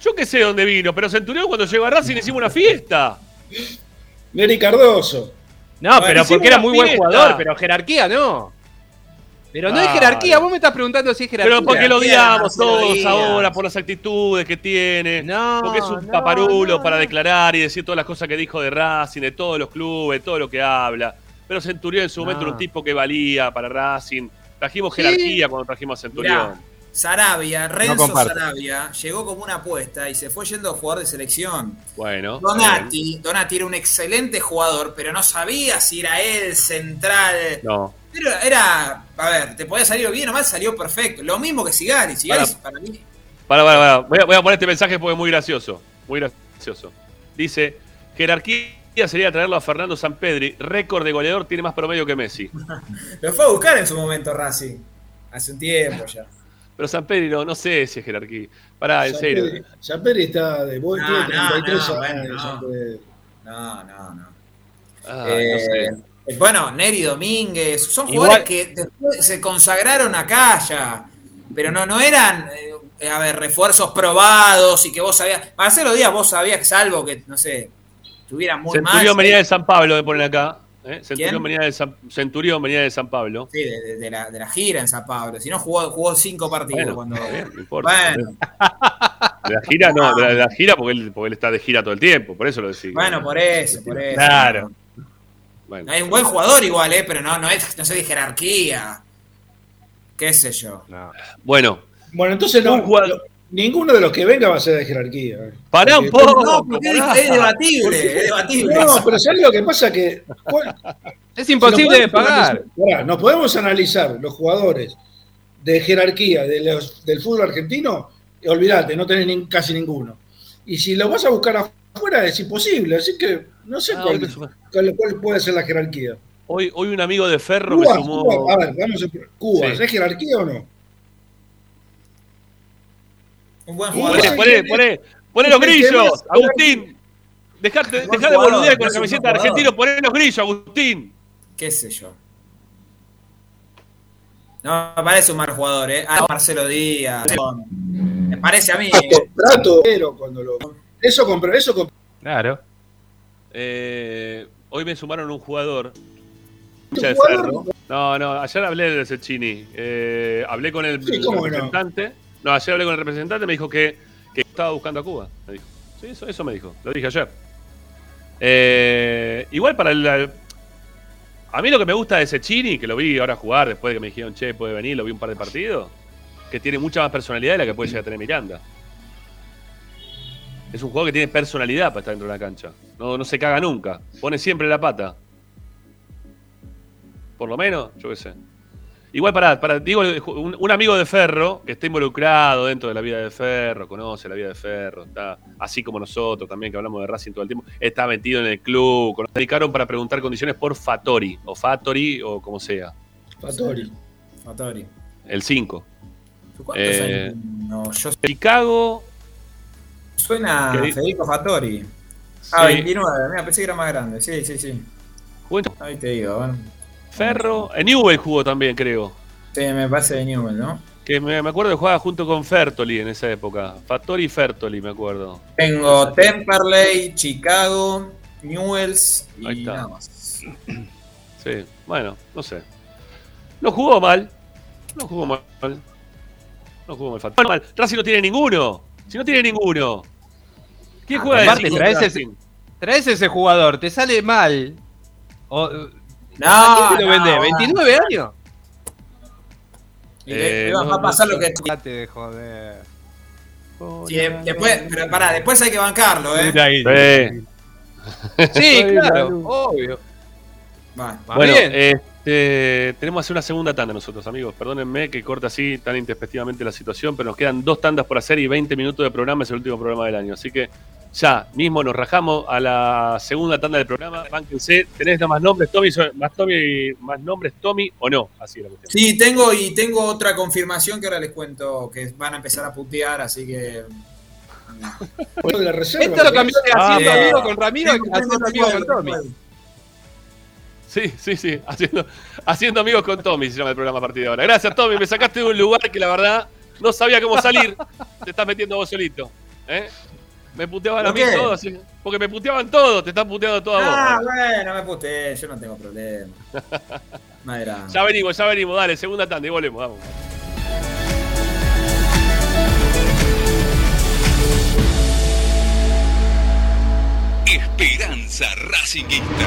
Speaker 3: Yo qué sé dónde vino, pero Centurión cuando llegó a Racing hicimos una fiesta.
Speaker 5: Neri Cardoso.
Speaker 4: No,
Speaker 6: Bueno,
Speaker 4: pero porque era muy buen jugador, pero jerarquía no. Pero no
Speaker 3: Claro.
Speaker 4: jerarquía, vos me estás preguntando si es jerarquía.
Speaker 3: Pero porque lo odiamos todos ahora por las actitudes que tiene.
Speaker 4: No,
Speaker 3: porque es un
Speaker 4: no,
Speaker 3: paparulo
Speaker 4: no,
Speaker 3: para
Speaker 4: no.
Speaker 3: declarar y decir todas las cosas que dijo de Racing, de todos los clubes, todo lo que habla. Pero Centurión en su momento
Speaker 4: No.
Speaker 3: era un tipo que valía para Racing. Trajimos
Speaker 4: Sí.
Speaker 3: jerarquía cuando trajimos a Centurión.
Speaker 6: Mirá, Sarabia, Renzo. Sarabia, llegó como una apuesta y se fue yendo a jugador de selección.
Speaker 3: Bueno.
Speaker 6: Donati, Donati era un excelente jugador, pero no sabía si era él central.
Speaker 3: No.
Speaker 6: Pero era, a ver, te podía salir bien o mal, salió perfecto. Lo mismo que Sigali. Sigali
Speaker 3: Para.
Speaker 6: para mí.
Speaker 3: Para, para, para. Voy a, voy a poner este mensaje porque es muy gracioso. Muy gracioso. Dice, jerarquía sería traerlo a Fernando Sampedri. Récord de goleador tiene más promedio que Messi. [LAUGHS]
Speaker 6: Lo fue a buscar en su momento Racing. Hace un tiempo ya.
Speaker 3: Pero Sampedri no, no sé si es jerarquía. Pará, en serio.
Speaker 5: Zaperi está de vuelta,
Speaker 6: No, no,
Speaker 5: 33
Speaker 6: no,
Speaker 5: años.
Speaker 6: bueno, no.
Speaker 5: Sanpedri.
Speaker 6: No, no, no.
Speaker 3: Ah,
Speaker 6: Eh,
Speaker 3: no sé.
Speaker 6: Bueno, Neri Domínguez, son
Speaker 4: Igual-
Speaker 6: jugadores que después se consagraron acá ya, pero no, no eran, eh, a ver, refuerzos probados y que vos sabías. Marcelo Díaz, vos sabías que salvo que, no sé, estuviera muy mal.
Speaker 3: Centurión venía de San Pablo, me ponen acá. ¿eh? Centurión, venía de San, Centurión venía de San Pablo.
Speaker 6: sí, de, de- de la, de la gira en San Pablo. Si no, jugó, jugó cinco partidos
Speaker 3: Bueno,
Speaker 6: cuando.
Speaker 3: bien, no importa.
Speaker 6: Bueno,
Speaker 3: De [LAUGHS] la gira no, de la, de la gira porque él, porque él está de gira todo el tiempo, por eso lo decía.
Speaker 6: bueno, por eso, por eso.
Speaker 4: Claro.
Speaker 3: Bueno.
Speaker 6: Hay un buen jugador igual, eh, pero no, no es, no sé de jerarquía. Qué sé yo.
Speaker 4: No.
Speaker 3: Bueno,
Speaker 5: Bueno, entonces no,
Speaker 3: jugador-
Speaker 5: lo- ninguno de los que venga va a ser de jerarquía.
Speaker 3: pará un poco.
Speaker 6: No, porque es, es debatible, es debatible.
Speaker 5: No, pero ¿sabes lo que pasa? Que ¿cuál-
Speaker 4: Es imposible de
Speaker 5: si
Speaker 4: pagar.
Speaker 5: pará, nos podemos analizar los jugadores de jerarquía de los- del fútbol argentino, olvídate, no tenés casi ninguno. Y si lo vas a buscar afuera es imposible, así que no sé
Speaker 3: Ah,
Speaker 5: cuál,
Speaker 3: me
Speaker 5: cuál- cuál puede ser la jerarquía.
Speaker 3: Hoy, hoy un amigo de Ferro me
Speaker 5: Cuba,
Speaker 3: sumó.
Speaker 5: Cuba, a ver, vamos a Cuba,
Speaker 3: Sí.
Speaker 5: ¿es jerarquía o no?
Speaker 6: Un buen jugador.
Speaker 3: Poné, poné, poné, poné los
Speaker 5: ¿Qué
Speaker 3: grillos? Agustín. Dejá de boludear con la camiseta de argentino, poné los grillos, Agustín.
Speaker 6: ¿Qué sé yo? No, me parece un mal jugador, ¿eh? Ah, Marcelo Díaz. Me parece a mí.
Speaker 5: Ah, Prato, pero cuando lo. Eso compró, eso compró.
Speaker 4: Claro.
Speaker 3: Eh, hoy me sumaron un jugador.
Speaker 5: ¿Un
Speaker 3: hincha de? Ferro. No, no, ayer hablé de Cecchini. Eh, hablé con el,
Speaker 5: Sí, no.
Speaker 3: representante. No? ayer hablé con el representante, me dijo que, que estaba buscando a Cuba. Me dijo. Sí, eso, eso me dijo. Lo dije ayer. Eh, igual para el. A mí lo que me gusta de Cecchini, que lo vi ahora jugar después de que me dijeron, che, puede venir, lo vi un par de partidos, que tiene mucha más personalidad de la que puede llegar a tener Miranda. Es un jugador que tiene personalidad para estar dentro de la cancha. No, no se caga nunca. Pone siempre la pata. Por lo menos, yo qué sé. Igual para, para digo, un, un amigo de Ferro que está involucrado dentro de la vida de Ferro, conoce la vida de Ferro, está así como nosotros también que hablamos de Racing todo el tiempo, está metido en el club. Nos dedicaron para preguntar condiciones por Fattori, o Fattori, o como sea.
Speaker 5: Fattori.
Speaker 6: Fatori.
Speaker 3: El 5.
Speaker 6: ¿Cuántos
Speaker 3: Eh,
Speaker 6: años? No, yo
Speaker 3: Chicago.
Speaker 6: Suena
Speaker 3: ¿Qué di-
Speaker 6: Federico Fattori. Ah,
Speaker 3: sí,
Speaker 6: 29, mira, pensé que era más grande. Sí, sí, sí. Ahí te digo, bueno.
Speaker 3: Ferro. En Newell jugó también, creo.
Speaker 6: Sí, me parece de Newell, ¿no?
Speaker 3: Que me, me acuerdo que jugaba junto con Fertoli en esa época. Fattori y Fertoli, me acuerdo.
Speaker 6: Tengo Temperley, Chicago, Newells y
Speaker 3: Ahí está.
Speaker 6: nada más. [CLEARS THROAT]
Speaker 3: Sí, bueno, no sé. No jugó mal. No jugó mal. No jugó mal. Fattori. mal. Racing no tiene ninguno. Si no tiene ninguno. ¿Quién
Speaker 6: Ah,
Speaker 3: juega
Speaker 4: aparte traes ese-? Traes ese jugador, te sale mal. O,
Speaker 6: No,
Speaker 4: ¿A quién te lo
Speaker 6: no,
Speaker 4: vendés?
Speaker 6: no.
Speaker 4: ¿29 años?
Speaker 6: Y le,
Speaker 3: Eh,
Speaker 6: le va
Speaker 3: no,
Speaker 6: a pasar
Speaker 3: no
Speaker 6: lo que.
Speaker 4: De joder.
Speaker 6: Sí, después, pero pará, después hay que bancarlo, ¿eh?
Speaker 3: Sí.
Speaker 4: Sí, claro, obvio.
Speaker 6: Va.
Speaker 4: Va
Speaker 3: Bueno,
Speaker 4: bien.
Speaker 3: Este, tenemos que hacer una segunda tanda nosotros, amigos. Perdónenme que corte así tan intempestivamente la situación, pero nos quedan dos tandas por hacer y 20 minutos de programa. Es el último programa del año. Así que ya mismo nos rajamos a la segunda tanda del programa. Bánquense. ¿Tenés más nombres, Tommy? ¿Más, Tommy, más nombres, Tommy, o no? Así es la cuestión.
Speaker 6: Sí, tengo y tengo otra confirmación que ahora les cuento que van a empezar a putear, así que.
Speaker 5: Bueno, de la reserva.
Speaker 4: Esto lo cambió de
Speaker 3: Ah,
Speaker 4: haciendo
Speaker 6: bien.
Speaker 4: amigo con Ramiro
Speaker 6: Tengo-
Speaker 4: a haciendo
Speaker 6: tengo-
Speaker 4: amigo con Tommy.
Speaker 3: Sí, sí, sí. Haciendo, haciendo amigos con Tommy se llama el programa a partir de ahora. Gracias, Tommy. Me sacaste de un lugar que la verdad no sabía cómo salir. Te estás metiendo vos solito. ¿eh? Me puteaban a
Speaker 6: ¿Por
Speaker 3: mí
Speaker 6: qué?
Speaker 3: todos. así- Porque me puteaban todos. Te están puteando todos a vos.
Speaker 6: Ah, bueno, me puteé, yo no tengo problema. [LAUGHS] No.
Speaker 3: Ya venimos, ya venimos. Dale, segunda tanda y volvemos. Vamos.
Speaker 2: Esperanza Racingista.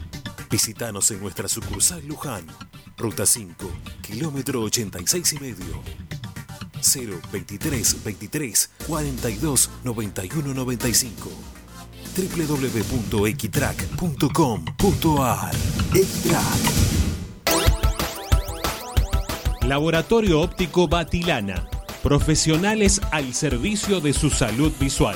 Speaker 7: Visítanos en nuestra sucursal Luján, ruta 5, kilómetro 86 y medio. 023 23 42 91 95 www.equitrack.com.ar Equitrack
Speaker 9: Laboratorio Óptico Batilana. Profesionales al servicio de su salud visual.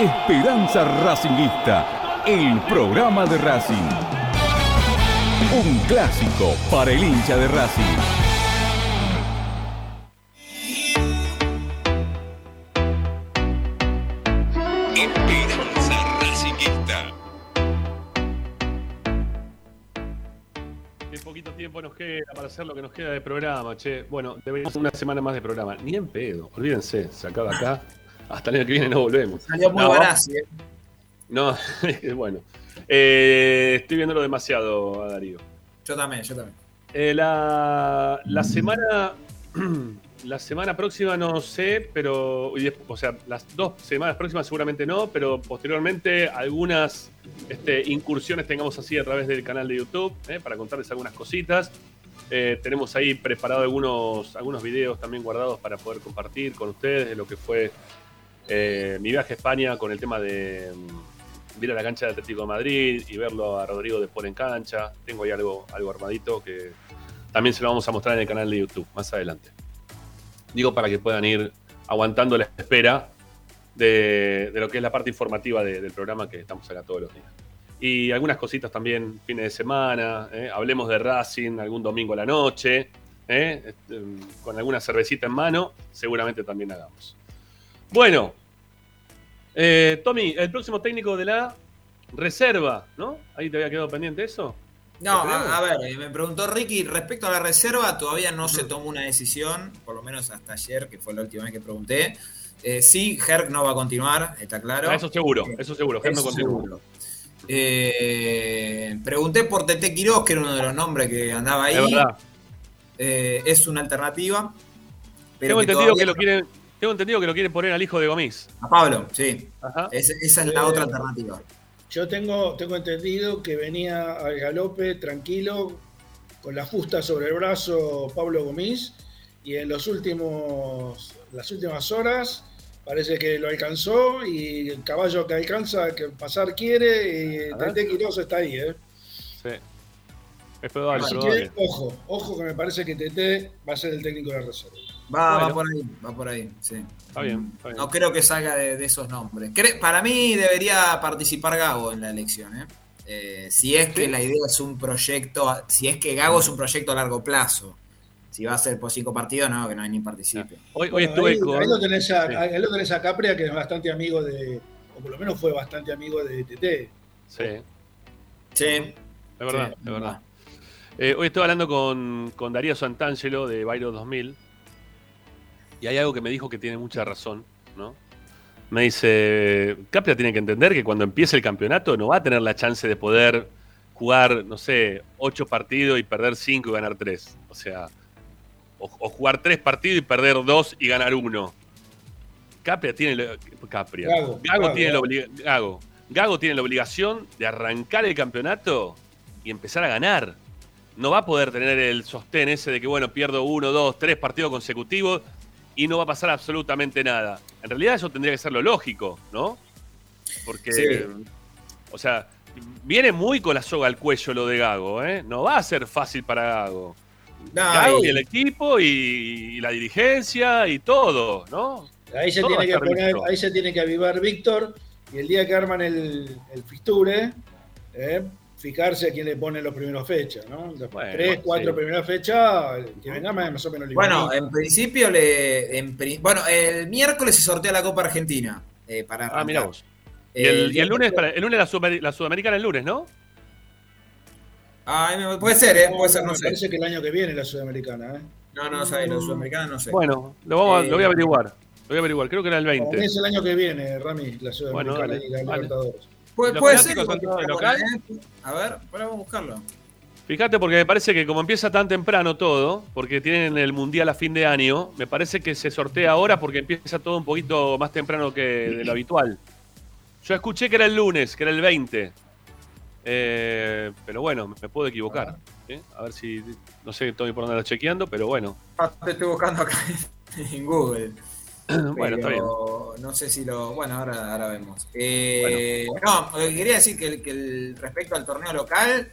Speaker 2: Esperanza Racingista, el programa de Racing. Un clásico para el hincha de Racing.
Speaker 7: Esperanza Racingista.
Speaker 3: Qué poquito tiempo nos queda para hacer lo que nos queda de programa, che. Bueno, deberíamos una semana más de programa. Ni en pedo, olvídense, se acaba acá. Hasta el año que viene no volvemos.
Speaker 6: Salió muy
Speaker 3: No,
Speaker 6: Barassi, eh.
Speaker 3: No, [LAUGHS] bueno. Eh, estoy viéndolo demasiado a Darío.
Speaker 6: Yo también, yo también.
Speaker 3: Eh, la, la semana. [CLEARS THROAT] La semana próxima no sé, pero. O sea, las dos semanas próximas seguramente no, pero posteriormente algunas este, incursiones tengamos así a través del canal de YouTube eh, para contarles algunas cositas. Eh, tenemos ahí preparado algunos, algunos videos también guardados para poder compartir con ustedes de lo que fue eh, mi viaje a España con el tema de mm, ir a la cancha de Atlético de Madrid y verlo a Rodrigo de Paul en cancha. Tengo ahí algo, algo armadito que también se lo vamos a mostrar en el canal de YouTube más adelante. Digo para que puedan ir aguantando la espera de, lo que es la parte informativa de- del programa que estamos acá todos los días. Y algunas cositas también, fines de semana, ¿eh? hablemos de Racing algún domingo a la noche, ¿eh? Este, con alguna cervecita en mano, seguramente también hagamos. Bueno, eh, Tommy, el próximo técnico de la reserva, ¿no? Ahí te había quedado pendiente eso.
Speaker 6: No,
Speaker 3: ¿Te
Speaker 6: a, a ver, eh, me preguntó Ricky respecto a la reserva, todavía no se tomó una decisión, por lo menos hasta ayer, que fue la última vez que pregunté. Eh, sí, Herc no va a continuar, está claro.
Speaker 3: Ah, eso seguro,
Speaker 6: Eh,
Speaker 3: eso seguro, Germ no
Speaker 6: eso
Speaker 3: continúa.
Speaker 6: seguro. Eh, pregunté por Tete Quiroz, que era uno de los nombres que andaba ahí.
Speaker 3: Es verdad.
Speaker 6: Eh, es una alternativa. Pero
Speaker 3: Tengo
Speaker 6: que
Speaker 3: entendido que lo quieren. Tengo entendido que lo quieren poner al hijo de Gomis.
Speaker 6: A Pablo, sí.
Speaker 3: Ajá.
Speaker 6: Es- esa es la otra alternativa.
Speaker 5: Yo tengo, tengo entendido que venía al galope tranquilo, con la fusta sobre el brazo Pablo Gomis, y en los últimos, las últimas horas parece que lo alcanzó y el caballo que alcanza, que pasar quiere, y. Tete Quiroz está ahí, ¿eh?
Speaker 3: Sí. Es probable,
Speaker 5: Así
Speaker 3: probable.
Speaker 5: que, ojo, ojo que me parece que Tete va a ser el técnico de reserva.
Speaker 6: Va, va por ahí, va por ahí, sí.
Speaker 3: Está bien, está bien.
Speaker 6: No creo que salga de, de esos nombres. Cre- para mí debería participar Gago en la elección, ¿eh? Eh, si es que
Speaker 3: ¿Sí?
Speaker 6: la idea es un proyecto, si es que Gago es un proyecto a largo plazo. Si va a ser por cinco partidos, no, que no ni participe.
Speaker 3: Hoy, hoy
Speaker 5: Bueno,
Speaker 3: estuve
Speaker 5: ahí,
Speaker 3: con.
Speaker 5: ahí lo tenés a,
Speaker 3: Sí.
Speaker 5: ahí lo tenés a Capria, que es bastante amigo de, o por lo menos fue bastante amigo de Tete.
Speaker 3: Sí, es
Speaker 6: Sí,
Speaker 3: verdad,
Speaker 6: Sí,
Speaker 3: es verdad. Eh, hoy estuve hablando con, con Darío Santangelo de Bairo 2000 y hay algo que me dijo que tiene mucha razón, ¿no? Me dice, Capria tiene que entender que cuando empiece el campeonato no va a tener la chance de poder jugar, no sé, ocho partidos y perder cinco y ganar tres. O sea, o, o jugar tres partidos y perder dos y ganar uno. Capria tiene lo- Capria.
Speaker 5: Gago,
Speaker 3: Gago,
Speaker 5: Gago,
Speaker 3: tiene la
Speaker 5: Gago.
Speaker 3: Gago tiene la obligación de arrancar el campeonato y empezar a ganar. No va a poder tener el sostén ese de que, bueno, pierdo uno, dos, tres partidos consecutivos y no va a pasar absolutamente nada. En realidad eso tendría que ser lo lógico, ¿no? Porque,
Speaker 6: Sí.
Speaker 3: o sea, viene muy con la soga al cuello lo de Gago, ¿eh? No va a ser fácil para Gago.
Speaker 6: No,
Speaker 3: Gago
Speaker 6: y-
Speaker 3: el equipo y, y la dirigencia y todo, ¿no?
Speaker 5: Ahí se,
Speaker 3: Todo
Speaker 5: tiene que poner, ahí se tiene que avivar Víctor y el día que arman el, el fisture, eh, fijarse a quién le pone los primeros fechas, ¿no?
Speaker 3: Bueno,
Speaker 5: tres, cuatro
Speaker 3: sí.
Speaker 5: primeras fechas, que venga más, más o menos
Speaker 6: Bueno,
Speaker 5: livianito.
Speaker 6: en principio, le, en bueno, el miércoles se sortea la Copa Argentina. eh, para
Speaker 3: Ah, mira vos. Y el,
Speaker 6: Eh,
Speaker 3: y el lunes, para- el lunes la, Sudameri- la Sudamericana el lunes, ¿no?
Speaker 6: Ah, puede ser, ¿eh? Puede ser,
Speaker 5: No,
Speaker 6: sé.
Speaker 5: parece que el año que viene la Sudamericana, ¿eh?
Speaker 6: No, no, sé, los sudamericanos no sé.
Speaker 3: Bueno, lo, vamos a-
Speaker 6: Eh,
Speaker 3: lo voy a averiguar. Lo voy a averiguar, creo que era el
Speaker 5: Para mí
Speaker 3: 20.
Speaker 5: es el año que viene, Rami, la Sudamericana
Speaker 3: Bueno, dale,
Speaker 5: y la
Speaker 3: vale.
Speaker 6: Puede,
Speaker 3: ¿Los
Speaker 6: puede ser.
Speaker 3: son.
Speaker 6: A ver, para vamos a buscarlo.
Speaker 3: Fíjate, porque me parece que como empieza tan temprano todo, porque tienen el Mundial a fin de año, me parece que se sortea ahora porque empieza todo un poquito más temprano que de lo habitual. Yo escuché que era el lunes, que era el 20. Eh, pero bueno, me puedo equivocar. ¿eh? A ver si, no sé Tommy por dónde anda chequeando, pero bueno.
Speaker 6: Ah, te estoy buscando acá [LAUGHS] en Google. [CLEARS THROAT]
Speaker 3: Bueno, está bien.
Speaker 6: No sé si lo. Bueno, ahora, ahora vemos. Eh, No, quería decir que, el- que el- respecto al torneo local,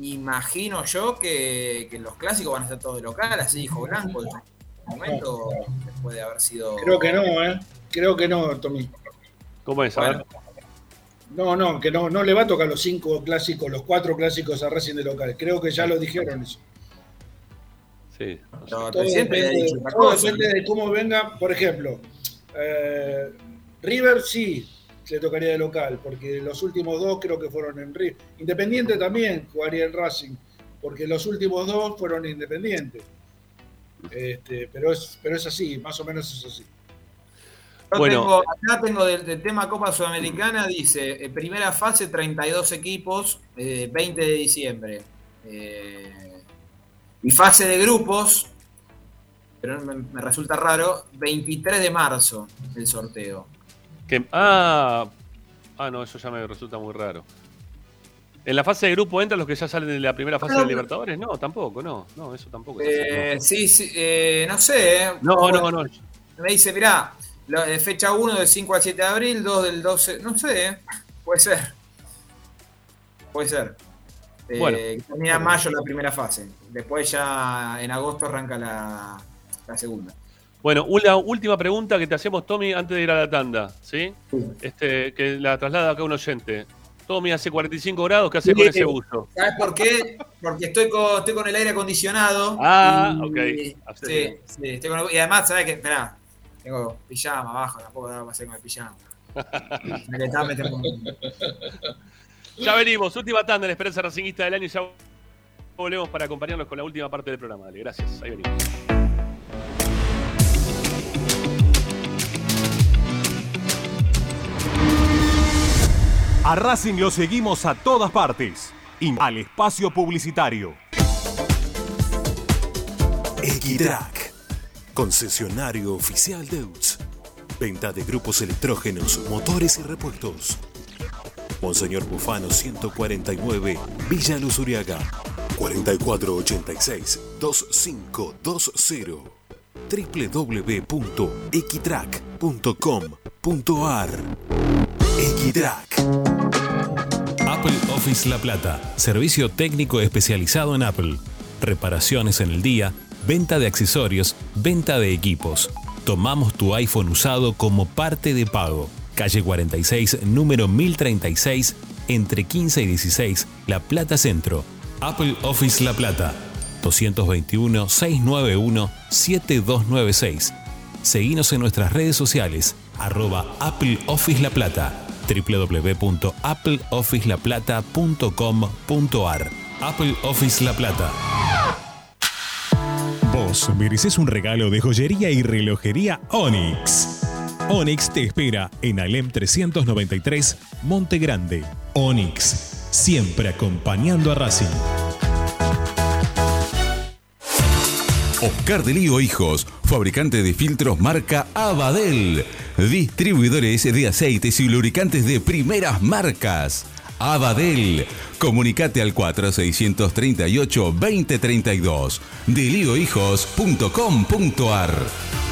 Speaker 6: imagino yo que, que los clásicos van a ser todos de local, así hijo blanco. En este momento puede haber sido.
Speaker 5: Creo que no, ¿eh? Creo que no, Tommy.
Speaker 3: ¿Cómo es? A
Speaker 6: Bueno,
Speaker 3: ver.
Speaker 5: No, no, que no, no le va a tocar los cinco clásicos, los cuatro clásicos a Racing de local. Creo que ya lo dijeron eso.
Speaker 3: Sí. no,
Speaker 5: Todo depende,
Speaker 6: dicho otra
Speaker 5: todo
Speaker 6: cosa.
Speaker 5: depende de cómo venga. Por ejemplo, eh, River sí le tocaría de local, porque los últimos dos creo que fueron en River. Independiente también jugaría en Racing, porque los últimos dos fueron independientes. Este, pero, es, pero es así, más o menos es así.
Speaker 6: Yo
Speaker 3: Bueno.
Speaker 6: tengo, acá tengo del, del tema Copa Sudamericana, dice, eh, primera fase 32 equipos, eh, 20 de diciembre. Eh, y fase de grupos, pero me, me resulta raro, 23 de marzo el sorteo.
Speaker 3: Que- ah, ah, no, eso ya me resulta muy raro. ¿En la fase de grupo entran los que ya salen de la primera fase
Speaker 6: No,
Speaker 3: de. Libertadores? No, tampoco, no. No, eso tampoco. es
Speaker 6: Eh, sí, sí, eh, no sé. eh.
Speaker 3: no, no, no, no.
Speaker 6: Me dice, mirá, la- eh, fecha 1 del 5 al 7 de abril, 2 del 12, no sé, eh, puede ser. Puede ser. Eh,
Speaker 3: Bueno.
Speaker 6: termina en mayo la primera fase. Después ya en agosto arranca la, la segunda.
Speaker 3: Bueno, una última pregunta que te hacemos, Tommy, antes de ir a la tanda, ¿sí? Este, que la traslada acá un oyente. Tommy hace 45 grados, ¿qué hace
Speaker 6: Sí.
Speaker 3: con ese buzo?
Speaker 6: ¿Sabes por qué? Porque estoy con, estoy con el aire acondicionado.
Speaker 3: Ah,
Speaker 6: y-
Speaker 3: ok.
Speaker 6: Sí, sí, estoy con y además, ¿sabes qué? Esperá, tengo pijama abajo, tampoco da para hacer con el pijama. [LAUGHS]
Speaker 3: Ya venimos, última tanda en la Esperanza Racingista del año y ya volvemos para acompañarnos con la última parte del programa. Dale, gracias. Ahí venimos.
Speaker 8: A Racing lo seguimos a todas partes. Y al espacio publicitario.
Speaker 10: Equitrack, concesionario oficial de UTS. Venta de grupos electrógenos, motores y repuestos. Monseñor Bufano 149, Villa Luz Uriaga. 4486-2520 www.equitrack.com.ar Equitrack
Speaker 7: Apple Office La Plata, servicio técnico especializado en Apple. Reparaciones en el día, venta de accesorios, venta de equipos. Tomamos tu iPhone usado como parte de pago. Calle 46, número 1036, entre 15 y 16, La Plata Centro. Apple Office La Plata, 221-691-7296. Seguinos en nuestras redes sociales, arroba Apple Office La Plata, www.appleofficelaplata.com.ar. Apple Office La Plata.
Speaker 9: Vos mereces un regalo de joyería y relojería Onyx. Onyx te espera en Alem 393, Monte Grande. Onyx, siempre acompañando a Racing.
Speaker 2: Oscar de Lío Hijos, fabricante de filtros marca Abadel. Distribuidores de aceites y lubricantes de primeras marcas. Abadel. Comunicate al 4638-2032. Deliohijos.com.ar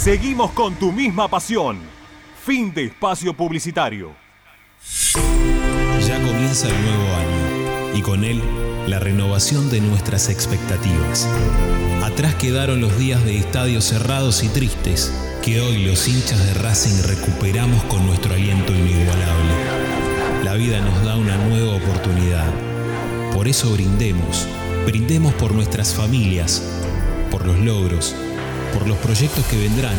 Speaker 8: Seguimos con tu misma pasión. Fin de espacio publicitario.
Speaker 9: Ya comienza el nuevo año y con él la renovación de nuestras expectativas. Atrás quedaron los días de estadios cerrados y tristes que hoy los hinchas de Racing recuperamos con nuestro aliento inigualable. La vida nos da una nueva oportunidad. Por eso brindemos, brindemos por nuestras familias, por los logros, por los proyectos que vendrán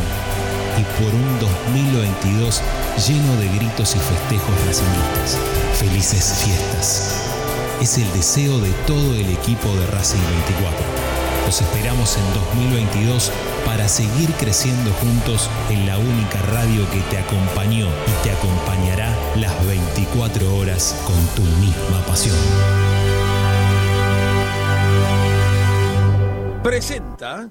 Speaker 9: y por un 2022 lleno de gritos y festejos racingistas. Felices fiestas. Es el deseo de todo el equipo de Racing 24. Los esperamos en 2022 para seguir creciendo juntos en la única radio que te acompañó y te acompañará las 24 horas con tu misma pasión.
Speaker 10: Presenta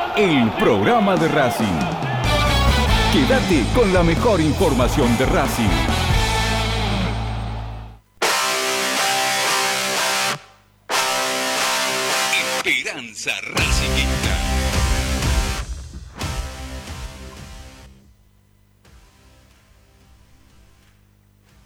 Speaker 2: el programa de Racing. Quédate con la mejor información de Racing. Esperanza Racingista.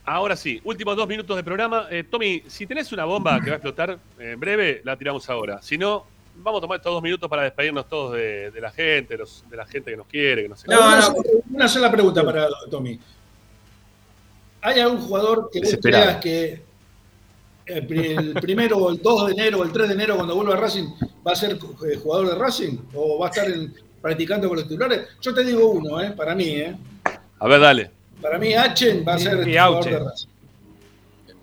Speaker 3: Ahora sí, últimos dos minutos de programa. Eh, Tommy, si tenés una bomba que va a explotar en breve, la tiramos ahora. Si no, vamos a tomar estos dos minutos para despedirnos todos de, de la gente, los- de la gente que nos quiere, que nos
Speaker 5: No, una, sola- una sola pregunta para Tommy. ¿Hay algún jugador que vos creas que el, pri- el primero o el 2 de enero o el 3 de enero cuando vuelva a Racing va a ser eh, jugador de Racing? ¿O va a estar en- practicando con los titulares? Yo te digo uno, eh, para mí. Eh.
Speaker 3: A ver, dale.
Speaker 5: Para mí Achen va a ser
Speaker 4: Y- y
Speaker 5: jugador de Racing.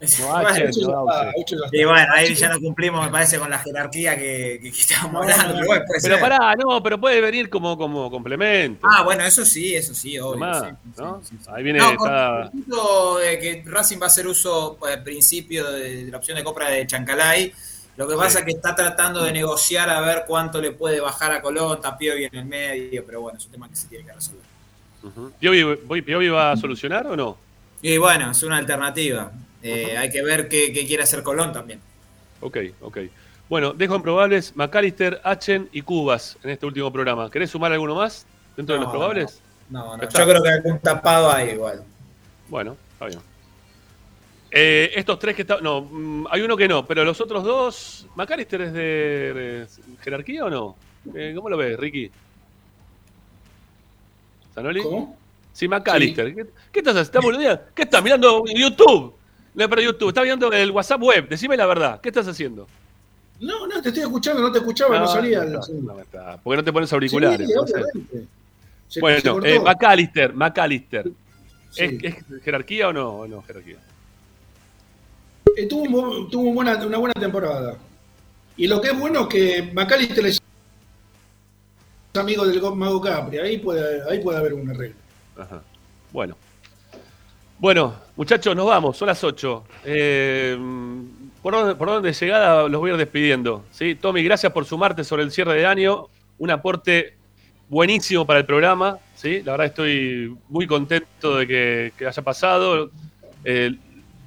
Speaker 5: [LAUGHS]
Speaker 6: Y bueno, ahí ya no cumplimos, me parece, con la jerarquía que, que estábamos hablando. pero bueno,
Speaker 3: Pero pará, no, pero puede venir como, como complemento.
Speaker 6: Ah, bueno, eso sí, eso sí, obvio.
Speaker 3: Tomá,
Speaker 6: sí, sí,
Speaker 3: ¿no?
Speaker 6: sí, sí.
Speaker 3: Ahí viene,
Speaker 6: No, con
Speaker 3: está-
Speaker 6: el punto de que Racing va a hacer uso pues, al principio de, de la opción de compra de Chancalay. Lo que pasa es que está tratando de negociar a ver cuánto le puede bajar a Colón, Tapiovi en el medio, pero bueno, es un tema que se tiene que resolver.
Speaker 3: ¿Piovi, voy- Piovi va a solucionar o no?
Speaker 6: Y bueno, es una alternativa. Eh, Hay que ver qué, qué quiere hacer Colón también.
Speaker 3: Ok, ok. Bueno, dejo en probables McAllister, Achen y Cubas en este último programa. ¿Querés sumar alguno más dentro de los probables?
Speaker 6: No, no, yo creo que algún tapado hay igual.
Speaker 3: Bueno, está bien. Eh, estos tres que están. No, mm, hay uno que no, pero los otros dos. ¿McAllister es de, de jerarquía o no? Eh, ¿Cómo lo ves, Ricky? ¿Sanoli?
Speaker 5: ¿Cómo?
Speaker 3: Sí, McAllister. ¿Qué, qué estás haciendo? ¿Qué estás mirando YouTube? No, pero YouTube. Estás viendo el WhatsApp web. Decime la verdad. ¿Qué estás haciendo?
Speaker 5: No, no, te estoy escuchando, no te escuchaba, no, salía. el-
Speaker 3: está, no está. ¿Por qué no te pones auriculares?
Speaker 5: Sí,
Speaker 3: No
Speaker 5: obviamente. Se- se
Speaker 3: bueno,
Speaker 5: cortó.
Speaker 3: eh, McAllister, McAllister.
Speaker 5: Sí.
Speaker 3: ¿Es, es jerarquía o no? ¿O no jerarquía?
Speaker 5: Eh, tuvo un bu- tuvo un buena- una buena temporada. Y lo que es bueno es que McAllister es amigo del Go- Mago Capri. Ahí puede, ahí puede haber un arreglo.
Speaker 3: Ajá. Bueno. Bueno, muchachos, nos vamos, son las 8. Eh, por, orden, llegada los voy a ir despidiendo. ¿sí? Tommy, gracias por sumarte sobre el cierre de año. Un aporte buenísimo para el programa. ¿sí? La verdad estoy muy contento de que, que haya pasado. Eh,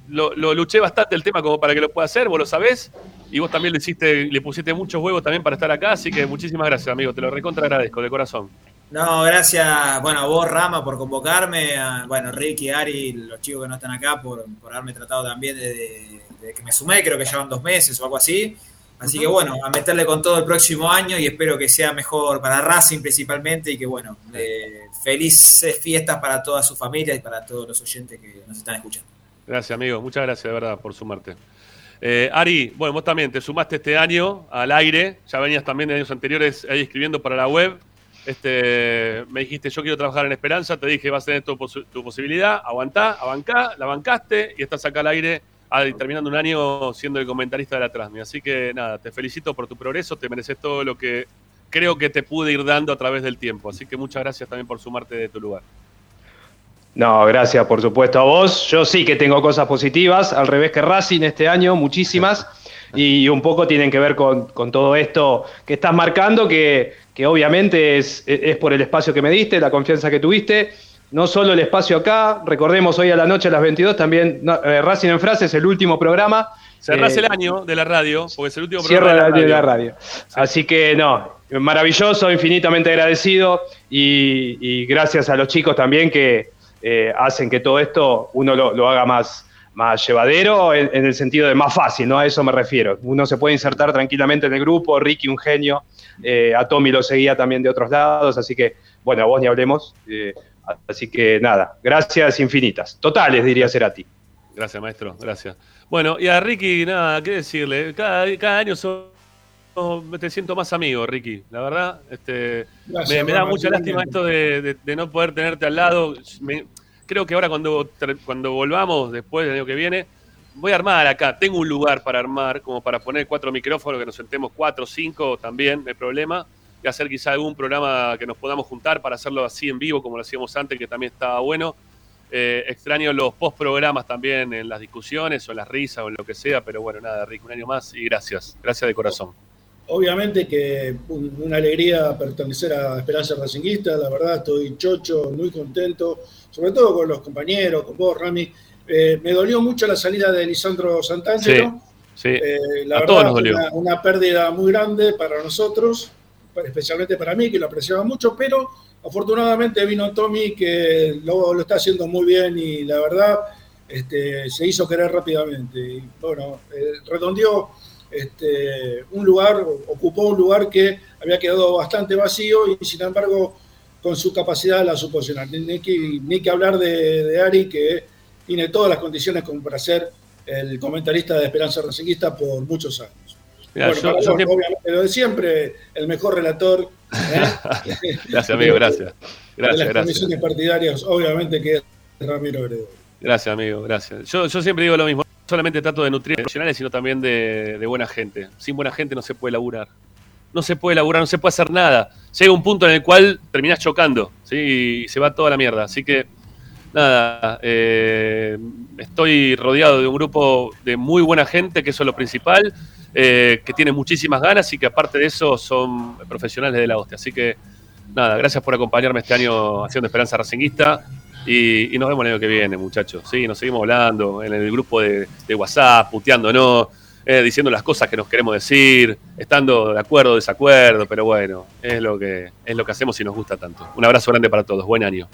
Speaker 3: lo, lo luché bastante el tema como para que lo pueda hacer, vos lo sabés. Y vos también le hiciste, le pusiste muchos huevos también para estar acá, así que muchísimas gracias, amigo. Te lo recontra agradezco de corazón.
Speaker 6: No, gracias, bueno, a vos, Rama, por convocarme, a, bueno, Ricky, Ari, los chicos que no están acá, por, por haberme tratado también desde, desde que me sumé, creo que llevan dos meses o algo así. Así que bueno, a meterle con todo el próximo año y espero que sea mejor para Racing principalmente y que bueno, eh, felices fiestas para toda su familia y para todos los oyentes que nos están escuchando.
Speaker 3: Gracias, amigo. Muchas gracias, de verdad, por sumarte. Eh, Ari, bueno, vos también te sumaste este año al aire. Ya venías también de años anteriores ahí escribiendo para la web. Este, me dijiste, yo quiero trabajar en Esperanza. Te dije, vas a tener tu, pos- tu posibilidad. Aguantá, abancá, la bancaste y estás acá al aire ah, terminando un año siendo el comentarista de la Trasmi. Así que nada, te felicito por tu progreso. Te mereces todo lo que creo que te pude ir dando a través del tiempo. Así que muchas gracias también por sumarte de tu lugar.
Speaker 11: No, gracias por supuesto a vos. Yo sí que tengo cosas positivas, al revés que Racing este año, muchísimas. Y un poco tienen que ver con, con todo esto que estás marcando, que, que obviamente es, es por el espacio que me diste, la confianza que tuviste. No solo el espacio acá, recordemos hoy a la noche a las 22 también eh, Racing en Frases, el último programa.
Speaker 3: Cerrás
Speaker 11: Eh,
Speaker 3: el año de la radio, porque es el último
Speaker 11: Cierra
Speaker 3: programa
Speaker 11: la, de la radio. Así que no, maravilloso, infinitamente agradecido y, y gracias a los chicos también que eh, hacen que todo esto uno lo, lo haga más, más llevadero en, en el sentido de más fácil, ¿no? A eso me refiero. Uno se puede insertar tranquilamente en el grupo, Ricky un genio, eh, a Tommy lo seguía también de otros lados, así que, bueno, a vos ni hablemos. eh, así que nada, gracias infinitas. Totales, diría Cerati.
Speaker 3: Gracias, maestro, gracias. Bueno, y a Ricky, nada, qué decirle. Cada, cada año so- so- te siento más amigo, Ricky. La verdad, este,
Speaker 5: Gracias,
Speaker 3: me, me da mucha lástima esto de, de- de no poder tenerte al lado. Me- creo que ahora cuando, cuando volvamos, después del año que viene, voy a armar acá. Tengo un lugar para armar, como para poner cuatro micrófonos, que nos sentemos cuatro o cinco también, no hay problema. Y hacer quizá algún programa que nos podamos juntar para hacerlo así en vivo, como lo hacíamos antes, que también estaba bueno. Eh, extraño los post-programas también en las discusiones o en las risas o en lo que sea, pero bueno, nada, Rick, un año más y gracias. Gracias de corazón.
Speaker 5: Obviamente que un- una alegría pertenecer a Esperanza Racinguista, la verdad estoy chocho, muy contento, sobre todo con los compañeros, con vos, Rami. Eh, me dolió mucho la salida de Lisandro Santangelo.
Speaker 3: Sí,
Speaker 5: Eh, la
Speaker 3: a
Speaker 5: verdad,
Speaker 3: todos nos dolió.
Speaker 5: Una, una pérdida muy grande para nosotros, especialmente para mí, que lo apreciaba mucho, pero afortunadamente vino Tommy, que lo, lo está haciendo muy bien y la verdad este, se hizo querer rápidamente. Y bueno, eh, redondeó este, un lugar, ocupó un lugar que había quedado bastante vacío y sin embargo con su capacidad la supo llenar. Ni, ni que, ni que hablar de, de Ari, que tiene todas las condiciones como para ser el comentarista de Esperanza Racinguista por muchos años.
Speaker 3: Mirá,
Speaker 5: bueno,
Speaker 3: yo-
Speaker 5: para
Speaker 3: yo
Speaker 5: obviamente, lo de siempre, el mejor relator. ¿eh? [LAUGHS]
Speaker 3: Gracias, amigo, gracias.
Speaker 5: de
Speaker 3: Gracias,
Speaker 5: las
Speaker 3: gracias.
Speaker 5: comisiones partidarias, obviamente que es Ramiro Heredo.
Speaker 3: Gracias, amigo, gracias. Yo, yo siempre digo lo mismo. Solamente trato de nutrir sino también de, de buena gente. Sin buena gente no se puede laburar. No se puede laburar, no se puede hacer nada. Llega un punto en el cual terminás chocando, ¿sí? Y se va toda la mierda. Así que, nada, eh, estoy rodeado de un grupo de muy buena gente, que eso es lo principal, eh, que tiene muchísimas ganas y que aparte de eso son profesionales de la hostia. Así que, nada, gracias por acompañarme este año haciendo Esperanza Racinguista. Y, y nos vemos el año que viene, muchachos. Sí, nos seguimos hablando en el grupo de, de WhatsApp, puteándonos, eh, diciendo las cosas que nos queremos decir, estando de acuerdo o desacuerdo, pero bueno, es lo que es lo que hacemos y nos gusta tanto. Un abrazo grande para todos. Buen año.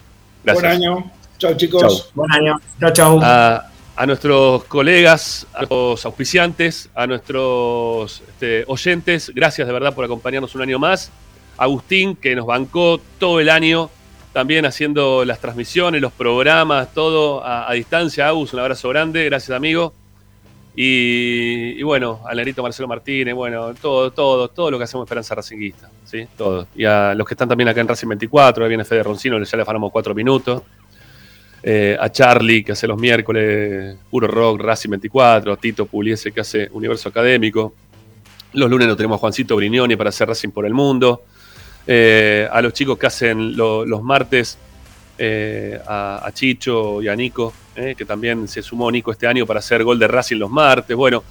Speaker 3: Gracias.
Speaker 5: Buen año. Chao, chicos.
Speaker 3: Chau.
Speaker 6: Buen año. Chao, chao.
Speaker 3: A, a nuestros colegas, a los auspiciantes, a nuestros este, oyentes, gracias de verdad por acompañarnos un año más. Agustín, que nos bancó todo el año, también haciendo las transmisiones, los programas, todo a, a distancia. Agus, un abrazo grande, gracias amigo. Y, y bueno, al negrito Marcelo Martínez, bueno, todo, todo, todo lo que hacemos Esperanza Racinguista, ¿sí? Todo. Y a los que están también acá en Racing 24, ahí viene Fede Roncino, ya le afanamos cuatro minutos. Eh, a Charlie, que hace los miércoles Puro Rock, Racing 24, a Tito Puliese, que hace Universo Académico. Los lunes lo tenemos a Juancito Brignoni para hacer Racing por el Mundo. Eh, a los chicos que hacen lo- los martes, eh, a, Chicho y a Nico, eh, que también se sumó Nico este año para hacer gol de Racing los martes. Bueno,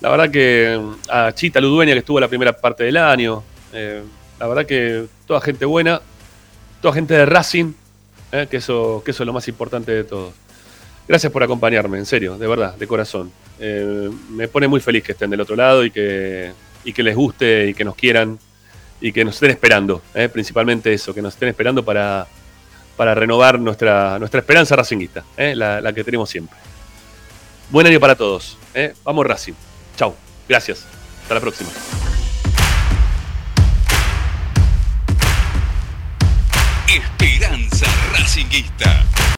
Speaker 3: la verdad que mm, a Chita Ludueña, que estuvo la primera parte del año. la verdad que toda gente buena, toda gente de Racing, que, eso, que eso es lo más importante de todo. Gracias por acompañarme, en serio, de verdad, de corazón. Me pone muy feliz que estén del otro lado y que, y que les guste y que nos quieran y que nos estén esperando, eh, principalmente eso, que nos estén esperando para, para renovar nuestra, nuestra esperanza racinguista, eh, la, que tenemos siempre. Buen año para todos. eh. Vamos Racing. Chau. Gracias. Hasta la próxima.
Speaker 2: Esperanza Racinguista.